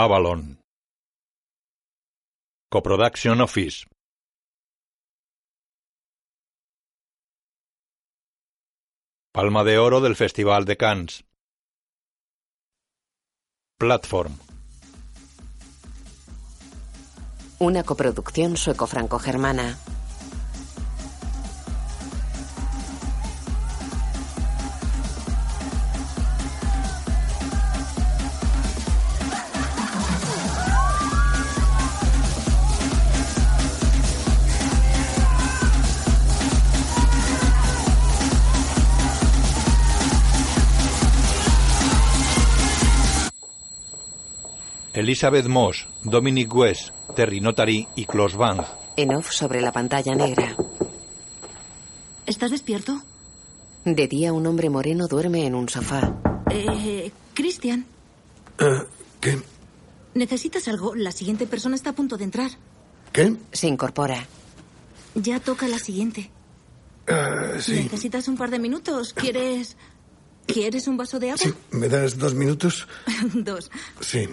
Avalon. Coproduction Office. Palma de Oro del Festival de Cannes. Platform. Una coproducción sueco-franco-germana. Elizabeth Moss, Dominic West, Terry Notary y Klaus Bang. En off sobre la pantalla negra. ¿Estás despierto? De día un hombre moreno duerme en un sofá. Eh, Cristian, Eh, ¿Qué? ¿necesitas algo? La siguiente persona está a punto de entrar. ¿Qué? Se incorpora. Ya toca la siguiente. Eh, sí. ¿Necesitas un par de minutos? ¿Quieres... ¿Quieres un vaso de agua? Sí, ¿me das dos minutos? Dos. Sí.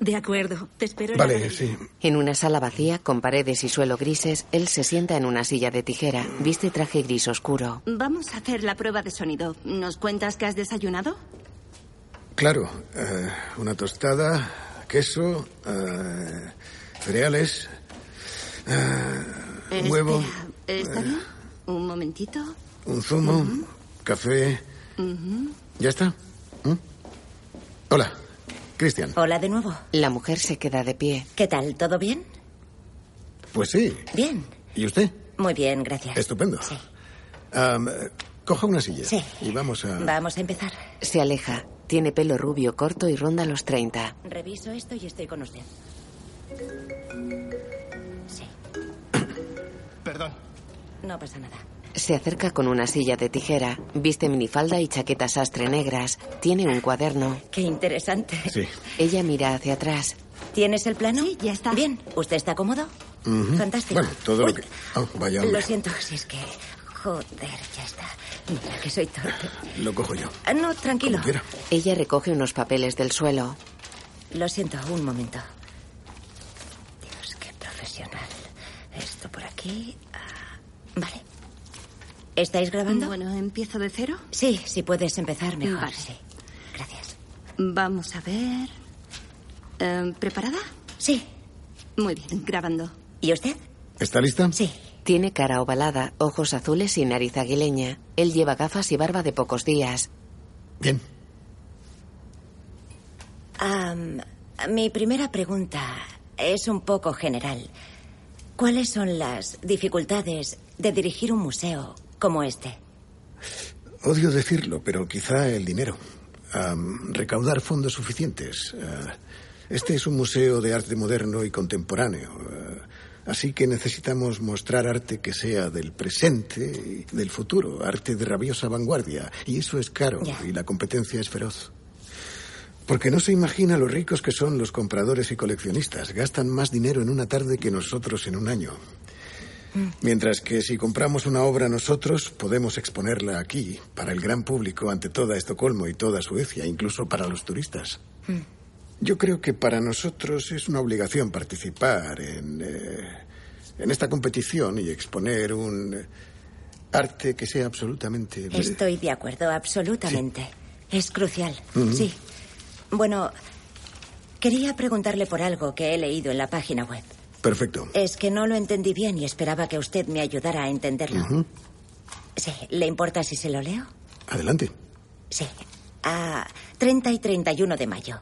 De acuerdo. Te espero en la Vale, sí. En una sala vacía, con paredes y suelo grises, él se sienta en una silla de tijera. Viste traje gris oscuro. Vamos a hacer la prueba de sonido. ¿Nos cuentas que has desayunado? Claro. eh, una tostada, queso, eh, cereales, eh, un huevo, ¿Está bien? Un momentito. un zumo, café. ¿Ya está? ¿Mm? Hola, Cristian. Hola de nuevo. La mujer se queda de pie. ¿Qué tal? ¿Todo bien? Pues sí. Bien. ¿Y usted? Muy bien, gracias. Estupendo. Sí. Eh, coja una silla. Sí. Y vamos a... Vamos a empezar. Se aleja. Tiene pelo rubio corto y ronda los 30. Reviso esto y estoy con usted. Sí. Perdón. No pasa nada. Se acerca con una silla de tijera. Viste minifalda y chaqueta sastre negras. Tiene un cuaderno. Qué interesante. Sí. Ella mira hacia atrás. ¿Tienes el plano? Sí, ya está. Bien. ¿Usted está cómodo? Ujú. Fantástico. Bueno, todo Uy, lo que... Oh, vaya hombre. Lo siento, si es que... Joder, ya está. Mira que soy torpe. Lo cojo yo. Ah, no, tranquilo. Ella recoge unos papeles del suelo. Lo siento, un momento. Dios, qué profesional. Esto por aquí. Ah, vale. ¿Estáis grabando? Bueno, ¿empiezo de cero? Sí, si puedes empezar mejor. Vale. Sí. Gracias. Vamos a ver. Eh, ¿Preparada? Sí. Muy bien, grabando. ¿Y usted? ¿Está lista? Sí. Tiene cara ovalada, ojos azules y nariz aguileña. Él lleva gafas y barba de pocos días. Bien. Mi primera pregunta es un poco general. ¿Cuáles son las dificultades de dirigir un museo como este? Odio decirlo, pero quizá el dinero. Recaudar fondos suficientes. Ah, este es un museo de arte moderno y contemporáneo. ah, así que necesitamos mostrar arte que sea del presente y del futuro. Arte de rabiosa vanguardia. Y eso es caro y la competencia es feroz. Porque no se imagina lo ricos que son los compradores y coleccionistas. Gastan más dinero en una tarde que nosotros en un año. Mientras que si compramos una obra nosotros, podemos exponerla aquí, para el gran público, ante toda Estocolmo y toda Suecia, incluso para los turistas. Yo creo que para nosotros es una obligación participar en, eh, en esta competición y exponer un eh, arte que sea absolutamente... Estoy de acuerdo, absolutamente. Es crucial. Sí. Bueno, quería preguntarle por algo que he leído en la página web. Perfecto. Es que no lo entendí bien y esperaba que usted me ayudara a entenderlo. Sí, ¿le importa si se lo leo? Adelante. Sí. A 30 y 31 de mayo.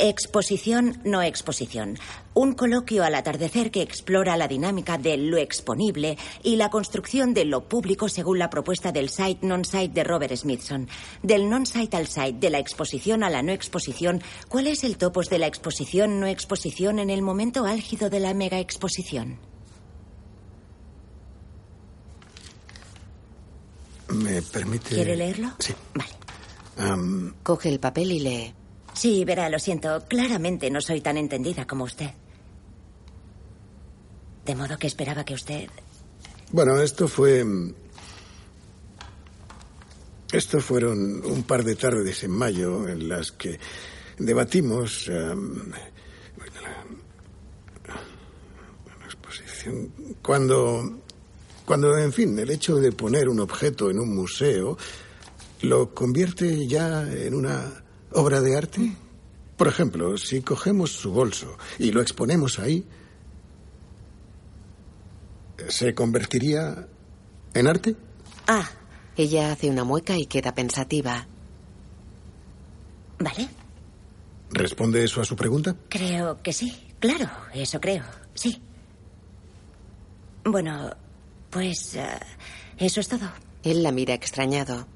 Exposición, no exposición. Un coloquio al atardecer que explora la dinámica de lo exponible y la construcción de lo público según la propuesta del site non-site de Robert Smithson. Del non-site al site, de la exposición a la no exposición, ¿cuál es el topos de la exposición no exposición en el momento álgido de la mega exposición? ¿Me permite...? ¿Quiere leerlo? Sí. Vale. Coge el papel y lee. Sí, verá, lo siento. Claramente no soy tan entendida como usted. De modo que esperaba que usted... Bueno, esto fue. mm, Esto fueron un par de tardes en mayo en las que debatimos. em, una exposición. Cuando. Cuando, en fin, el hecho de poner un objeto en un museo lo convierte ya en una obra de arte. Por ejemplo, si cogemos su bolso y lo exponemos ahí, ¿se convertiría en arte? Ah, Ella hace una mueca y queda pensativa. vale. ¿Responde eso a su pregunta? Creo que sí. Claro, eso creo. Sí. Bueno, pues eh, eso es todo. Él la mira extrañado.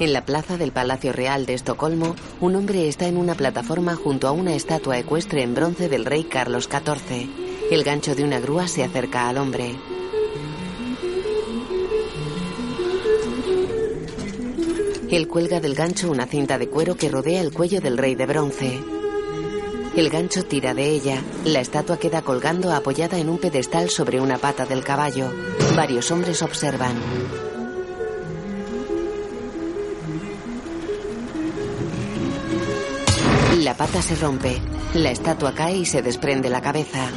En la plaza del Palacio Real de Estocolmo, un hombre está en una plataforma junto a una estatua ecuestre en bronce del rey Carlos XIV. El gancho de una grúa se acerca al hombre. Él cuelga del gancho una cinta de cuero que rodea el cuello del rey de bronce. El gancho tira de ella. La estatua queda colgando apoyada en un pedestal sobre una pata del caballo. Varios hombres observan. La pata se rompe. La estatua cae y se desprende la cabeza.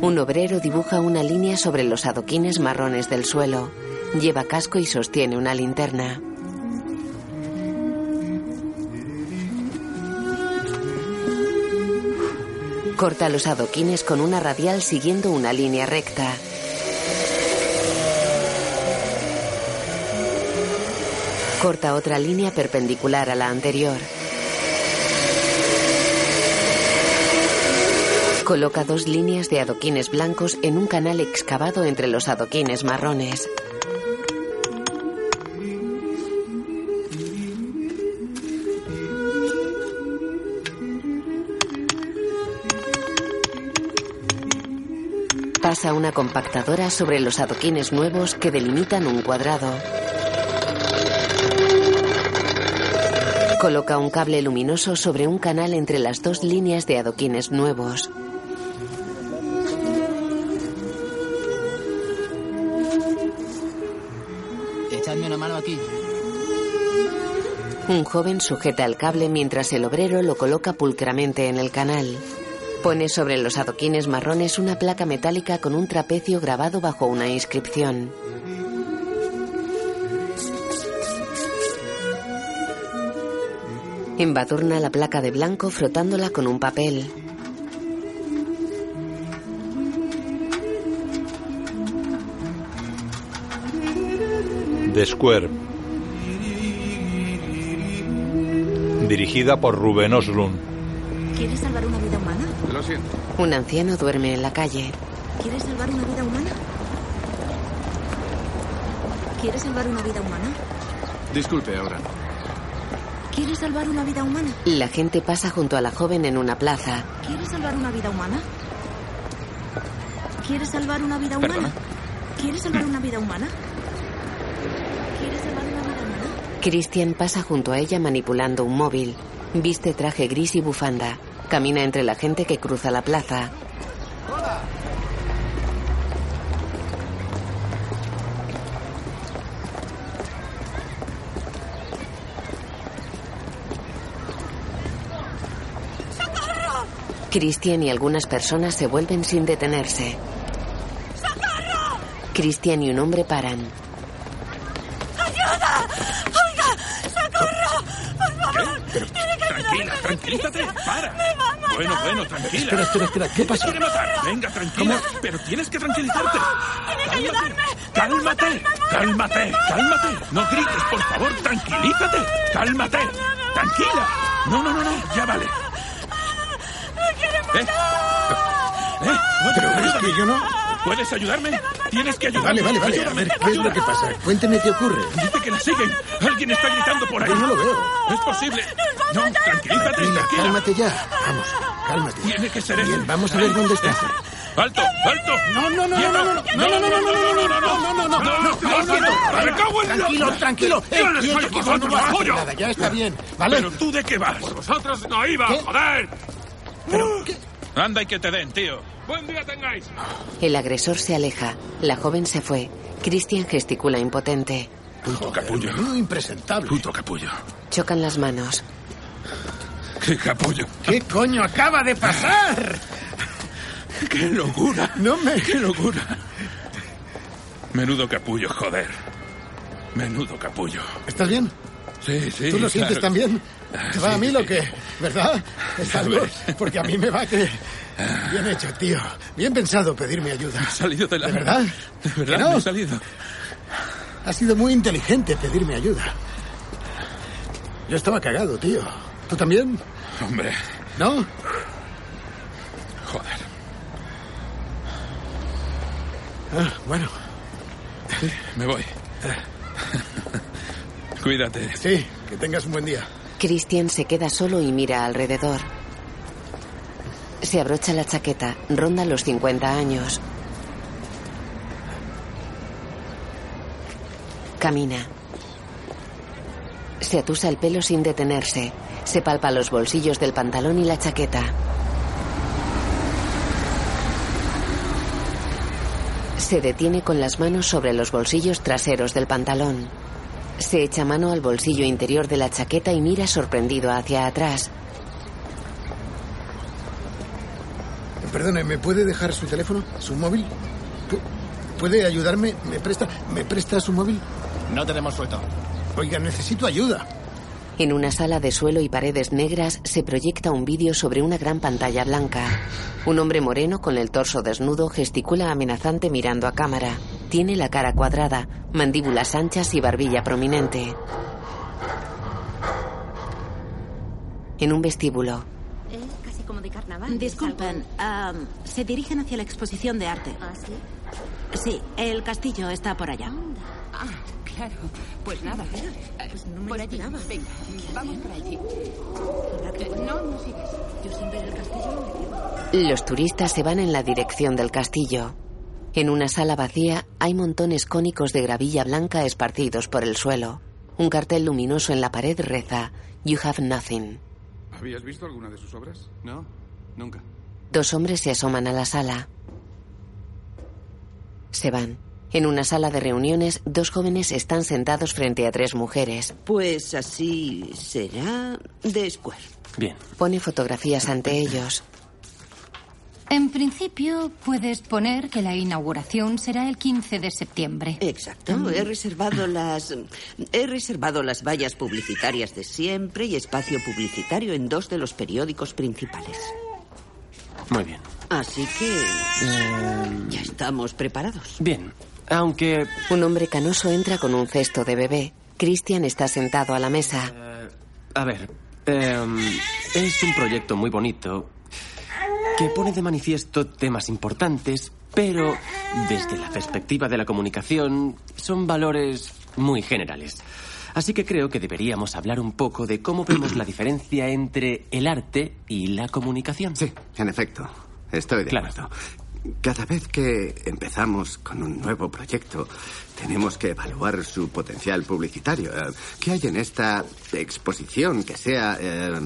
Un obrero dibuja una línea sobre los adoquines marrones del suelo. Lleva casco y sostiene una linterna. Corta los adoquines con una radial siguiendo una línea recta. Corta otra línea perpendicular a la anterior. Coloca dos líneas de adoquines blancos en un canal excavado entre los adoquines marrones. Pasa una compactadora sobre los adoquines nuevos que delimitan un cuadrado. Coloca un cable luminoso sobre un canal entre las dos líneas de adoquines nuevos. Echadme una mano aquí. Un joven sujeta el cable mientras el obrero lo coloca pulcramente en el canal. Pone sobre los adoquines marrones una placa metálica con un trapecio grabado bajo una inscripción. Embadurna la placa de blanco frotándola con un papel. The Square. Dirigida por Ruben Oslund. ¿Quieres salvar una vida humana? Lo siento. Un anciano duerme en la calle. ¿Quieres salvar una vida humana? ¿Quieres salvar una vida humana? Disculpe ahora. ¿Quieres salvar una vida humana? La gente pasa junto a la joven en una plaza. ¿Quieres salvar una vida humana? ¿Quieres salvar una vida humana? ¿Perdona? ¿Quieres salvar una vida humana? ¿Quieres salvar una vida humana? Christian pasa junto a ella manipulando un móvil. Viste traje gris y bufanda. Camina entre la gente que cruza la plaza. Christian y algunas personas se vuelven sin detenerse. Christian y un hombre paran. ¡Ayuda! ¡Oiga! ¡Socorro! ¡Por favor! ¡Tiene que Tranquila, tranquilízate. Para. Bueno, bueno, tranquila. Espera, espera, espera. ¿Qué pasa? quiere matar. Venga, tranquila. Pero tienes que tranquilizarte. ¡Tiene que ayudarme! Cálmate, cálmate, cálmate. No grites, por favor, tranquilízate. Cálmate. Tranquila. No, no, no, no. Ya vale. ¿Eh? ¿Eh? Pero es que yo no. ¿Puedes ayudarme? Tienes que ayudarme. Vale, vale, vale. A Ayúdame, ver, ¿qué es lo que pasa? Cuénteme qué ocurre. Dice que la siguen. Alguien está gritando por ahí. Yo no lo veo. Es posible. No, tranquilízate, tranquila. cálmate ya. Vamos, cálmate. Tiene que ser eso. Bien, vamos a ver dónde está. ¡Alto! ¡Alto! No, no, no, no, no, no, no, no, no, no, no, no, no, no, no, no, no, no, ¡Me cago en la- Tranquilo, tranquilo. Eh, Yo les quieto, soy que eso no vosotros, va a hacer pollo. nada, ya está bien, ¿vale? ¿Pero tú de qué vas? Vosotros no iba, ¿Qué? joder. Pero, ¿qué? Anda y que te den, tío. Buen día tengáis. El agresor se aleja. La joven se fue. Christian gesticula impotente. Puto capullo. No, impresentable. Puto capullo. Chocan las manos. ¡Qué capullo! ¿Qué coño acaba de pasar? ¡Qué locura! No me... ¡Qué locura! Menudo capullo, joder. Menudo capullo. ¿Estás bien? Sí, sí. ¿Tú lo sientes también? Ah, ¿Te va a mí lo que...? ¿Verdad? Es Ya algo... Porque a mí me va que... Bien hecho, tío. Bien pensado pedirme ayuda. Me he salido de la... ¿De verdad? De ¿Que verdad, no? me he salido. Ha sido muy inteligente pedirme ayuda. Yo estaba cagado, tío. ¿Tú también? Hombre, ¿No? joder. Ah, bueno, Sí, me voy. Cuídate. sí, que tengas un buen día. Christian se queda solo y mira alrededor. Se abrocha la chaqueta. Ronda los 50 años. Camina. Se atusa el pelo sin detenerse. Se palpa los bolsillos del pantalón y la chaqueta. Se detiene con las manos sobre los bolsillos traseros del pantalón. Se echa mano al bolsillo interior de la chaqueta y mira sorprendido hacia atrás. Perdone, ¿me puede dejar su teléfono? ¿Su móvil? Pu- ¿Puede ayudarme? ¿Me presta, ¿Me presta su móvil? No tenemos suelto. Oiga, necesito ayuda. En una sala de suelo y paredes negras se proyecta un vídeo sobre una gran pantalla blanca. Un hombre moreno con el torso desnudo gesticula amenazante mirando a cámara. Tiene la cara cuadrada, mandíbulas anchas y barbilla prominente. En un vestíbulo, Es casi como de carnaval. Disculpen, se dirigen hacia la exposición de arte. ¿Ah, sí? Sí, el castillo está por allá. Ah, claro. Pues nada. Pues no me por lo allí. esperaba. Venga, vamos por allí. Eh, No, no sigas. Yo sin ver el castillo. los turistas se van en la dirección del castillo. En una sala vacía hay montones cónicos de gravilla blanca esparcidos por el suelo. Un cartel luminoso en la pared reza: You have nothing. ¿Habías visto alguna de sus obras? No, nunca. Dos hombres se asoman a la sala. Se van. En una sala de reuniones, dos jóvenes están sentados frente a tres mujeres. Pues así será después. Bien. Pone fotografías ante ellos. En principio, puedes poner que la inauguración será el 15 de septiembre. Exacto. He reservado las he reservado las vallas publicitarias de siempre y espacio publicitario en dos de los periódicos principales. Muy bien. Así que Eh, ya estamos preparados. bien. Aunque... Un hombre canoso entra con un cesto de bebé. Christian está sentado a la mesa. eh, a ver. em, es un proyecto muy bonito que pone de manifiesto temas importantes, pero desde la perspectiva de la comunicación son valores muy generales. Así que creo que deberíamos hablar un poco de cómo vemos la diferencia entre el arte y la comunicación. Sí, en efecto. Estoy de Claro. acuerdo. Cada vez que empezamos con un nuevo proyecto, tenemos que evaluar su potencial publicitario. Eh, ¿Qué hay en esta exposición que sea... eh,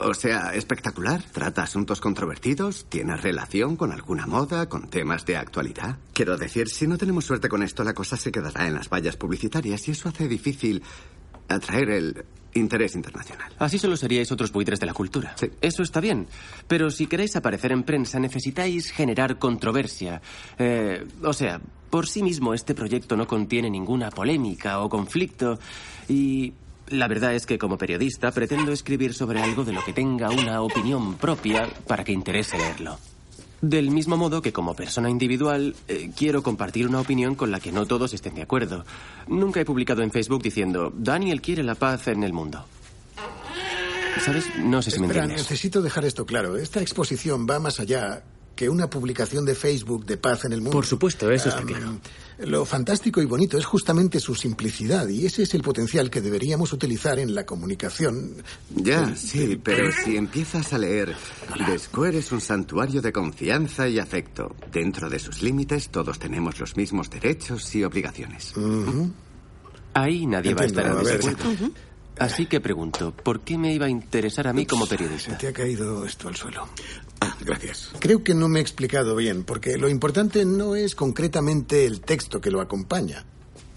o sea, espectacular? ¿Trata asuntos controvertidos? ¿Tiene relación con alguna moda, con temas de actualidad? Quiero decir, si no tenemos suerte con esto, la cosa se quedará en las vallas publicitarias y eso hace difícil atraer el interés internacional. Así solo seríais otros buitres de la cultura. Eso está bien. Pero si queréis aparecer en prensa, necesitáis generar controversia. Eh, o sea, por sí mismo este proyecto no contiene ninguna polémica o conflicto. Y la verdad es que como periodista pretendo escribir sobre algo de lo que tenga una opinión propia para que interese leerlo. Del mismo modo que como persona individual eh, quiero compartir una opinión con la que no todos estén de acuerdo. Nunca he publicado en Facebook diciendo Daniel quiere la paz en el mundo. ¿Sabes? No sé si me entiendes. necesito dejar esto claro. Esta exposición va más allá que una publicación de Facebook de paz en el mundo. Por supuesto, eso está claro. Lo fantástico y bonito es justamente su simplicidad y ese es el potencial que deberíamos utilizar en la comunicación. Ya, sí, pero si empiezas a leer, The Square es un santuario de confianza y afecto. Dentro de sus límites, todos tenemos los mismos derechos y obligaciones. Ahí nadie va a estar a. Así que pregunto, ¿por qué me iba a interesar a mí como periodista? Se te ha caído esto al suelo. Ah, gracias. Creo que no me he explicado bien, porque lo importante no es concretamente el texto que lo acompaña,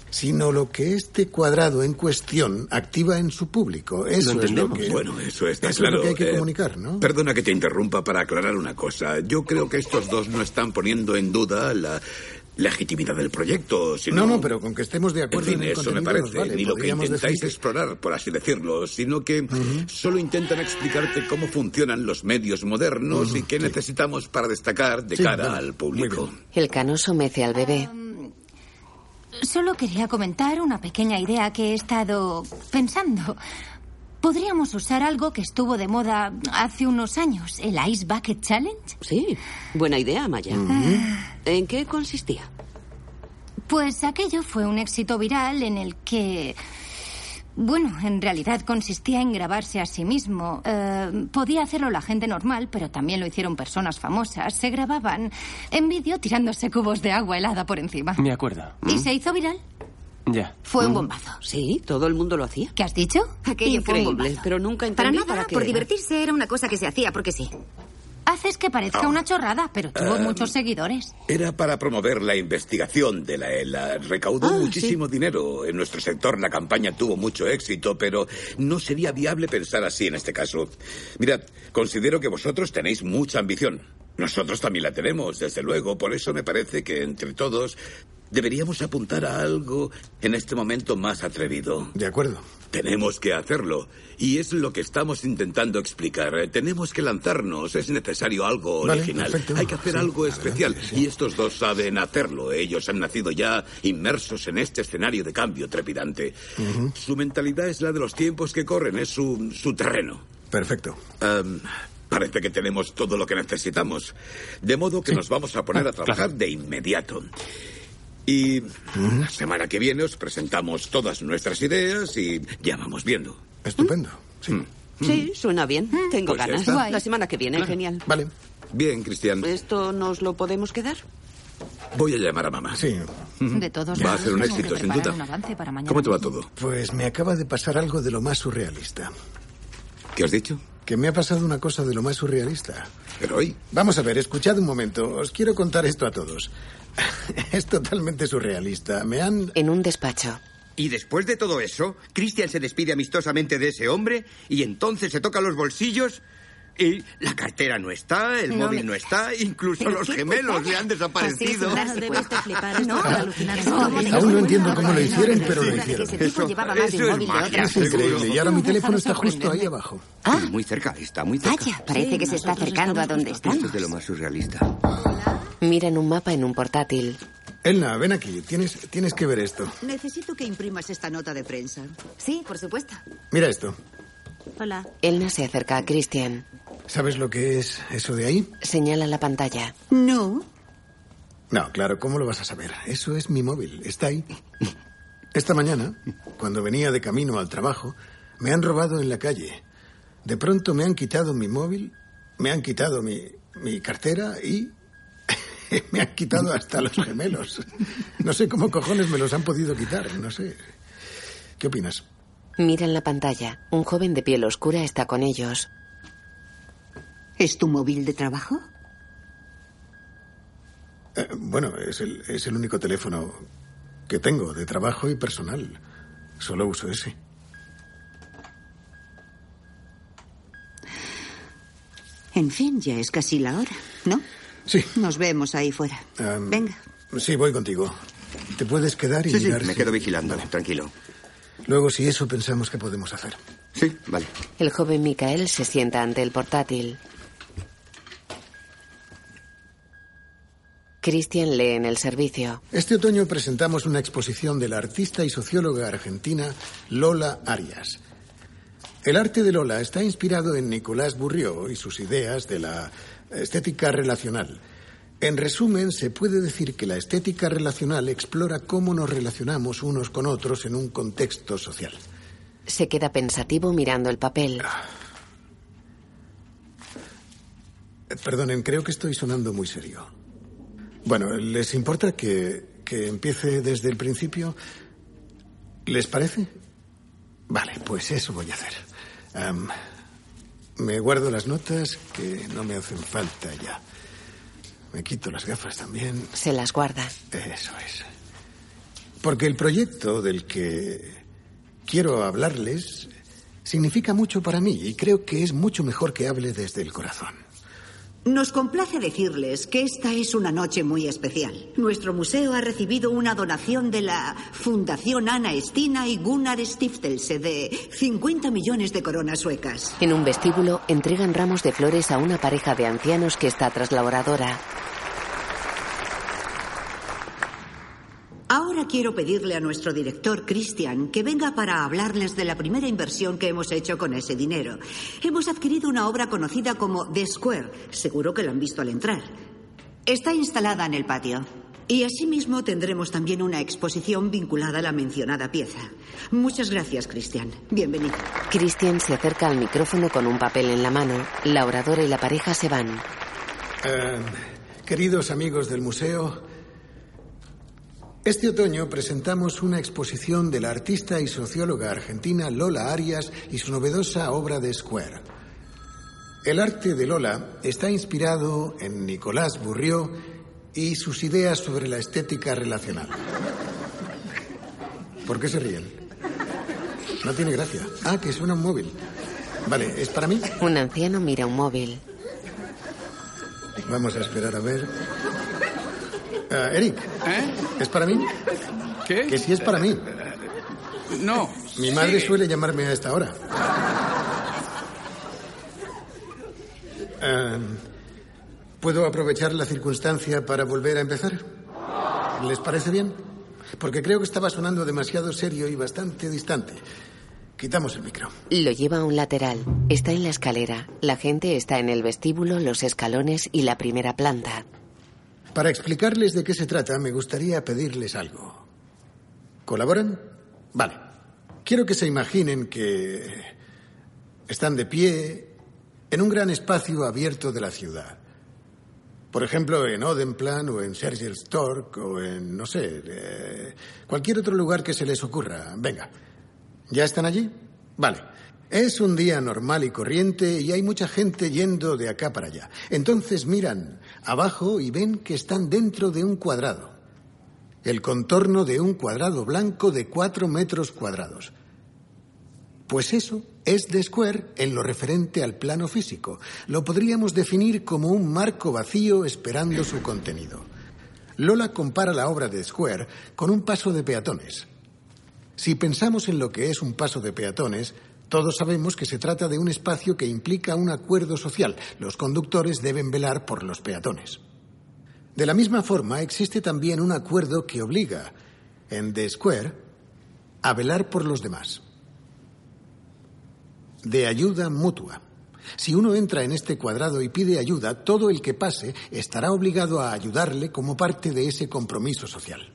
sino lo que este cuadrado en cuestión activa en su público. Eso es lo que... Bueno, eso está eso claro. es lo que hay que Eh, comunicar, ¿no? Perdona que te interrumpa para aclarar una cosa. Yo creo que estos dos no están poniendo en duda la legitimidad del proyecto, sino... No, no, pero con que estemos de En acuerdo fin, en el eso me parece. vale. Ni lo que intentáis que- explorar, por así decirlo, sino que solo intentan explicarte cómo funcionan los medios modernos y qué necesitamos para destacar de Sí, cara vale. al público. El canoso mece al bebé. Solo quería comentar una pequeña idea que he estado pensando. Podríamos usar algo que estuvo de moda hace unos años, el Ice Bucket Challenge. Sí, buena idea, Maya. Ah. ¿En qué consistía? Pues aquello fue un éxito viral en el que... Bueno, en realidad consistía en grabarse a sí mismo. Eh, podía hacerlo la gente normal, pero también lo hicieron personas famosas. Se grababan en vídeo tirándose cubos de agua helada por encima. Me acuerdo. Y se hizo viral. Ya. Fue un bombazo. Sí, todo el mundo lo hacía. ¿Qué has dicho? Aquello fue un Increíble, bombazo. pero nunca Para entendí nada, para qué por era. divertirse era una cosa que se hacía porque sí. Haces que parezca una chorrada, pero tuvo Ah. muchos seguidores. Era para promover la investigación de la ELA. Recaudó Ah, muchísimo dinero. En nuestro sector la campaña tuvo mucho éxito, pero no sería viable pensar así en este caso. Mirad, considero que vosotros tenéis mucha ambición. Nosotros también la tenemos, desde luego. Por eso me parece que entre todos deberíamos apuntar a algo en este momento más atrevido. De acuerdo. Tenemos que hacerlo. Y es lo que estamos intentando explicar. Eh, Tenemos que lanzarnos. Es necesario algo original. Hay que hacer Sí, algo adelante, especial. sí. Y estos dos saben hacerlo. Ellos han nacido ya inmersos en este escenario de cambio trepidante. Su mentalidad es la de los tiempos que corren. Es su, su terreno. Perfecto. Em, parece que tenemos todo lo que necesitamos. De modo que nos vamos a Ah, poner a trabajar de inmediato. Y la semana que viene os presentamos todas nuestras ideas y ya vamos viendo. Estupendo. Sí. Sí, suena bien. Tengo Pues ya ganas. está. La semana que viene, Claro. genial. Vale. Bien, Cristian. ¿Esto nos lo podemos quedar? Voy a llamar a mamá. Sí. De todos Va a modos, ser un tengo que éxito, sin preparar duda. un avance para mañana ¿Cómo te va mismo. todo? Pues me acaba de pasar algo de lo más surrealista. ¿Qué has dicho? Que me ha pasado una cosa de lo más surrealista. Pero hoy. Vamos a ver, escuchad un momento. Os quiero contar esto a todos. Es totalmente surrealista. Me han... En un despacho. Y después de todo eso, Christian se despide amistosamente de ese hombre y entonces se toca los bolsillos y la cartera no está, el No móvil no está, incluso los gemelos putada. le han desaparecido. Así es, No debes de flipar, esto No, es alucinante. ¿cómo te- Aún no entiendo cómo lo hicieron, pero lo hicieron. un eso es magia. Es increíble. Y ahora mi teléfono está justo ahí abajo. Ah, Muy cerca, está muy cerca. vaya, parece que se está acercando a donde estamos. Esto es de lo más surrealista. Miran un mapa en un portátil. Elna, ven aquí. Tienes, tienes que ver esto. Necesito que imprimas esta nota de prensa. Sí, por supuesto. Mira esto. Hola. Elna se acerca a Christian. ¿Sabes lo que es eso de ahí? Señala la pantalla. No. No, claro, ¿cómo lo vas a saber? Eso es mi móvil. Está ahí. Esta mañana, cuando venía de camino al trabajo, me han robado en la calle. De pronto me han quitado mi móvil, me han quitado mi, mi cartera y me han quitado hasta los gemelos. No sé cómo cojones me los han podido quitar, no sé. ¿Qué opinas? Miran la pantalla. Un joven de piel oscura está con ellos. ¿Es tu móvil de trabajo? Eh, bueno, es el, es el único teléfono que tengo de trabajo y personal. Solo uso ese. En fin, ya es casi la hora, ¿no? Sí. Nos vemos ahí fuera. Venga. Sí, voy contigo. ¿Te puedes quedar y Sí, sí, mirar? me si- quedo vigilando, tranquilo. Luego, si eso pensamos que podemos hacer. Sí, vale. El joven Micael se sienta ante el portátil. Christian lee en el servicio. Este otoño presentamos una exposición de la artista y socióloga argentina Lola Arias. El arte de Lola está inspirado en Nicolás Burrió y sus ideas de la estética relacional. En resumen, se puede decir que la estética relacional explora cómo nos relacionamos unos con otros en un contexto social. Se queda pensativo mirando el papel. Eh, Perdonen, creo que estoy sonando muy serio. Bueno, ¿les importa que, que empiece desde el principio? ¿Les parece? Vale, pues eso voy a hacer. Me guardo las notas que no me hacen falta ya. Me quito las gafas también. Se las guarda. Eso es. Porque el proyecto del que quiero hablarles significa mucho para mí y creo que es mucho mejor que hable desde el corazón. Nos complace decirles que esta es una noche muy especial. Nuestro museo ha recibido una donación de la Fundación Ana Estina y Gunnar Stiftelse de 50 millones de coronas suecas. En un vestíbulo entregan ramos de flores a una pareja de ancianos que está tras la oradora. Ahora quiero pedirle a nuestro director, Christian, que venga para hablarles de la primera inversión que hemos hecho con ese dinero. Hemos adquirido una obra conocida como The Square. Seguro que la han visto al entrar. Está instalada en el patio. Y asimismo tendremos también una exposición vinculada a la mencionada pieza. Muchas gracias, Christian. Bienvenido. Christian se acerca al micrófono con un papel en la mano. La oradora y la pareja se van. Eh, queridos amigos del museo, este otoño presentamos una exposición de la artista y socióloga argentina Lola Arias y su novedosa obra de Square. El arte de Lola está inspirado en Nicolás Bourriot y sus ideas sobre la estética relacional. ¿Por qué se ríen? No tiene gracia. Ah, que suena un móvil. Vale, ¿es para mí? Un anciano mira un móvil. Vamos a esperar a ver. Ah, Eric. ¿Es para mí? ¿Qué? Que sí es para mí. No. Mi madre sí. suele llamarme a esta hora. Ah, ¿Puedo aprovechar la circunstancia para volver a empezar? ¿Les parece bien? Porque creo que estaba sonando demasiado serio y bastante distante. Quitamos el micro. Lo lleva a un lateral. Está en la escalera. La gente está en el vestíbulo, los escalones y la primera planta. Para explicarles de qué se trata, me gustaría pedirles algo. ¿Colaboran? Vale. Quiero que se imaginen que están de pie en un gran espacio abierto de la ciudad. Por ejemplo, en Odenplan o en Torg o en, no sé, eh, cualquier otro lugar que se les ocurra. Venga. ¿Ya están allí? Vale. Es un día normal y corriente y hay mucha gente yendo de acá para allá. Entonces miran abajo y ven que están dentro de un cuadrado. El contorno de un cuadrado blanco de cuatro metros cuadrados. Pues eso es The Square en lo referente al plano físico. Lo podríamos definir como un marco vacío esperando su contenido. Lola compara la obra de Square con un paso de peatones. Si pensamos en lo que es un paso de peatones, todos sabemos que se trata de un espacio que implica un acuerdo social. Los conductores deben velar por los peatones. De la misma forma, existe también un acuerdo que obliga, en The Square, a velar por los demás. De ayuda mutua. Si uno entra en este cuadrado y pide ayuda, todo el que pase estará obligado a ayudarle como parte de ese compromiso social.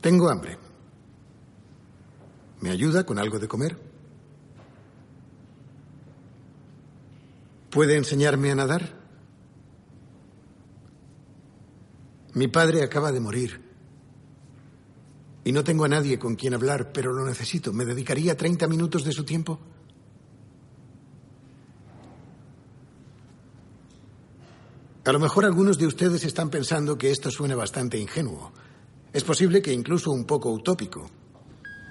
Tengo hambre. ¿Me ayuda con algo de comer? ¿Puede enseñarme a nadar? Mi padre acaba de morir. Y no tengo a nadie con quien hablar, pero lo necesito. ¿Me dedicaría 30 minutos de su tiempo? A lo mejor algunos de ustedes están pensando que esto suena bastante ingenuo. Es posible que incluso un poco utópico.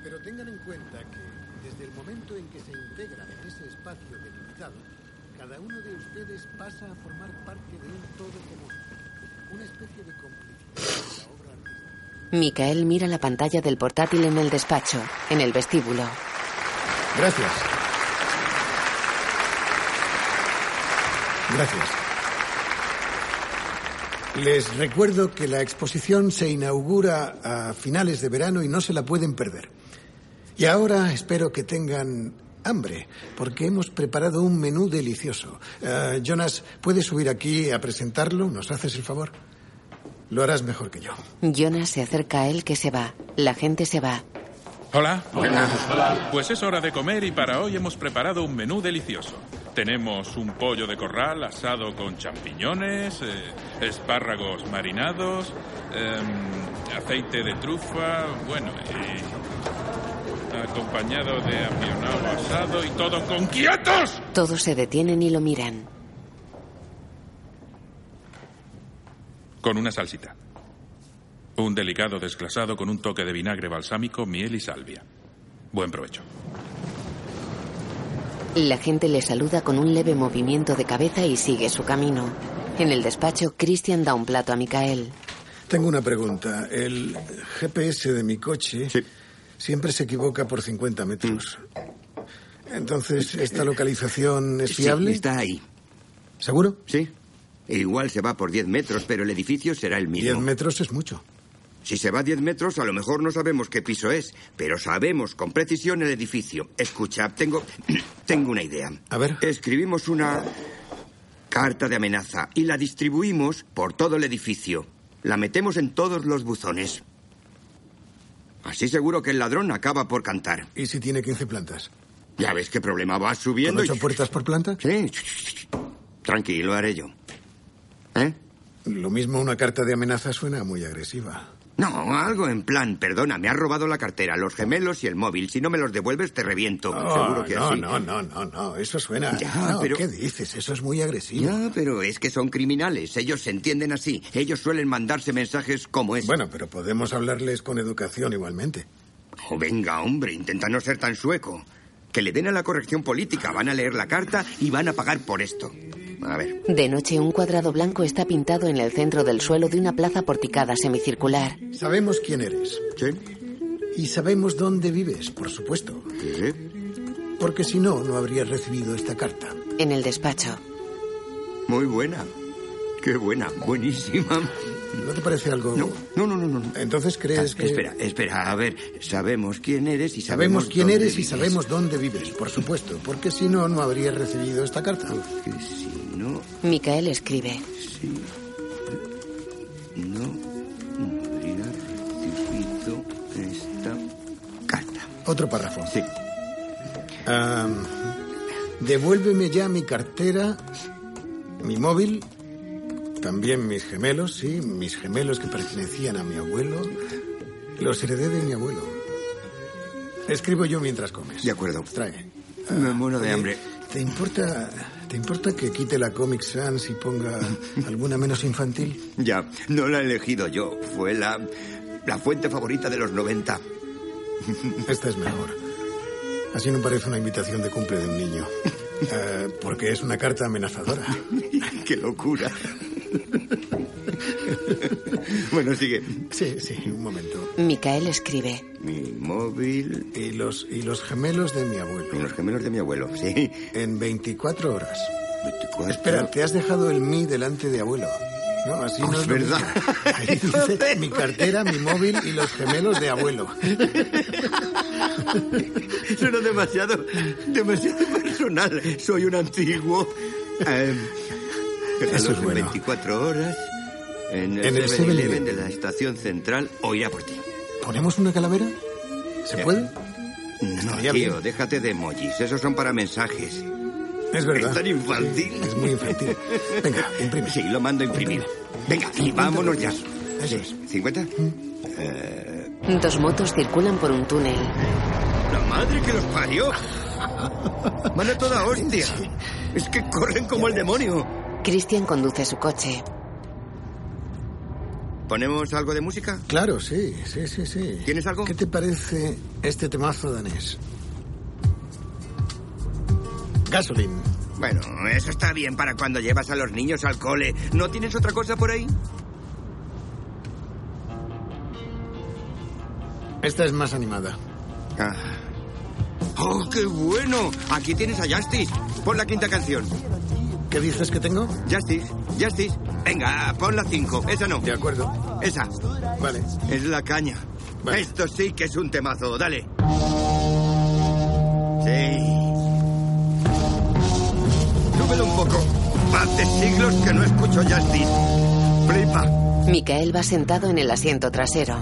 Pero tengan en cuenta que desde el momento en que se integran en ese espacio delimitado, cada uno de ustedes pasa a formar parte de un todo común. Una especie de complicidad de la obra artística. Micael mira la pantalla del portátil en el despacho, en el vestíbulo. Gracias. Gracias. Les recuerdo que la exposición se inaugura a finales de verano y no se la pueden perder. Y ahora espero que tengan hambre, porque hemos preparado un menú delicioso. Eh, Jonas, ¿puedes subir aquí a presentarlo? ¿Nos haces el favor? Lo harás mejor que yo. Jonas se acerca a él que se va. La gente se va. Hola. Pues es hora de comer y para hoy hemos preparado un menú delicioso. Tenemos un pollo de corral asado con champiñones, eh, espárragos marinados, em, aceite de trufa, bueno, y acompañado de avionado asado y todo con quietos. Todos se detienen y lo miran. Con una salsita. Un delicado desglasado con un toque de vinagre balsámico, miel y salvia. Buen provecho. La gente le saluda con un leve movimiento de cabeza y sigue su camino. En el despacho, Christian da un plato a Micael. Tengo una pregunta. El GPS de mi coche siempre se equivoca por 50 metros. Entonces, ¿esta localización es Sí, fiable? está ahí. ¿Seguro? Sí. Igual se va por 10 metros, pero el edificio será el mismo. 10 metros es mucho. Si se va 10 metros, a lo mejor no sabemos qué piso es, pero sabemos con precisión el edificio. Escucha, tengo, tengo una idea. A ver. Escribimos una carta de amenaza y la distribuimos por todo el edificio. La metemos en todos los buzones. Así seguro que el ladrón acaba por cantar. ¿Y si tiene 15 plantas? Ya ves qué problema va ¿Con subiendo. ocho y- puertas por planta? Sí. Tranquilo, haré yo. ¿Eh? Lo mismo una carta de amenaza suena muy agresiva. No, algo en plan, perdona, me has robado la cartera, los gemelos y el móvil. Si no me los devuelves, te reviento. Oh, Seguro que no, así. no, no, no, no, eso suena. Ya, No, pero- ¿Qué dices? Eso es muy agresivo. Ya, pero es que son criminales. Ellos se entienden así. Ellos suelen mandarse mensajes como ese. Bueno, pero podemos hablarles con educación igualmente. Oh, venga, hombre, intenta no ser tan sueco. Que le den a la corrección política, van a leer la carta y van a pagar por esto. A ver. De noche, un cuadrado blanco está pintado en el centro del suelo de una plaza porticada semicircular. Sabemos quién eres. ¿Sí? Y sabemos dónde vives, por supuesto. ¿Qué? Porque si no, no habrías recibido esta carta. En el despacho, Muy buena. Qué buena, buenísima. ¿No te parece algo...? No, no, no, no. no. Entonces crees Ah, que... Espera, espera, a ver. Sabemos quién eres y Sabemos sabemos quién dónde eres y sabemos dónde vives, por supuesto. Porque si no, no habrías recibido esta carta. Si no, Micael escribe. si no habría recibido esta carta. Otro párrafo. Sí. Devuélveme ya mi cartera, mi móvil, también mis gemelos, sí, mis gemelos que pertenecían a mi abuelo. Los heredé de mi abuelo. Escribo yo mientras comes. De acuerdo. Trae. Me muero de Oye, hambre. ¿Te importa, ¿Te importa que quite la Comic Sans y ponga alguna menos infantil? Ya, no la he elegido yo. Fue la, la fuente favorita de los 90. Esta es mejor. Así no parece una invitación de cumple de un niño. Eh, porque es una carta amenazadora. ¡Qué locura! bueno, sigue. Sí, sí, un momento. Micael escribe. Mi móvil Y los, y los gemelos de mi y abuelo. los gemelos de mi abuelo, sí. En 24 horas. 24. Espera, te has dejado el mí delante de abuelo. No, así Oh, no es verdad. Ahí dice mi cartera, mi móvil y los gemelos de abuelo. Suena demasiado, demasiado personal. Soy un antiguo. Eh, Eso es bueno. 24 horas. En el En el 7-Eleven 7-Eleven. de la estación central o irá por ti. ¿Ponemos una calavera? ¿Se Eh, puede? No, tío, bien. déjate de emojis. Esos son para mensajes. Es verdad. Es tan infantil. Es muy infantil. Venga, imprime. Sí, lo mando a imprimir. Venga, y vámonos ya. Eso es. ¿50? Dos motos circulan por un túnel. La madre que los parió. Van a toda hostia. Es que corren como el demonio. Christian conduce su coche. ¿Ponemos algo de música? Claro, sí, sí, sí, sí. ¿Tienes algo? ¿Qué te parece este temazo danés? Gasoline. Bueno, eso está bien para cuando llevas a los niños al cole. ¿No tienes otra cosa por ahí? Esta es más animada. Ah. ¡Oh, qué bueno! Aquí tienes a Justice. Pon la quinta canción. ¿Qué dices que tengo? Justice, Justice. Venga, pon la cinco. Esa no. De acuerdo. Esa. Vale. Es la caña. Vale. Esto sí que es un temazo. Dale. Sí. Súbelo un poco. Hace siglos que no escucho Justice. Flipa. Micael va sentado en el asiento trasero.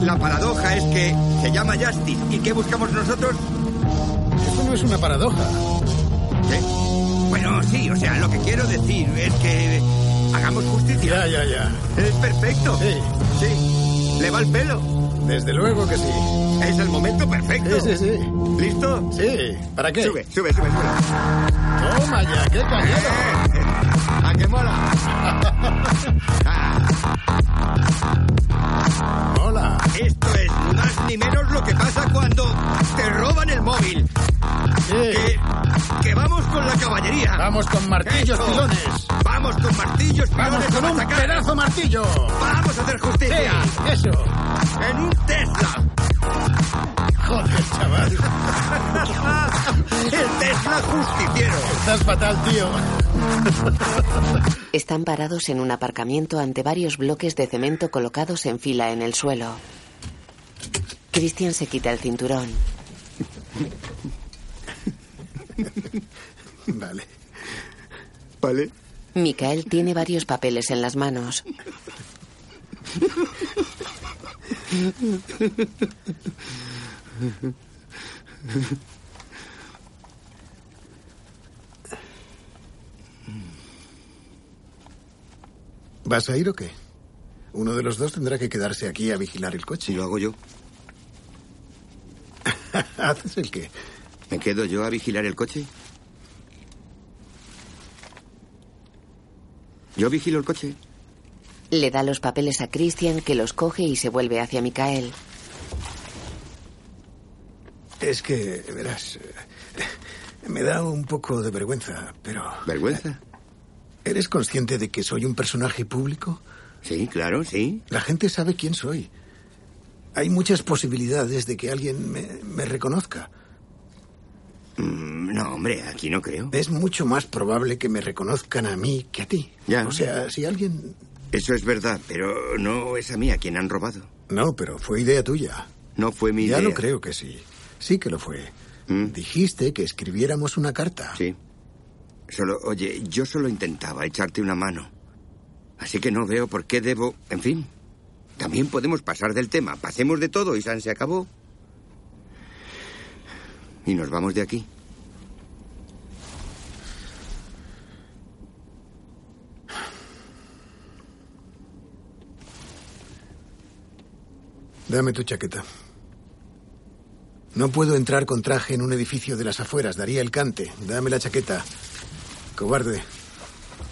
La paradoja es que se llama Justice. ¿Y qué buscamos nosotros? Es una paradoja. ¿Qué? Bueno, sí, o sea, lo que quiero decir es que hagamos justicia. Ya, ya, ya. Es perfecto. Sí. Sí. Le va el pelo. Desde luego que sí. Es el momento perfecto. Sí, sí, sí. ¿Listo? Sí. ¿Para qué? Sube, sube, sube, sube. Toma ya, qué cañero. ¡A qué mola! Hola. Esto es más ni menos lo que pasa cuando te roban el móvil. Que, que vamos con la caballería. Vamos con martillos Eso. pilones. Vamos con martillos Vamos pilones con a un machacar. pedazo martillo. Vamos a hacer justicia. Sí, eso. En un Tesla. Joder, chaval. el Tesla justiciero. Estás fatal, tío. Están parados en un aparcamiento ante varios bloques de cemento colocados en fila en el suelo. Christian se quita el cinturón. Vale. Vale. Mikael tiene varios papeles en las manos. ¿Vas a ir o qué? Uno de los dos tendrá que quedarse aquí a vigilar el coche. Y lo hago yo. ¿Haces el qué? ¿Me quedo yo a vigilar el coche? Yo vigilo el coche. Le da los papeles a Christian que los coge y se vuelve hacia Mikael. Es que, verás, eh, me da un poco de vergüenza, pero... ¿Vergüenza? ¿Eres consciente de que soy un personaje público? Sí, claro, sí. La gente sabe quién soy. Hay muchas posibilidades de que alguien me, me reconozca. Mm, no, hombre, aquí no creo. Es mucho más probable que me reconozcan a mí que a ti. Ya. O sea, si alguien... Eso es verdad, pero no es a mí a quien han robado. No, pero fue idea tuya. No fue mi ya idea. lo creo que sí. Sí que lo fue. Mm. Dijiste que escribiéramos una carta. Sí. Solo, oye, yo solo intentaba echarte una mano. Así que no veo por qué debo... En fin, también podemos pasar del tema. Pasemos de todo y San se acabó. Y nos vamos de aquí. Dame tu chaqueta. No puedo entrar con traje en un edificio de las afueras. Daría el cante. Dame la chaqueta. Cobarde.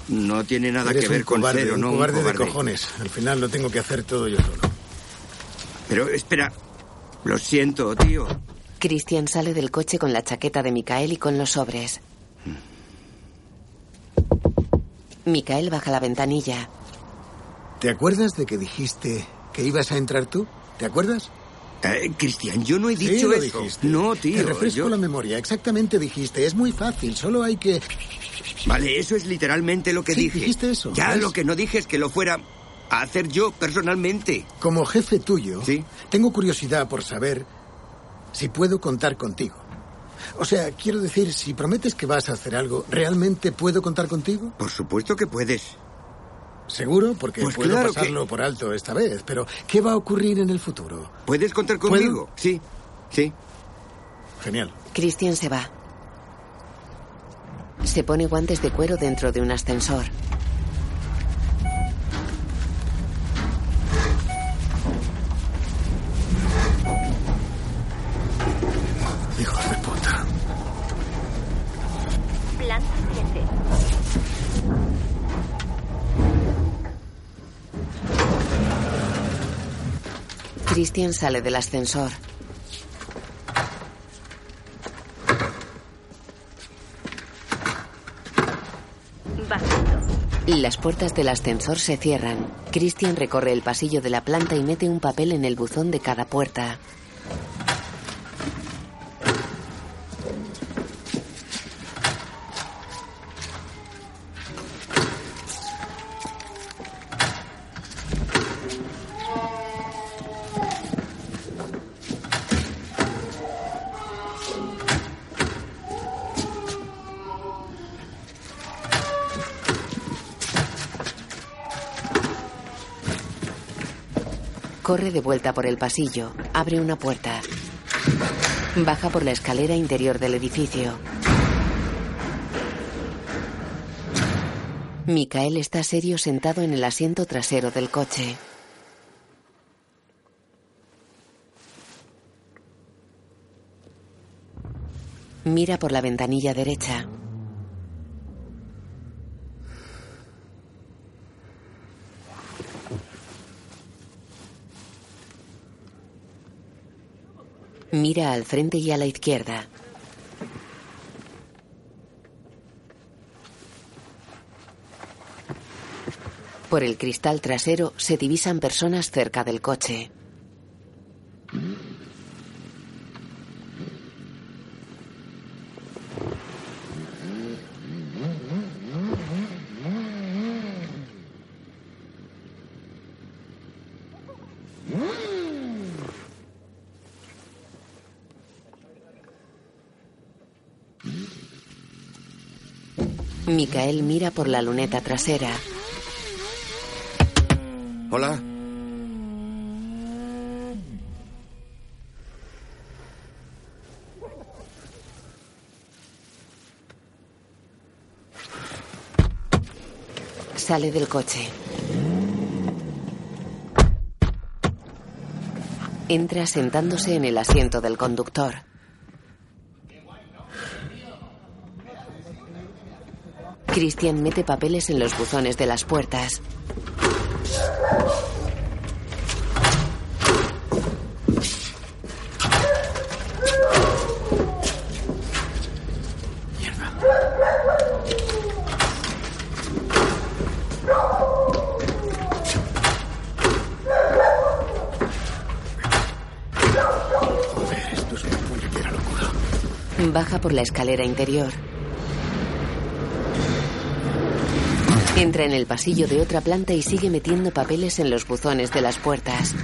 No tiene nada Eres que ver un con cobarde, ser o un no un cobarde de cobarde. cojones. Al final lo tengo que hacer todo yo solo. Pero espera. Lo siento, tío. Christian sale del coche con la chaqueta de Mikael y con los sobres. Mikael baja la ventanilla. ¿Te acuerdas de que dijiste que ibas a entrar tú? ¿Te acuerdas? Eh, Cristian, yo no he Sí, dicho lo eso. dijiste. No, tío. Te refresco yo- la memoria. Exactamente dijiste. Es muy fácil. Solo hay que... Vale, eso es literalmente lo que Sí, dije. dijiste eso, Ya ¿ves? lo que no dije es que lo fuera a hacer yo personalmente. Como jefe tuyo, Sí. tengo curiosidad por saber si puedo contar contigo. O sea, quiero decir, si prometes que vas a hacer algo, ¿realmente puedo contar contigo? Por supuesto que puedes. Seguro, porque Pues puedo claro que- pasarlo por alto esta vez. Pero, ¿qué va a ocurrir en el futuro? ¿Puedes contar ¿Puedo? conmigo? Sí, sí. Genial. Christian se va. Se pone guantes de cuero dentro de un ascensor. Hijos de puta. Planta 7. Christian sale del ascensor. Bajando. Las puertas del ascensor se cierran. Christian recorre el pasillo de la planta y mete un papel en el buzón de cada puerta. Corre de vuelta por el pasillo, abre una puerta. Baja por la escalera interior del edificio. Micael está serio sentado en el asiento trasero del coche. Mira por la ventanilla derecha. Mira al frente y a la izquierda. Por el cristal trasero se divisan personas cerca del coche. Micael mira por la luneta trasera. Hola. Sale del coche. Entra sentándose en el asiento del conductor. Christian mete papeles en los buzones de las puertas. Baja por la escalera interior. Entra en el pasillo de otra planta y sigue metiendo papeles en los buzones de las puertas.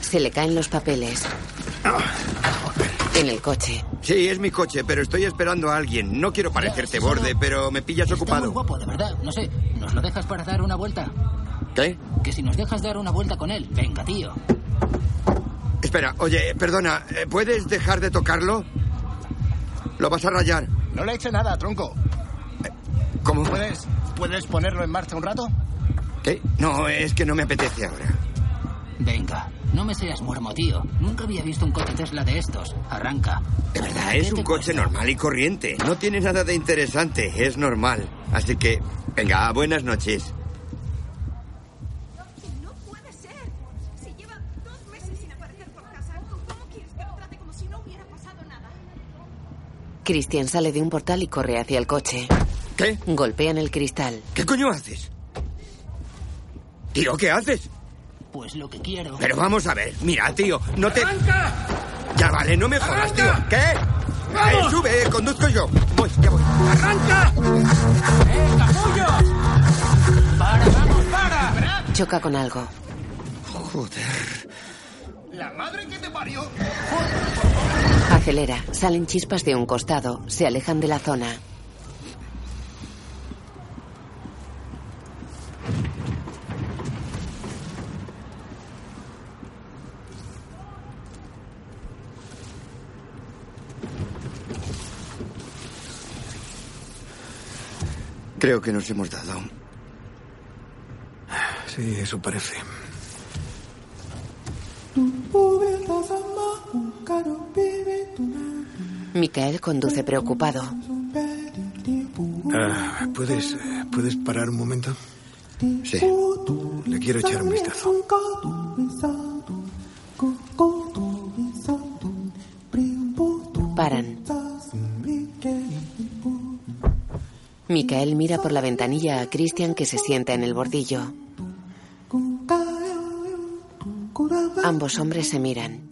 Se le caen los papeles. En el coche. Sí, es mi coche, pero estoy esperando a alguien. No quiero parecerte borde, pero me pillas Está muy ocupado. guapo, de verdad. No sé, ¿nos lo dejas para dar una vuelta? ¿Qué? Si nos dejas dar una vuelta con él. Venga, tío. Espera, oye, perdona, ¿eh, ¿puedes dejar de tocarlo? Lo vas a rayar. No le he hecho nada, tronco. ¿Cómo? ¿Puedes, ¿Puedes ponerlo en marcha un rato? ¿Qué? No, es que no me apetece ahora. Venga, no me seas muermo, tío. Nunca había visto un coche Tesla de estos. Arranca. De verdad, es un coche normal y corriente. No tiene nada de interesante, es normal. Así que, venga, buenas noches. Christian sale de un portal y corre hacia el coche. ¿Qué? Golpean el cristal. ¿Qué coño haces? Tío, ¿qué haces? Pues lo que quiero. Pero vamos a ver, mira, tío, no te... Ya vale, no me jodas, tío. ¿Qué? Eh, sube, conduzco yo. Voy, ya voy. ¡Arranca! ¡Eh, capullo! ¡Para, vamos, para! Choca con algo. Joder. ¡La madre que te parió! Acelera. Salen chispas de un costado. Se alejan de la zona. Creo que nos hemos dado. Sí, eso parece. Micael conduce preocupado. Ah, ¿puedes, eh, ¿Puedes parar un momento? Sí. Le quiero echar un vistazo. Paran. Micael mira por la ventanilla a Christian que se sienta en el bordillo. Ambos hombres se miran.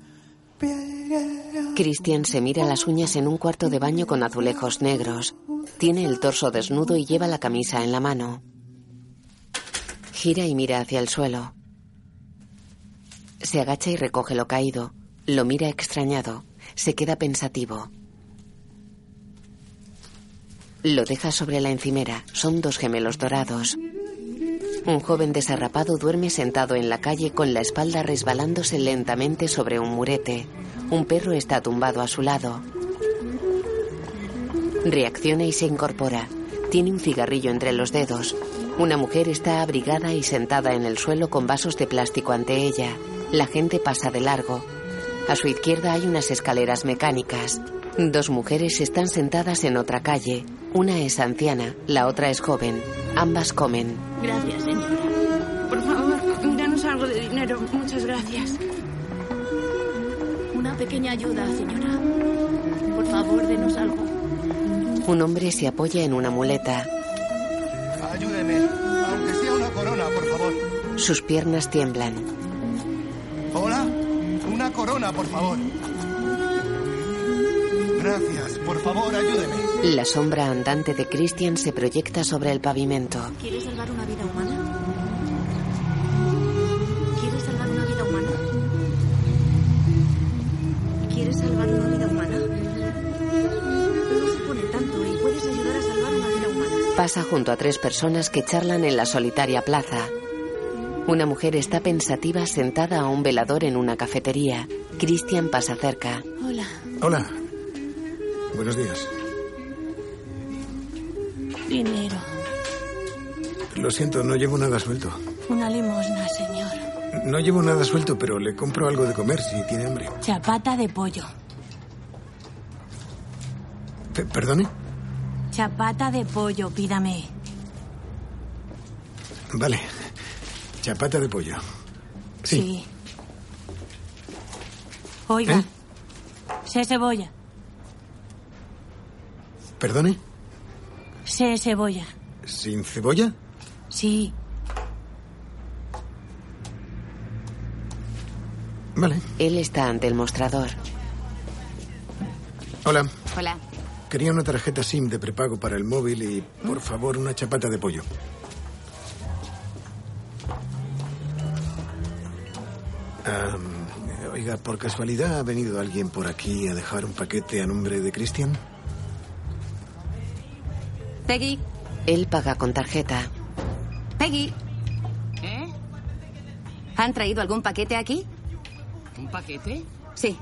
Christian se mira las uñas en un cuarto de baño con azulejos negros. Tiene el torso desnudo y lleva la camisa en la mano. Gira y mira hacia el suelo. Se agacha y recoge lo caído. Lo mira extrañado. Se queda pensativo. Lo deja sobre la encimera. Son dos gemelos dorados. Un joven desarrapado duerme sentado en la calle con la espalda resbalándose lentamente sobre un murete. Un perro está tumbado a su lado. Reacciona y se incorpora. Tiene un cigarrillo entre los dedos. Una mujer está abrigada y sentada en el suelo con vasos de plástico ante ella. La gente pasa de largo. A su izquierda hay unas escaleras mecánicas. Dos mujeres están sentadas en otra calle. Una es anciana, la otra es joven. Ambas comen. Gracias, señora. Por favor, danos algo de dinero. Muchas gracias. Una pequeña ayuda, señora. Por favor, denos algo. Un hombre se apoya en una muleta. Ayúdeme, aunque sea una corona, por favor. Sus piernas tiemblan. Hola, una corona, por favor. Gracias, por favor, ayúdeme. La sombra andante de Christian se proyecta sobre el pavimento. ¿Quieres salvar una vida humana? ¿Quieres salvar una vida humana? ¿Quieres salvar una vida humana? No supone tanto y puedes ayudar a salvar una vida humana. Pasa junto a tres personas que charlan en la solitaria plaza. Una mujer está pensativa sentada a un velador en una cafetería. Christian pasa cerca. Hola. Hola. Buenos días. Dinero. Lo siento, no llevo nada suelto. Una limosna, señor. No llevo nada suelto, pero le compro algo de comer si tiene hambre. Chapata de pollo. Pe- ¿Perdone? Chapata de pollo, pídame. Vale. Chapata de pollo. Sí. Oiga. ¿Eh? Sé cebolla. ¿Perdone? Sé cebolla. ¿Sin cebolla? Sí. Vale. Él está ante el mostrador. Hola. Hola. Quería una tarjeta SIM de prepago para el móvil y, por favor, una chapata de pollo. Oiga, ¿por casualidad ha venido alguien por aquí a dejar un paquete a nombre de Christian? Peggy. Él paga con tarjeta. Peggy. ¿Eh? ¿Han traído algún paquete aquí? ¿Un paquete? Sí.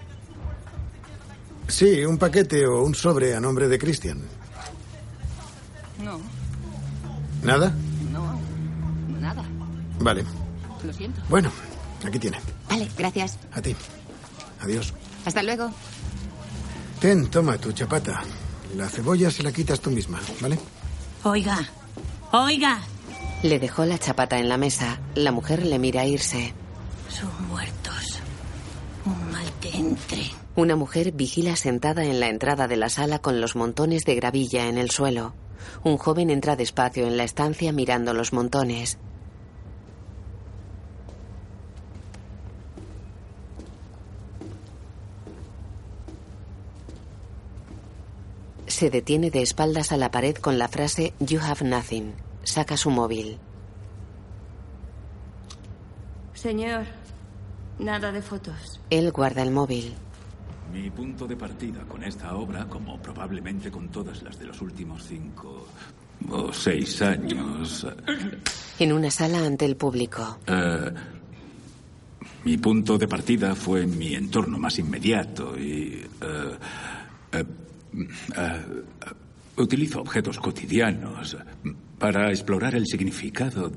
Sí, un paquete o un sobre a nombre de Christian. No, ¿Nada? no, nada. Vale. Lo siento. Bueno, aquí tiene. Vale, gracias. A ti. Adiós. Hasta luego. Ten, toma tu chapata. La cebolla se la quitas tú misma, ¿vale? Oiga. Oiga. Le dejó la chapata en la mesa. La mujer le mira irse. Son muertos. Un mal que entre. Una mujer vigila sentada en la entrada de la sala con los montones de gravilla en el suelo. Un joven entra despacio en la estancia mirando los montones. Se detiene de espaldas a la pared con la frase You have nothing. Saca su móvil. Señor, nada de fotos. Él guarda el móvil. Mi punto de partida con esta obra, como probablemente con todas las de los últimos cinco o seis años, En una sala ante el público. eh, mi punto de partida fue mi entorno más inmediato y eh, eh, eh, utilizo objetos cotidianos para explorar el significado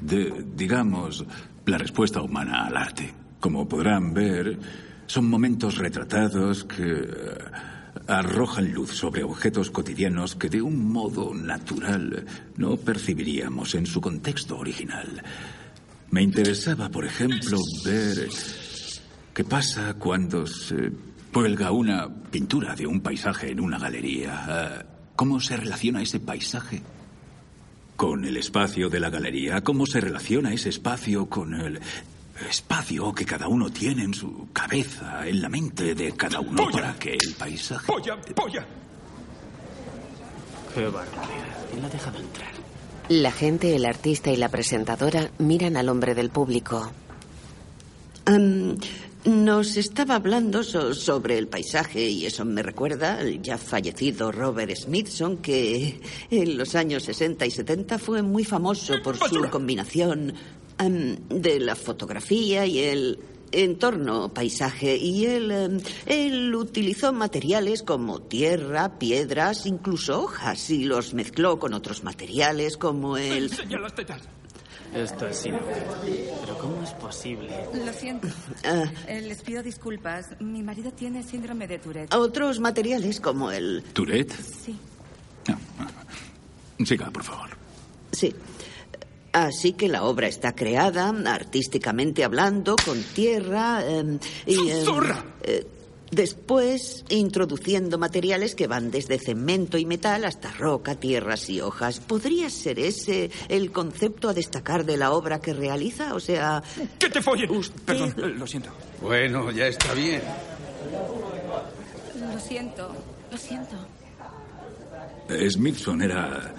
de, digamos, la respuesta humana al arte. Como podrán ver, son momentos retratados que eh, arrojan luz sobre objetos cotidianos que de un modo natural no percibiríamos en su contexto original. Me interesaba, por ejemplo, ver qué pasa cuando se cuelga una pintura de un paisaje en una galería. Ah, ¿Cómo se relaciona ese paisaje con el espacio de la galería? ¿Cómo se relaciona ese espacio con el espacio que cada uno tiene en su cabeza, en la mente de cada uno para que el paisaje... ¡Polla, polla! Qué barbaridad. ¿Quién la ha dejado entrar? La gente, el artista y la presentadora miran al hombre del público. Am, nos estaba hablando so- sobre el paisaje y eso me recuerda al ya fallecido Robert Smithson, que en los años 60 y 70 fue muy famoso por su combinación am, de la fotografía y el entorno, paisaje, y él, em, él utilizó materiales como tierra, piedras, incluso hojas, y los mezcló con otros materiales como el... Enseña las tetas. Esto es inútil. Pero ¿cómo es posible? Lo siento. Ah. Eh, les pido disculpas. Mi marido tiene síndrome de Tourette. Otros materiales como el... ¿Tourette? Sí. Siga, por favor. Sí. Así que la obra está creada, artísticamente hablando, con tierra em, y... em, eh, después, introduciendo materiales que van desde cemento y metal hasta roca, tierras y hojas. ¿Podría ser ese el concepto a destacar de la obra que realiza? O sea... ¡Que te follen! Perdón, eh, lo siento. Bueno, ya está bien. Lo siento. Lo siento. Smithson era.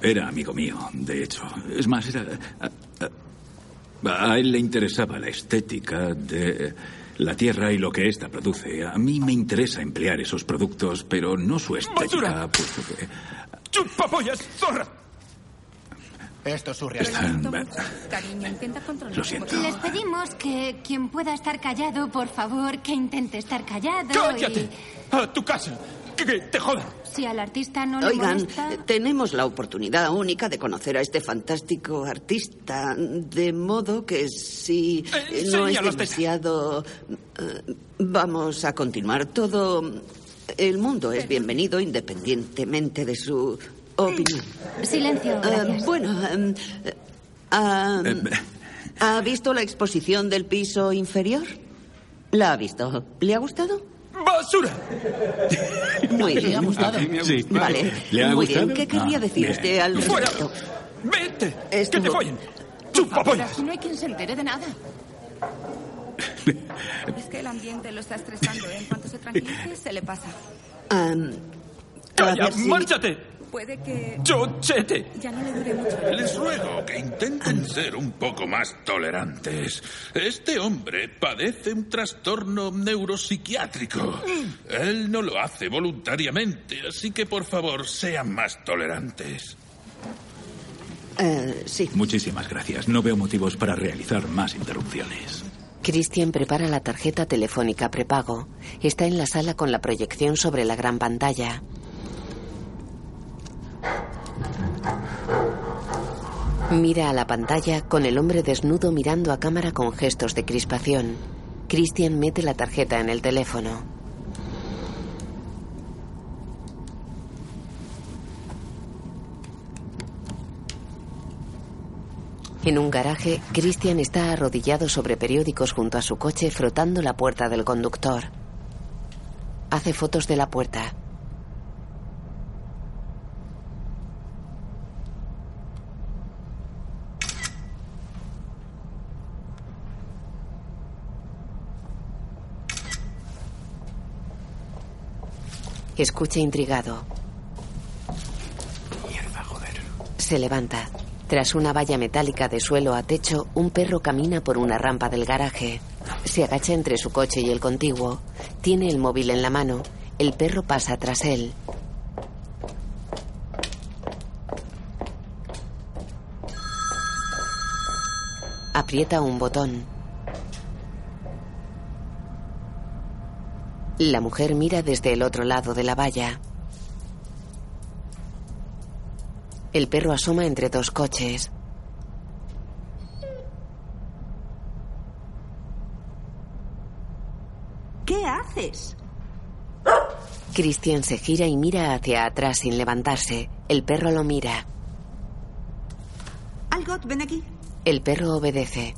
Era amigo mío, de hecho. Es más, era. A, a- a él le interesaba la estética de la tierra y lo que ésta produce. A mí me interesa emplear esos productos, pero no su estética. puesto que ¡Chupapollas, zorra! Esto es están. Cariño, intenta controlar. Lo siento. Les pedimos que quien pueda estar callado, por favor, que intente estar callado. ¡Cállate! ¡A tu casa! ¡Que, que te jodan! Si al artista no le Oigan, molesta... eh, tenemos la oportunidad única de conocer a este fantástico artista, de modo que si eh, no es demasiado... eh, vamos a continuar. Todo el mundo es bienvenido independientemente de su opinión. Silencio, Eh, bueno, eh, ¿ha visto la exposición del piso inferior? ¿La ha visto? ¿Le ha gustado? ¡Basura! Muy bien. ¿Le ha gustado? Sí. Vale. ¿Le ha Muy gustado? bien. ¿Qué querría Ah, decir bien. usted al ¡Fuera! respecto? ¡Vete! Esto- ¡Que te follen! ¡Chupapollas! no hay quien se entere de nada. Es que el ambiente lo está estresando. En cuanto se tranquilice, se le pasa. Am, a ¡Calla! ver si- ¡Márchate! Puede que ¡Chochete! ya no le dure mucho. Les ruego que intenten ser un poco más tolerantes. Este hombre padece un trastorno neuropsiquiátrico. Él no lo hace voluntariamente, así que por favor sean más tolerantes. Eh, sí. Muchísimas gracias. No veo motivos para realizar más interrupciones. Christian prepara la tarjeta telefónica prepago. Está en la sala con la proyección sobre la gran pantalla. Mira a la pantalla con el hombre desnudo mirando a cámara con gestos de crispación. Christian mete la tarjeta en el teléfono. En un garaje, Christian está arrodillado sobre periódicos junto a su coche frotando la puerta del conductor. Hace fotos de la puerta. Escucha intrigado. Se levanta. Tras una valla metálica de suelo a techo, un perro camina por una rampa del garaje. Se agacha entre su coche y el contiguo. Tiene el móvil en la mano. El perro pasa tras él. Aprieta un botón. La mujer mira desde el otro lado de la valla. El perro asoma entre dos coches. ¿Qué haces? Christian se gira y mira hacia atrás sin levantarse. El perro lo mira. Algot, ven aquí. El perro obedece.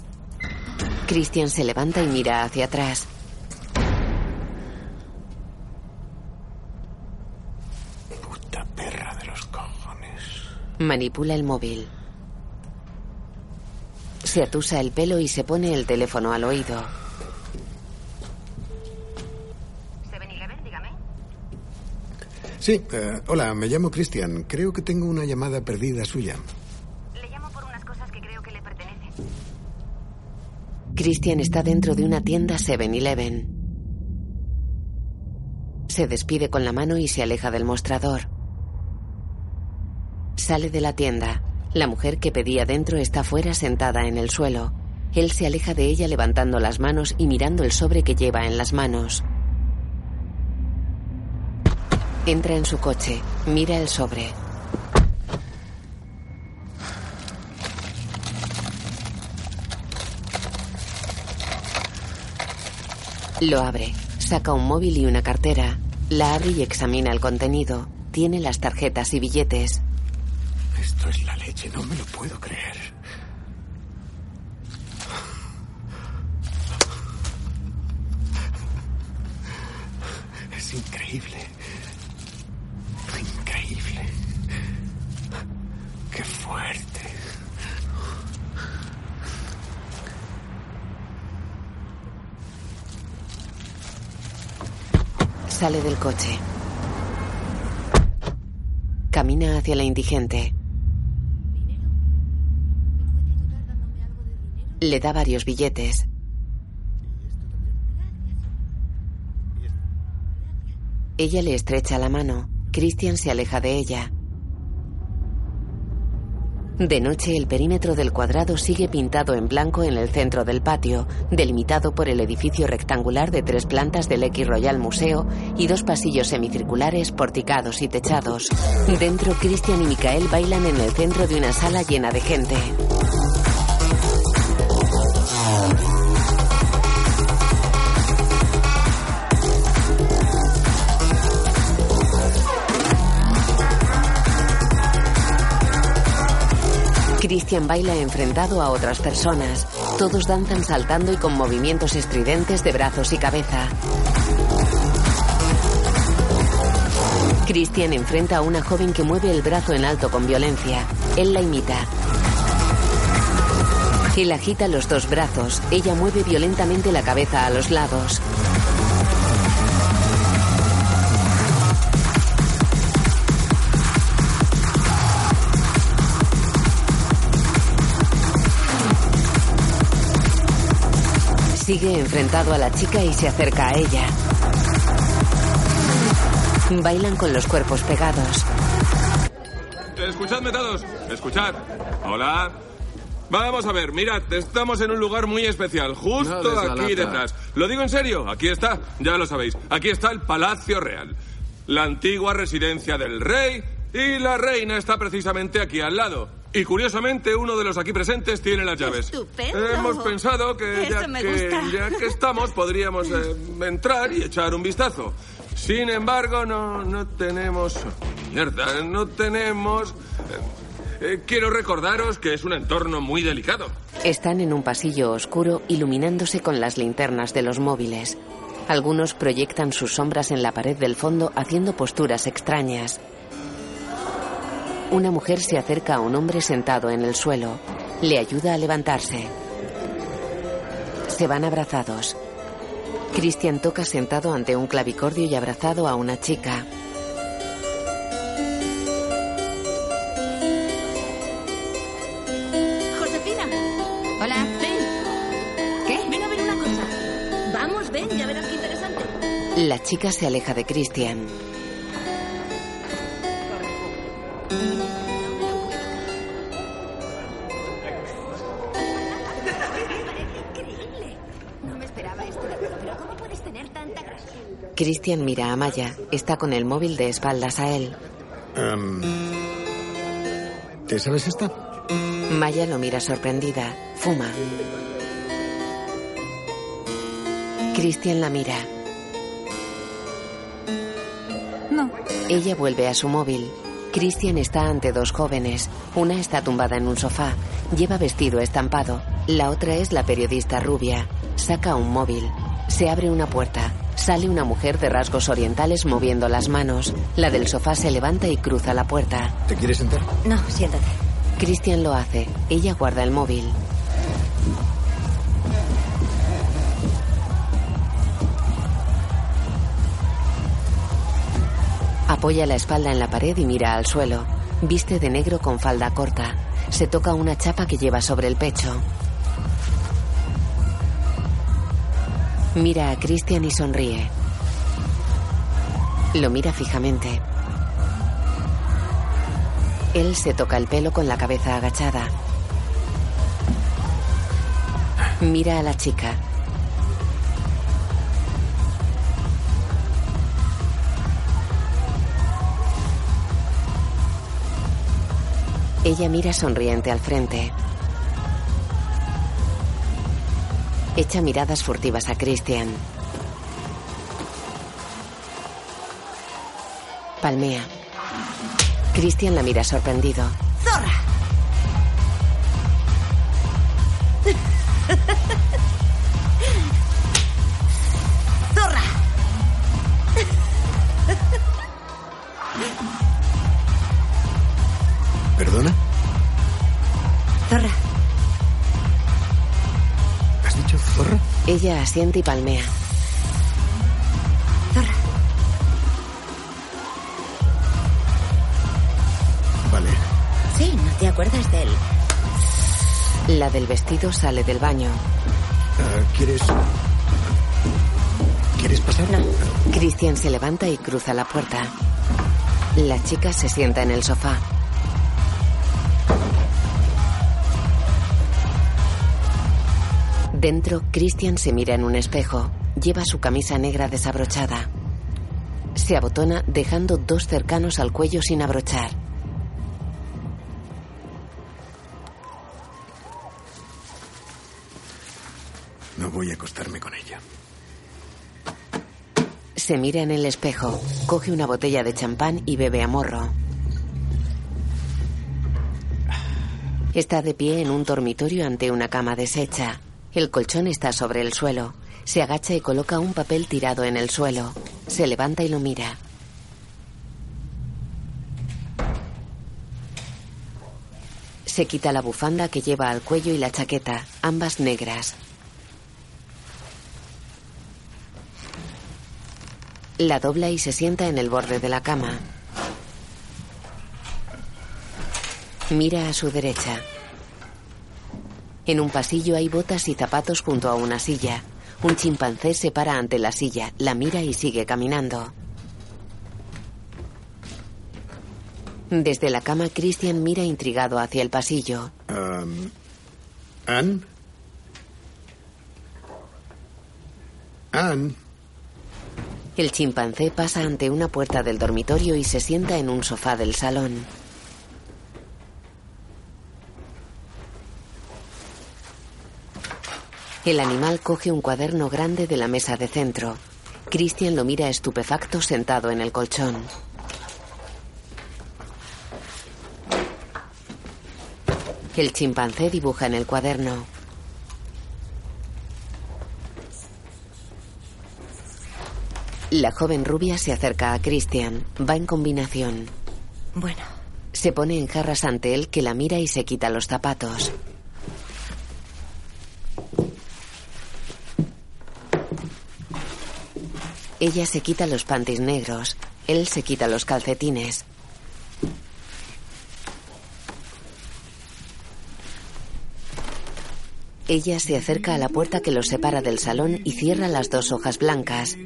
Christian se levanta y mira hacia atrás. Puta perra de los cojones. Manipula el móvil. Se atusa el pelo y se pone el teléfono al oído. Sí, eh, hola, me llamo Christian. Creo que tengo una llamada perdida suya. Christian está dentro de una tienda 7-Eleven. Se despide con la mano y se aleja del mostrador. Sale de la tienda. La mujer que pedía dentro está fuera sentada en el suelo. Él se aleja de ella levantando las manos y mirando el sobre que lleva en las manos. Entra en su coche, mira el sobre. Lo abre, saca un móvil y una cartera, la abre y examina el contenido. Tiene las tarjetas y billetes. Es la leche, no me lo puedo creer. Es increíble. Increíble. Qué fuerte. Sale del coche. Camina hacia la indigente. Le da varios billetes. Ella le estrecha la mano. Christian se aleja de ella. De noche el perímetro del cuadrado sigue pintado en blanco en el centro del patio, delimitado por el edificio rectangular de tres plantas del X Royal Museo y dos pasillos semicirculares porticados y techados. Dentro Christian y Micael bailan en el centro de una sala llena de gente. Christian baila enfrentado a otras personas. Todos danzan saltando y con movimientos estridentes de brazos y cabeza. Christian enfrenta a una joven que mueve el brazo en alto con violencia. Él la imita. Él agita los dos brazos. Ella mueve violentamente la cabeza a los lados. Sigue enfrentado a la chica y se acerca a ella. Bailan con los cuerpos pegados. Escuchadme todos, escuchad. Hola. Vamos a ver, mirad, estamos en un lugar muy especial, justo No aquí detrás. Lo digo en serio, aquí está, ya lo sabéis, aquí está el Palacio Real, la antigua residencia del rey y la reina está precisamente aquí al lado. Y curiosamente, uno de los aquí presentes tiene las llaves. ¡Estupendo! Hemos pensado que ya, Eso me que gusta. ya que estamos podríamos eh, entrar y echar un vistazo. Sin embargo, no, no tenemos... Mierda, no tenemos... eh, eh, quiero recordaros que es un entorno muy delicado. Están en un pasillo oscuro iluminándose con las linternas de los móviles. Algunos proyectan sus sombras en la pared del fondo haciendo posturas extrañas. Una mujer se acerca a un hombre sentado en el suelo. Le ayuda a levantarse. Se van abrazados. Christian toca sentado ante un clavicordio y abrazado a una chica. Josefina. Hola. Ven. ¿Qué? Ven a ver una cosa. Vamos, ven, ya verás qué interesante. La chica se aleja de Christian. Christian mira a Maya. Está con el móvil de espaldas a él. Em, ¿Te sabes esta? Maya lo mira sorprendida. Fuma. Christian la mira. No. Ella vuelve a su móvil. Christian está ante dos jóvenes. Una está tumbada en un sofá. Lleva vestido estampado. La otra es la periodista rubia. Saca un móvil. Se abre una puerta. Sale una mujer de rasgos orientales moviendo las manos. La del sofá se levanta y cruza la puerta. ¿Te quieres sentar? No, siéntate. Christian lo hace. Ella guarda el móvil. Apoya la espalda en la pared y mira al suelo. Viste de negro con falda corta. Se toca una chapa que lleva sobre el pecho. Mira a Christian y sonríe. Lo mira fijamente. Él se toca el pelo con la cabeza agachada. Mira a la chica. Ella mira sonriente al frente. Echa miradas furtivas a Christian. Palmea. Christian la mira sorprendido. ¡Zorra! Ella asiente y palmea. Zorra. Vale. Sí, ¿no te acuerdas de él? La del vestido sale del baño. Ah, ¿Quieres. ¿Quieres pasar? Christian se levanta y cruza la puerta. La chica se sienta en el sofá. Dentro, Christian se mira en un espejo. Lleva su camisa negra desabrochada. Se abotona dejando dos cercanos al cuello sin abrochar. No voy a acostarme con ella. Se mira en el espejo, coge una botella de champán y bebe a morro. Está de pie en un dormitorio ante una cama deshecha. El colchón está sobre el suelo. Se agacha y coloca un papel tirado en el suelo. Se levanta y lo mira. Se quita la bufanda que lleva al cuello y la chaqueta, ambas negras. La dobla y se sienta en el borde de la cama. Mira a su derecha. En un pasillo hay botas y zapatos junto a una silla. Un chimpancé se para ante la silla, la mira y sigue caminando. Desde la cama, Christian mira intrigado hacia el pasillo. Am, ¿Ann? Ann, El chimpancé pasa ante una puerta del dormitorio y se sienta en un sofá del salón. El animal coge un cuaderno grande de la mesa de centro. Christian lo mira estupefacto sentado en el colchón. El chimpancé dibuja en el cuaderno. La joven rubia se acerca a Christian. Va en combinación. Bueno. Se pone en jarras ante él que la mira y se quita los zapatos. Ella se quita los panties negros. Él se quita los calcetines. Ella se acerca a la puerta que los separa del salón y cierra las dos hojas blancas.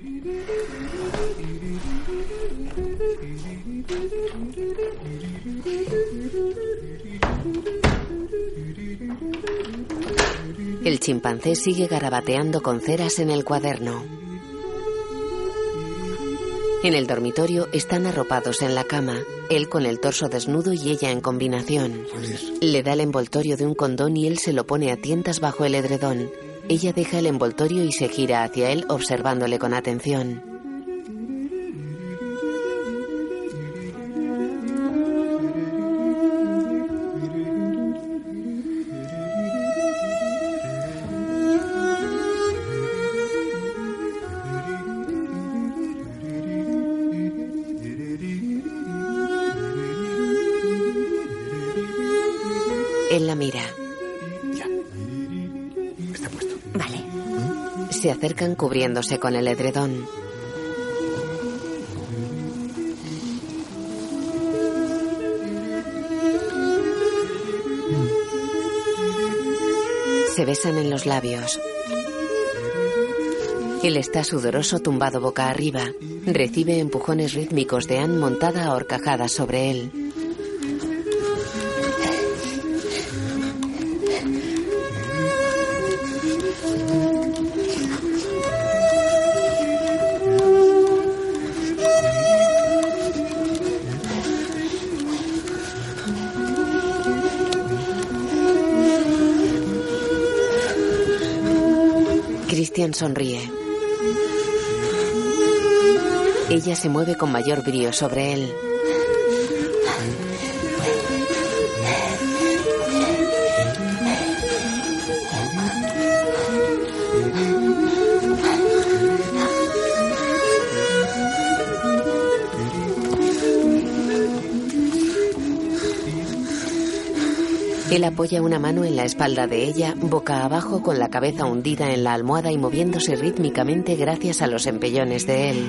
El chimpancé sigue garabateando con ceras en el cuaderno. En el dormitorio están arropados en la cama, él con el torso desnudo y ella en combinación. Le da el envoltorio de un condón y él se lo pone a tientas bajo el edredón. Ella deja el envoltorio y se gira hacia él observándole con atención. Acercan cubriéndose con el edredón. Se besan en los labios. Él está sudoroso tumbado boca arriba. Recibe empujones rítmicos de Anne montada a sobre él. Sonríe. Ella se mueve con mayor brío sobre él. Él apoya una mano en la espalda de ella, boca abajo con la cabeza hundida en la almohada y moviéndose rítmicamente gracias a los empellones de él.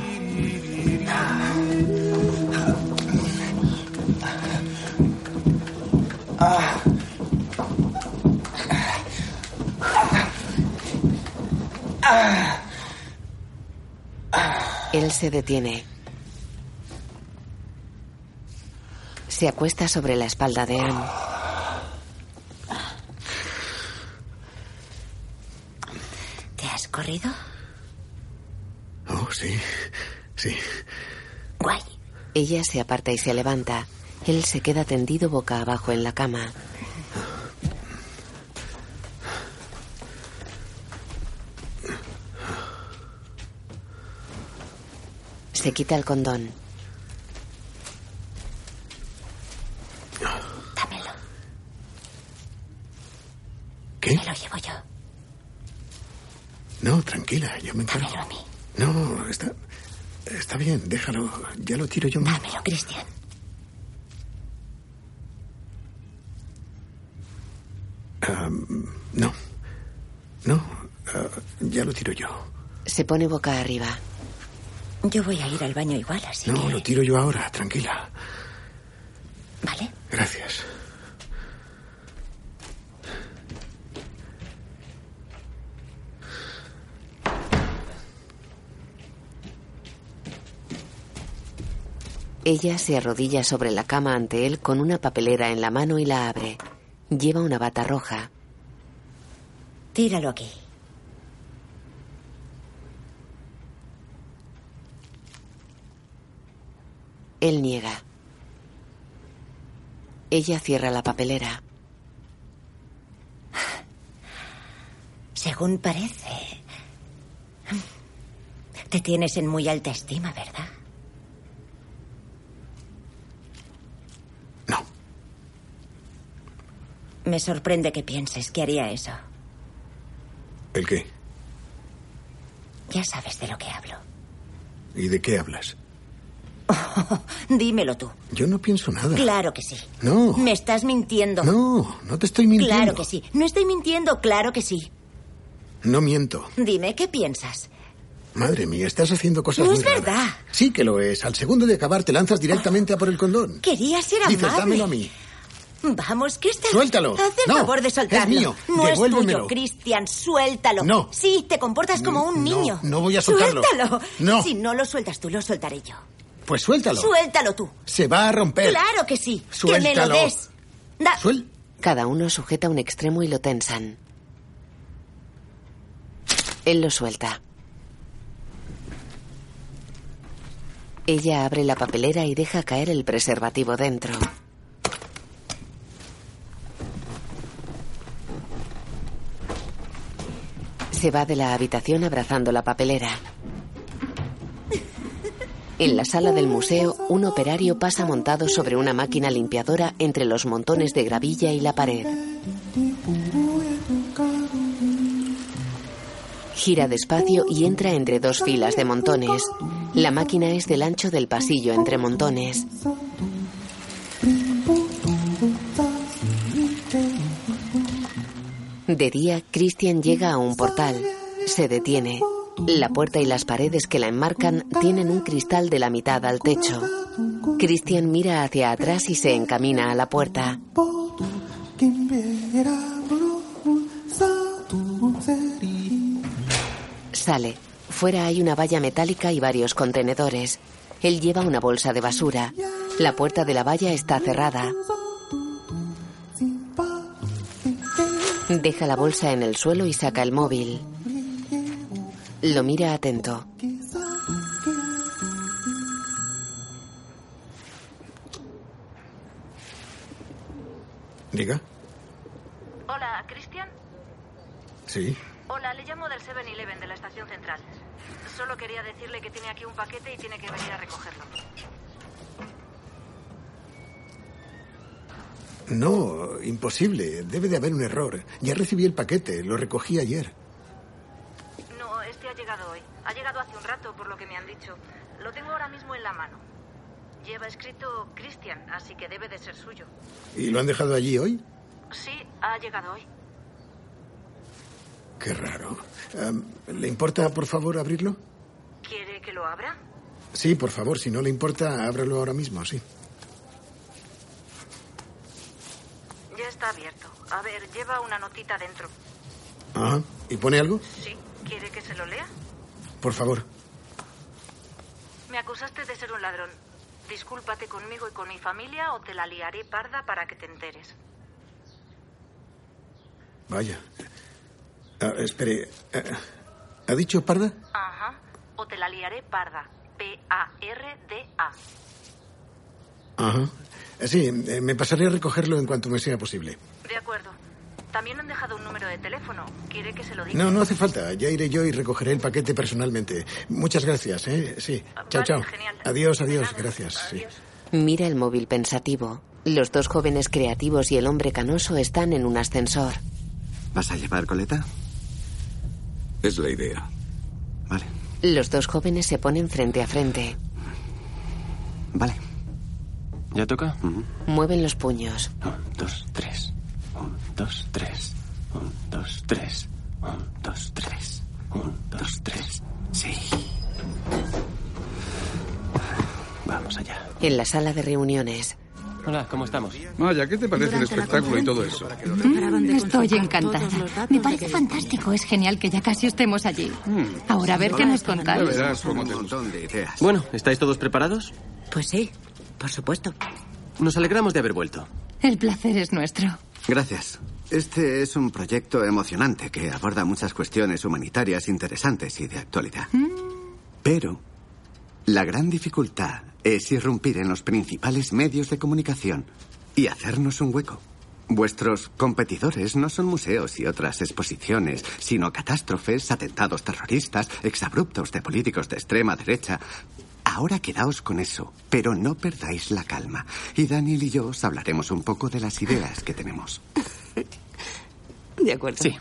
Él se detiene. Se acuesta sobre la espalda de Anne. ¿Te has corrido? Oh, sí. Sí. Guay. Ella se aparta y se levanta. Él se queda tendido boca abajo en la cama. Se quita el condón. Dámelo. ¿Qué? Me lo llevo yo. No, tranquila, yo me encargo. Dámelo a mí. Bien, déjalo. Ya lo tiro yo mismo. Dámelo, Cristian. No. No, ah, ya lo tiro yo. Se pone boca arriba. Yo voy a ir al baño igual, así No, que... lo tiro yo ahora, tranquila. Vale. Gracias. Ella se arrodilla sobre la cama ante él con una papelera en la mano y la abre. Lleva una bata roja. Tíralo aquí. Él niega. Ella cierra la papelera. Según parece... Te tienes en muy alta estima, ¿verdad? Me sorprende que pienses que haría eso. ¿El qué? Ya sabes de lo que hablo. ¿Y de qué hablas? Dímelo tú. Yo no pienso nada. Claro que sí. No. Me estás mintiendo. No, no te estoy mintiendo. Claro que sí. No estoy mintiendo, claro que sí. No miento. Dime, ¿qué piensas? Madre mía, estás haciendo cosas No muy es raras. verdad. Sí que lo es. Al segundo de acabar te lanzas directamente a por el condón. Quería ser amable. Dices, dámelo a mí. Vamos, ¿qué estás...? Suéltalo. Haz el No, favor de soltarlo. es mío. No es tuyo, Cristian. Suéltalo. No. Sí, te comportas como un No, niño. no voy a soltarlo. Suéltalo. No. Si no lo sueltas tú, lo soltaré yo. Pues suéltalo. Suéltalo tú. Se va a romper. Claro que sí. Que Suéltalo. me lo des. Da- Cada uno sujeta un extremo y lo tensan. Él lo suelta. Ella abre la papelera y deja caer el preservativo dentro. Se va de la habitación abrazando la papelera. En la sala del museo, un operario pasa montado sobre una máquina limpiadora entre los montones de gravilla y la pared. Gira despacio y entra entre dos filas de montones. La máquina es del ancho del pasillo entre montones. De día, Christian llega a un portal. Se detiene. La puerta y las paredes que la enmarcan tienen un cristal de la mitad al techo. Christian mira hacia atrás y se encamina a la puerta. Sale. Fuera hay una valla metálica y varios contenedores. Él lleva una bolsa de basura. La puerta de la valla está cerrada. Deja la bolsa en el suelo y saca el móvil. Lo mira atento. Diga. Hola, Cristian. Sí. Hola, le llamo del 7-Eleven de la estación central. Solo quería decirle que tiene aquí un paquete y tiene que venir a recogerlo. No, imposible. Debe de haber un error. Ya recibí el paquete. Lo recogí ayer. No, este ha llegado hoy. Ha llegado hace un rato, por lo que me han dicho. Lo tengo ahora mismo en la mano. Lleva escrito Christian, así que debe de ser suyo. ¿Y lo han dejado allí hoy? Sí, ha llegado hoy. Qué raro. ¿Le importa, por favor, abrirlo? ¿Quiere que lo abra? Sí, por favor. Si no le importa, ábralo ahora mismo, sí. Ya está abierto. A ver, lleva una notita dentro. Ajá. ¿Y pone algo? Sí. ¿Quiere que se lo lea? Por favor. Me acusaste de ser un ladrón. Discúlpate conmigo y con mi familia o te la liaré parda para que te enteres. Vaya. Ah, espere. ah, ¿Ha dicho parda? Ajá. O te la liaré parda. P-A-R-D-A. Ajá. Eh, Sí, eh, me pasaré a recogerlo en cuanto me sea posible. De acuerdo. También han dejado un número de teléfono. ¿Quiere que se lo diga? No, no hace falta. Ya iré yo y recogeré el paquete personalmente. Muchas gracias, ¿eh? Sí. Chao, chao. Adiós, adiós. Gracias. Sí. Mira el móvil pensativo. Los dos jóvenes creativos y el hombre canoso están en un ascensor. ¿Vas a llevar coleta? Es la idea. Vale. Los dos jóvenes se ponen frente a frente. Vale. ¿Ya toca? Mueven los puños. Un, dos, tres. Un, dos, tres. Un, dos, tres. Un, dos, tres. Un, dos, tres. Sí. Vamos allá. En la sala de reuniones. Hola, ¿cómo estamos? Vaya, ¿qué te parece el espectáculo y todo eso? Mm, Estoy encantada. Me parece fantástico. Es genial que ya casi estemos allí. Ahora a ver qué nos contáis. Bueno, ¿estáis todos preparados? Pues sí, por supuesto. Nos alegramos de haber vuelto. El placer es nuestro. Gracias. Este es un proyecto emocionante que aborda muchas cuestiones humanitarias interesantes y de actualidad. Pero la gran dificultad es irrumpir en los principales medios de comunicación y hacernos un hueco. Vuestros competidores no son museos y otras exposiciones, sino catástrofes, atentados terroristas, exabruptos de políticos de extrema derecha. Ahora quedaos con eso, pero no perdáis la calma. Y Daniel y yo os hablaremos un poco de las ideas que tenemos. De acuerdo. Sí.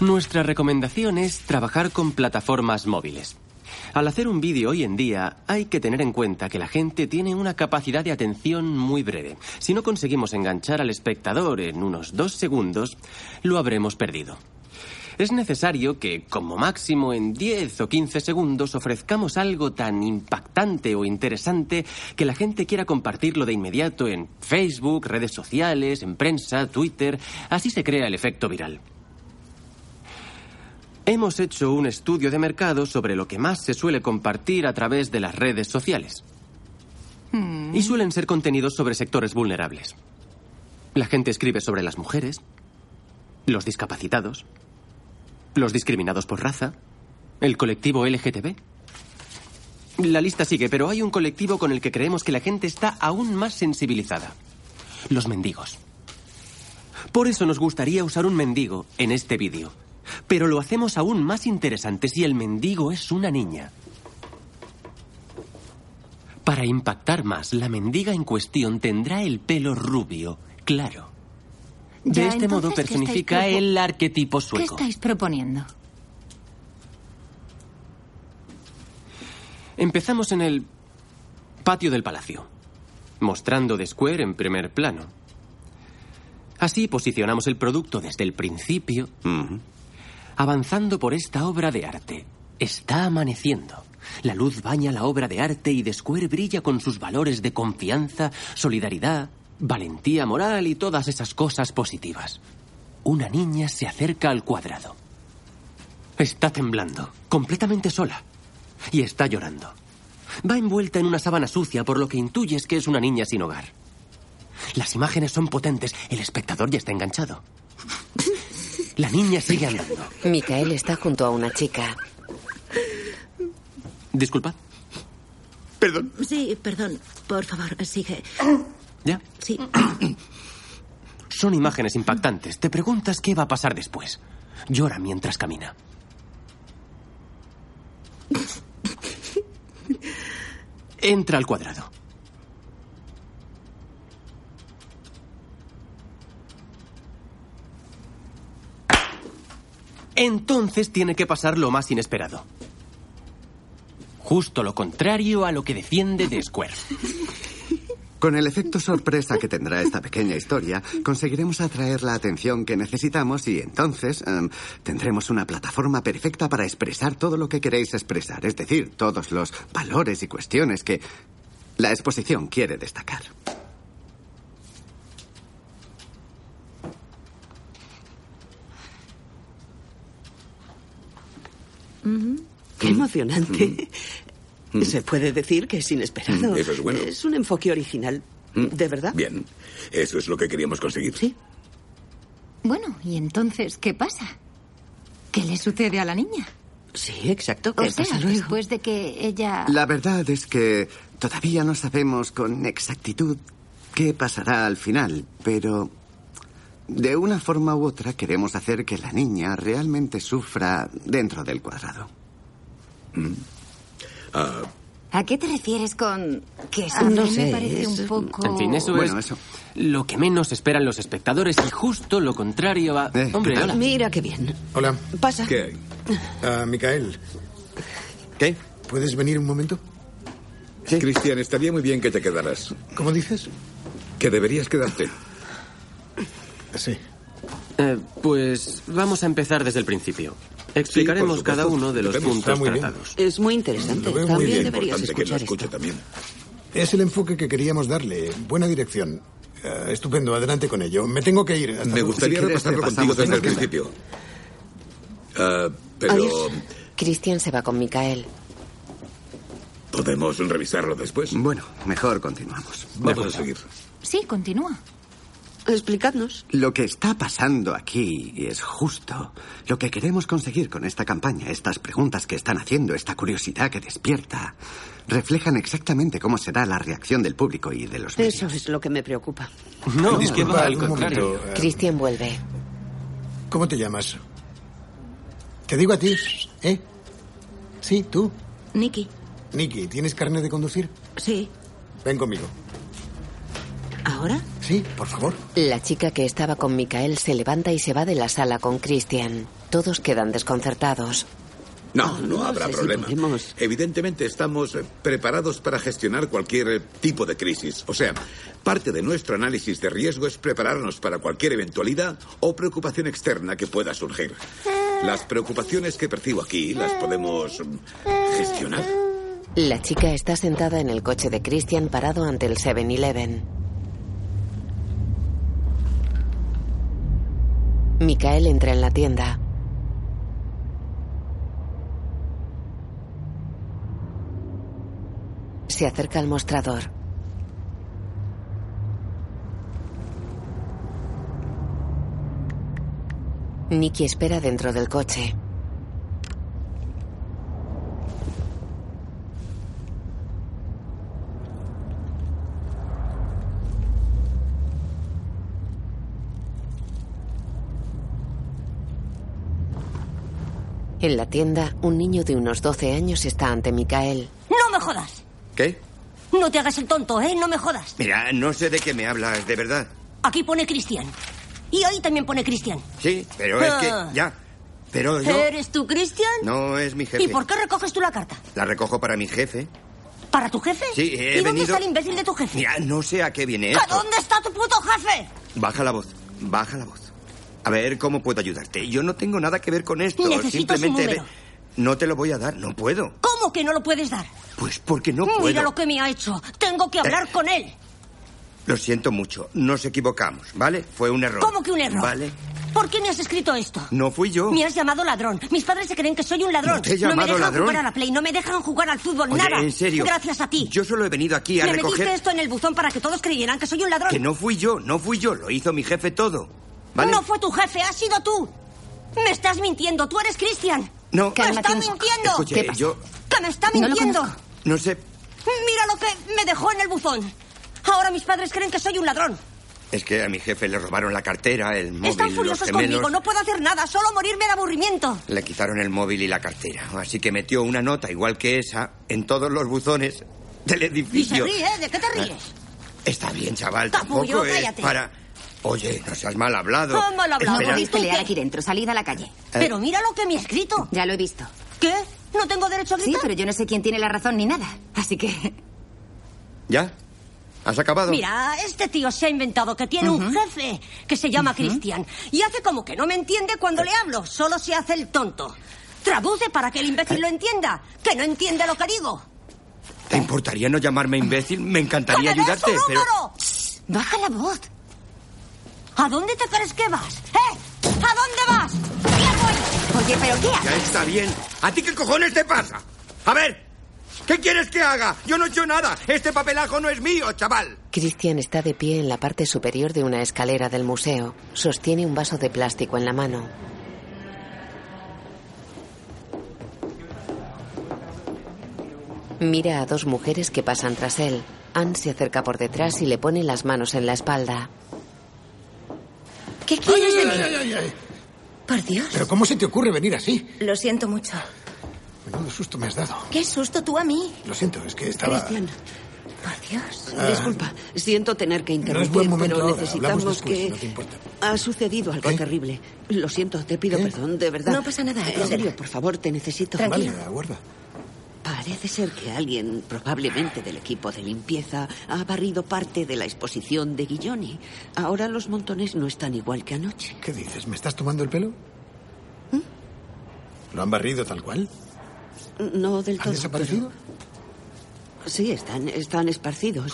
Nuestra recomendación es trabajar con plataformas móviles. Al hacer un vídeo hoy en día hay que tener en cuenta que la gente tiene una capacidad de atención muy breve. Si no conseguimos enganchar al espectador en unos dos segundos, lo habremos perdido. Es necesario que, como máximo en 10 o 15 segundos, ofrezcamos algo tan impactante o interesante que la gente quiera compartirlo de inmediato en Facebook, redes sociales, en prensa, Twitter. Así se crea el efecto viral. Hemos hecho un estudio de mercado sobre lo que más se suele compartir a través de las redes sociales. Y suelen ser contenidos sobre sectores vulnerables. La gente escribe sobre las mujeres, los discapacitados, los discriminados por raza, el colectivo LGTB. La lista sigue, pero hay un colectivo con el que creemos que la gente está aún más sensibilizada. Los mendigos. Por eso nos gustaría usar un mendigo en este vídeo. Pero lo hacemos aún más interesante si el mendigo es una niña. Para impactar más, la mendiga en cuestión tendrá el pelo rubio, claro. De Ya, este modo entonces, ¿qué personifica el arquetipo ¿Qué sueco. estáis proponiendo? Empezamos en el patio del palacio, mostrando The Square en primer plano. Así posicionamos el producto desde el principio, avanzando por esta obra de arte. Está amaneciendo. La luz baña la obra de arte y The Square brilla con sus valores de confianza, solidaridad, valentía moral y todas esas cosas positivas. Una niña se acerca al cuadrado. Está temblando, completamente sola. Y está llorando. Va envuelta en una sábana sucia, por lo que intuyes que es una niña sin hogar. Las imágenes son potentes. El espectador ya está enganchado. La niña sigue andando. Micael está junto a una chica. Disculpad. Perdón. Sí, perdón. Por favor, sigue. ¿Ya? Sí. Son imágenes impactantes. Te preguntas qué va a pasar después. Llora mientras camina. Entra al cuadrado. Entonces tiene que pasar lo más inesperado. Justo lo contrario a lo que defiende The Square. Con el efecto sorpresa que tendrá esta pequeña historia, conseguiremos atraer la atención que necesitamos y entonces em, tendremos una plataforma perfecta para expresar todo lo que queréis expresar, es decir, todos los valores y cuestiones que la exposición quiere destacar. Qué emocionante. Se puede decir que es inesperado. Mm, eso es bueno. Es un enfoque original. ¿De verdad? Bien. Eso es lo que queríamos conseguir. Sí. Bueno, ¿y entonces qué pasa? ¿Qué le sucede a la niña? Sí, exacto. O sea, después de que ella... La verdad es que todavía no sabemos con exactitud qué pasará al final, pero de una forma u otra queremos hacer que la niña realmente sufra dentro del cuadrado. Mm. Ah, ¿A qué te refieres con que Ah, no sufre? sé, Me parece un poco... En fin, eso Bueno, es eso. lo que menos esperan los espectadores y justo lo contrario a... Hombre, hola. Mira qué bien. Hola. Pasa. ¿Qué hay? Ah, Micael. ¿Qué? ¿Puedes venir un momento? Cristian, estaría muy bien que te quedaras. ¿Cómo dices? Que deberías quedarte. Sí. Eh, pues vamos a empezar desde el principio. Explicaremos Sí, cada uno de los Debemos. puntos Está muy bien. tratados. Es muy interesante. Lo veo muy También bien. deberías Importante que lo escuchar escuche esto. también. Es el enfoque que queríamos darle. Buena dirección. Ah, estupendo, adelante con ello. Me tengo que ir. Hasta Me gustaría Si repasarlo contigo desde el principio. Ah, pero Adiós. Cristian se va con Micael. podemos revisarlo después. Bueno, mejor continuamos. Vamos a seguir. Sí, continúa. Explicadnos. Lo que está pasando aquí es justo lo que queremos conseguir con esta campaña. Estas preguntas que están haciendo, esta curiosidad que despierta, reflejan exactamente cómo será la reacción del público y de los medios. Eso es lo que me preocupa. No, Disculpa, al contrario. momento. Cristian vuelve. ¿Cómo te llamas? Te digo a ti, ¿eh? Sí, tú. Nicky. Nicky, ¿tienes carne de conducir? Sí. Ven conmigo. ¿Ahora? Sí, por favor. La chica que estaba con Micael se levanta y se va de la sala con Cristian. Todos quedan desconcertados. No, no habrá sé si problema. podemos. Evidentemente estamos eh, preparados para gestionar cualquier eh, tipo de crisis. O sea, parte de nuestro análisis de riesgo es prepararnos para cualquier eventualidad o preocupación externa que pueda surgir. Las preocupaciones que percibo aquí las podemos mm, gestionar. La chica está sentada en el coche de Christian parado ante el 7-Eleven. Micael entra en la tienda. Se acerca al mostrador. Nicky espera dentro del coche. En la tienda, un niño de unos 12 años está ante Micael. No me jodas. ¿Qué? No te hagas el tonto, ¿eh? No me jodas. Mira, no sé de qué me hablas, de verdad. Aquí pone Cristian. Y ahí también pone Cristian. Sí, pero es que... Ah. Ya. Pero yo... ¿Eres tú, Cristian? No es mi jefe. ¿Y por qué recoges tú la carta? La recojo para mi jefe. ¿Para tu jefe? Sí, he ¿Y dónde venido- está el imbécil de tu jefe? Mira, no sé a qué viene ¿A esto. dónde está tu puto jefe? Baja la voz, baja la voz. A ver, ¿cómo puedo ayudarte? Yo no tengo nada que ver con esto. Necesito su Simplemente... número. No te lo voy a dar, no puedo. ¿Cómo que no lo puedes dar? Pues porque no Mira puedo. lo que me ha hecho. Tengo que hablar con él. Lo siento mucho, nos equivocamos, ¿vale? Fue un error. ¿Cómo que un error? Vale. ¿Por qué me has escrito esto? No fui yo. Me has llamado ladrón. Mis padres se creen que soy un ladrón. No te he me llamado dejan ladrón. jugar a la Play, no me dejan jugar al fútbol, Oye, nada. en serio. Gracias a ti. Yo solo he venido aquí a me recoger... metiste esto en el buzón para que todos creyeran que soy un ladrón. Que no fui yo, no fui yo, lo hizo mi jefe todo. ¿Vale? No fue tu jefe, has sido tú. Me estás mintiendo, tú eres Cristian. No. Me está mintiendo. Escuche, yo Que me está No lo mintiendo. no sé... Mira lo que me dejó en el buzón. Ahora mis padres creen que soy un ladrón. Es que a mi jefe le robaron la cartera, el móvil, Están los furiosos gemelos. conmigo, no puedo hacer nada, solo morirme de aburrimiento. Le quitaron el móvil y la cartera. Así que metió una nota igual que esa en todos los buzones del Y se edificio. ríe, ¿eh? ¿de qué te ríes? Está bien, chaval, Capullo, tampoco es cállate. para... Oye, no seas mal hablado. Ah, mal hablado. Podéis pelear aquí dentro, salid a la calle. Eh. Pero mira lo que me ha escrito. Ya lo he visto. ¿Qué? ¿No tengo derecho a Sí, gritar? pero yo no sé quién tiene la razón ni nada. Así que. ¿Ya? ¿Has acabado? Mira, este tío se ha inventado que tiene un jefe que se llama Cristian y hace como que no me entiende cuando le hablo, solo se hace el tonto. Traduce para que el imbécil lo entienda, que no entiende lo que digo. ¿Te importaría no llamarme imbécil? Me encantaría ¡Que me des ayudarte, pero... Baja la voz. ¿A dónde te crees que vas? ¿Eh? ¿A dónde vas? Oye, pero ¿qué Ya está bien. ¿A ti qué cojones te pasa? A ver, ¿qué quieres que haga? Yo no he hecho nada. Este papelajo no es mío, chaval. Christian está de pie en la parte superior de una escalera del museo. Sostiene un vaso de plástico en la mano. Mira a dos mujeres que pasan tras él. Anne se acerca por detrás y le pone las manos en la espalda. ¿Qué quieres de mí? Ay, ay, ay. Por Dios. ¿Pero cómo se te ocurre venir así? Lo siento mucho. Menudo susto me has dado. ¿Qué susto tú a mí? Lo siento, es que estaba... Cristian, Por Dios. Ah. disculpa, siento tener que No es interrumpir, buen momento pero ahora. Necesitamos después, que... no te importa. Ha sucedido algo terrible. Lo siento, te pido perdón, de verdad. No pasa nada, En serio, por favor, te necesito. Vale, aguarda. Parece ser que alguien, probablemente del equipo de limpieza, ha barrido parte de la exposición de Guilloni. Ahora los montones no están igual que anoche. ¿Qué dices? ¿Me estás tomando el pelo? ¿Lo han barrido tal cual? No del ¿Han todo. desaparecido? pero- Sí, están, están esparcidos.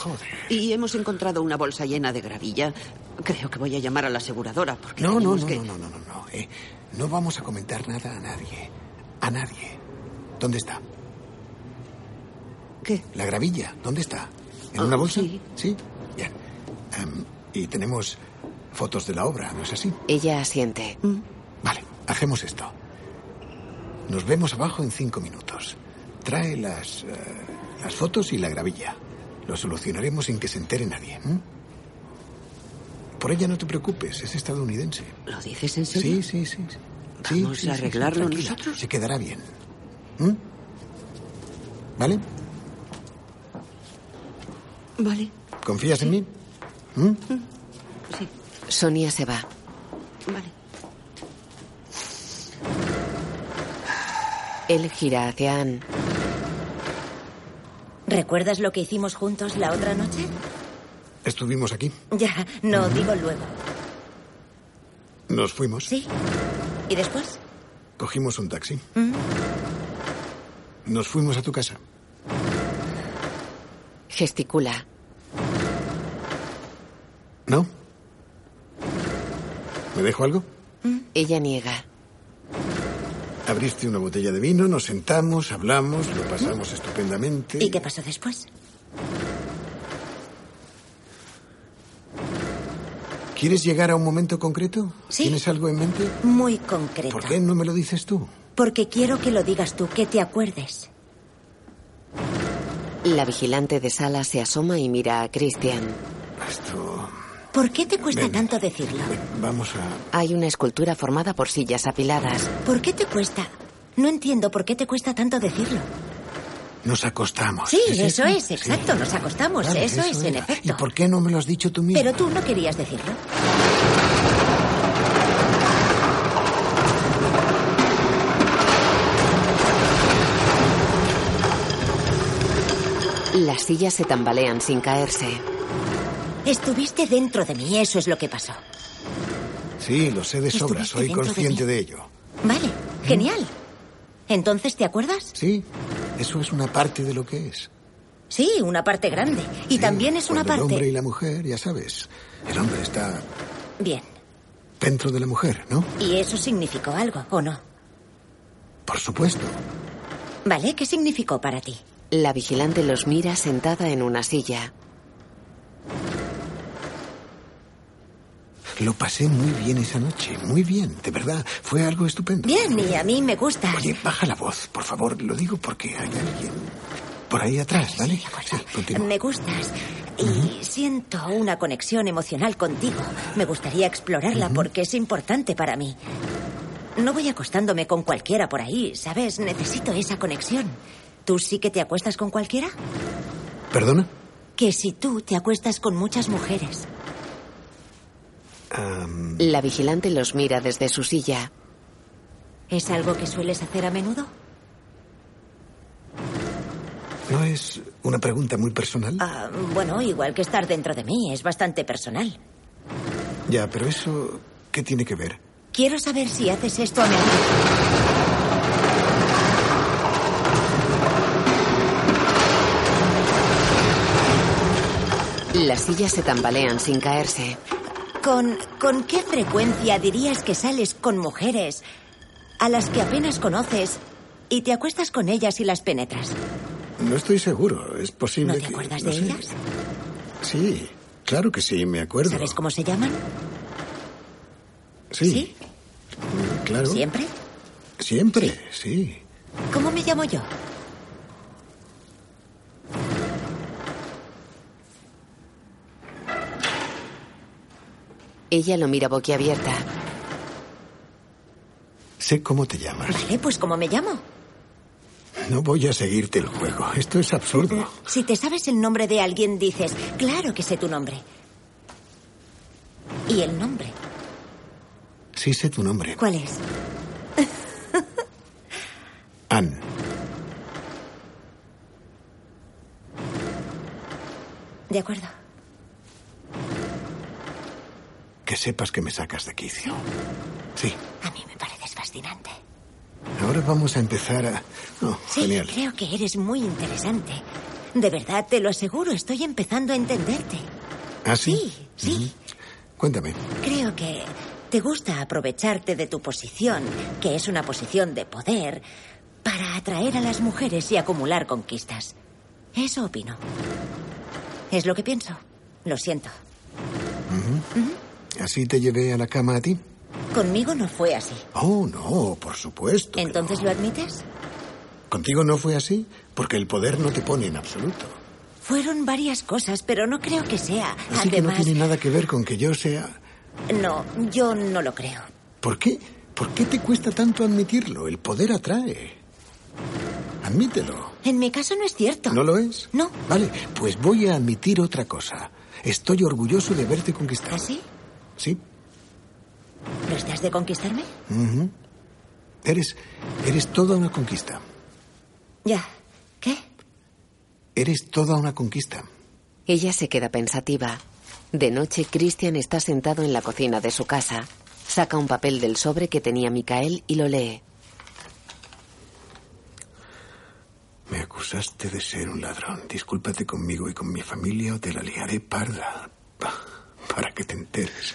Y hemos encontrado una bolsa llena de gravilla. Creo que voy a llamar a la aseguradora porque No, no, no, que... no, no, no, no, no. eh. No vamos a comentar nada a nadie. A nadie. ¿Dónde está? ¿Qué? La gravilla, ¿dónde está? ¿En Ah, una bolsa? sí. Bien. Em, y tenemos fotos de la obra, ¿no es así? Ella asiente. Vale, hacemos esto. Nos vemos abajo en cinco minutos. Trae las, eh, las fotos y la gravilla. Lo solucionaremos sin que se entere nadie. ¿m? Por ella no te preocupes, es estadounidense. ¿Lo dices en serio? Sí, sí, sí. sí. ¿Vamos Sí, sí, a sí, sí, arreglarlo nosotros? Se quedará bien. ¿M? ¿Vale? Vale. ¿Confías en mí? ¿Mm? Sí. Sonia se va. Vale. Él gira hacia Anne. ¿Recuerdas lo que hicimos juntos la otra noche? Estuvimos aquí. Ya, no digo luego. Nos fuimos. Sí. ¿Y después? Cogimos un taxi. Mm. Nos fuimos a tu casa. Gesticula. ¿No? ¿Me dejo algo? Ella niega. Abriste una botella de vino, nos sentamos, hablamos, lo pasamos estupendamente. ¿Y qué pasó después? ¿Quieres llegar a un momento concreto? Sí. ¿Tienes algo en mente? Muy concreto. ¿Por qué no me lo dices tú? Porque quiero que lo digas tú, que te acuerdes. La vigilante de sala se asoma y mira a Christian. Esto... ¿Por qué te cuesta Ven. tanto decirlo? Vamos a... Hay una escultura formada por sillas apiladas. ¿Por qué te cuesta? No entiendo por qué te cuesta tanto decirlo. Nos acostamos. Sí, ¿Es eso eso? es, exacto, nos acostamos, Vale, eso, es, en efecto. ¿Y por qué no me lo has dicho tú mismo? Pero tú no querías decirlo. Las sillas se tambalean sin caerse. Estuviste dentro de mí, eso es lo que pasó. Sí, lo sé de sobra, soy de consciente de ello. Vale, genial. Entonces, ¿te acuerdas? Sí, eso es una parte de lo que es. Sí, una parte grande. Y Sí, también es una cuando El hombre y parte... la mujer, ya sabes. El hombre está Bien. dentro de la mujer, ¿no? ¿Y eso significó algo o no? Por supuesto. ¿Vale? ¿Qué significó para ti? La vigilante los mira sentada en una silla. Lo pasé muy bien esa noche, muy bien, de verdad. Fue algo estupendo. Bien, y a mí me gusta. Oye, baja la voz, por favor. Lo digo porque hay alguien por ahí atrás, ¿vale? Sí, continúa. Me gustas. Y Siento una conexión emocional contigo. Me gustaría explorarla porque es importante para mí. No voy acostándome con cualquiera por ahí, ¿sabes? Necesito esa conexión. ¿Tú sí que te acuestas con cualquiera? ¿Perdona? Que si tú te acuestas con muchas mujeres. La vigilante los mira desde su silla. ¿Es algo que sueles hacer a menudo? ¿No es una pregunta muy personal? Ah, bueno, igual que estar dentro de mí, es bastante personal. Ya, pero eso... ¿Qué tiene que ver? Quiero saber si haces esto a menudo. Las sillas se tambalean sin caerse. ¿Con, ¿Con qué frecuencia dirías que sales con mujeres a las que apenas conoces y te acuestas con ellas y las penetras? No estoy seguro. Es posible ¿No te que- acuerdas no de sé. ellas? Sí, claro que sí, me acuerdo. ¿Sabes cómo se llaman? Sí. Claro. ¿Siempre? Siempre, sí. ¿Cómo me llamo yo? Ella lo mira boquiabierta. Sé cómo te llamas. Vale, pues ¿cómo me llamo? No voy a seguirte el juego. Esto es absurdo. Si te sabes el nombre de alguien, dices, claro que sé tu nombre. ¿Y el nombre? Sí sé tu nombre. ¿Cuál es? Ann. De acuerdo. Que sepas que me sacas de quicio. Sí. A mí me pareces fascinante. Ahora vamos a empezar a... Oh, Sí, genial. creo que eres muy interesante. De verdad, te lo aseguro, estoy empezando a entenderte. ¿Ah, sí? Sí, sí. Cuéntame. Creo que te gusta aprovecharte de tu posición, que es una posición de poder, para atraer a las mujeres y acumular conquistas. Eso opino. Es lo que pienso. Lo siento. ¿Así te llevé a la cama a ti? Conmigo no fue así. Oh, no, por supuesto. ¿Entonces lo admites? ¿Contigo no fue así? Porque el poder no te pone en absoluto. Fueron varias cosas, pero no creo que sea. Así que no Además, tiene nada que ver con que yo sea... no, yo no lo creo. ¿Por qué? ¿Por qué te cuesta tanto admitirlo? El poder atrae. Admítelo. En mi caso no es cierto. ¿No lo es? No. Vale, pues voy a admitir otra cosa. Estoy orgulloso de verte conquistado. ¿Ah, sí? Sí. ¿Lo estás de conquistarme? Eres... Eres toda una conquista. Ya. ¿Qué? Eres toda una conquista. Ella se queda pensativa. De noche, Christian está sentado en la cocina de su casa. Saca un papel del sobre que tenía Micael y lo lee. Me acusaste de ser un ladrón. Discúlpate conmigo y con mi familia o te la liaré parda. Pa- Para que te enteres.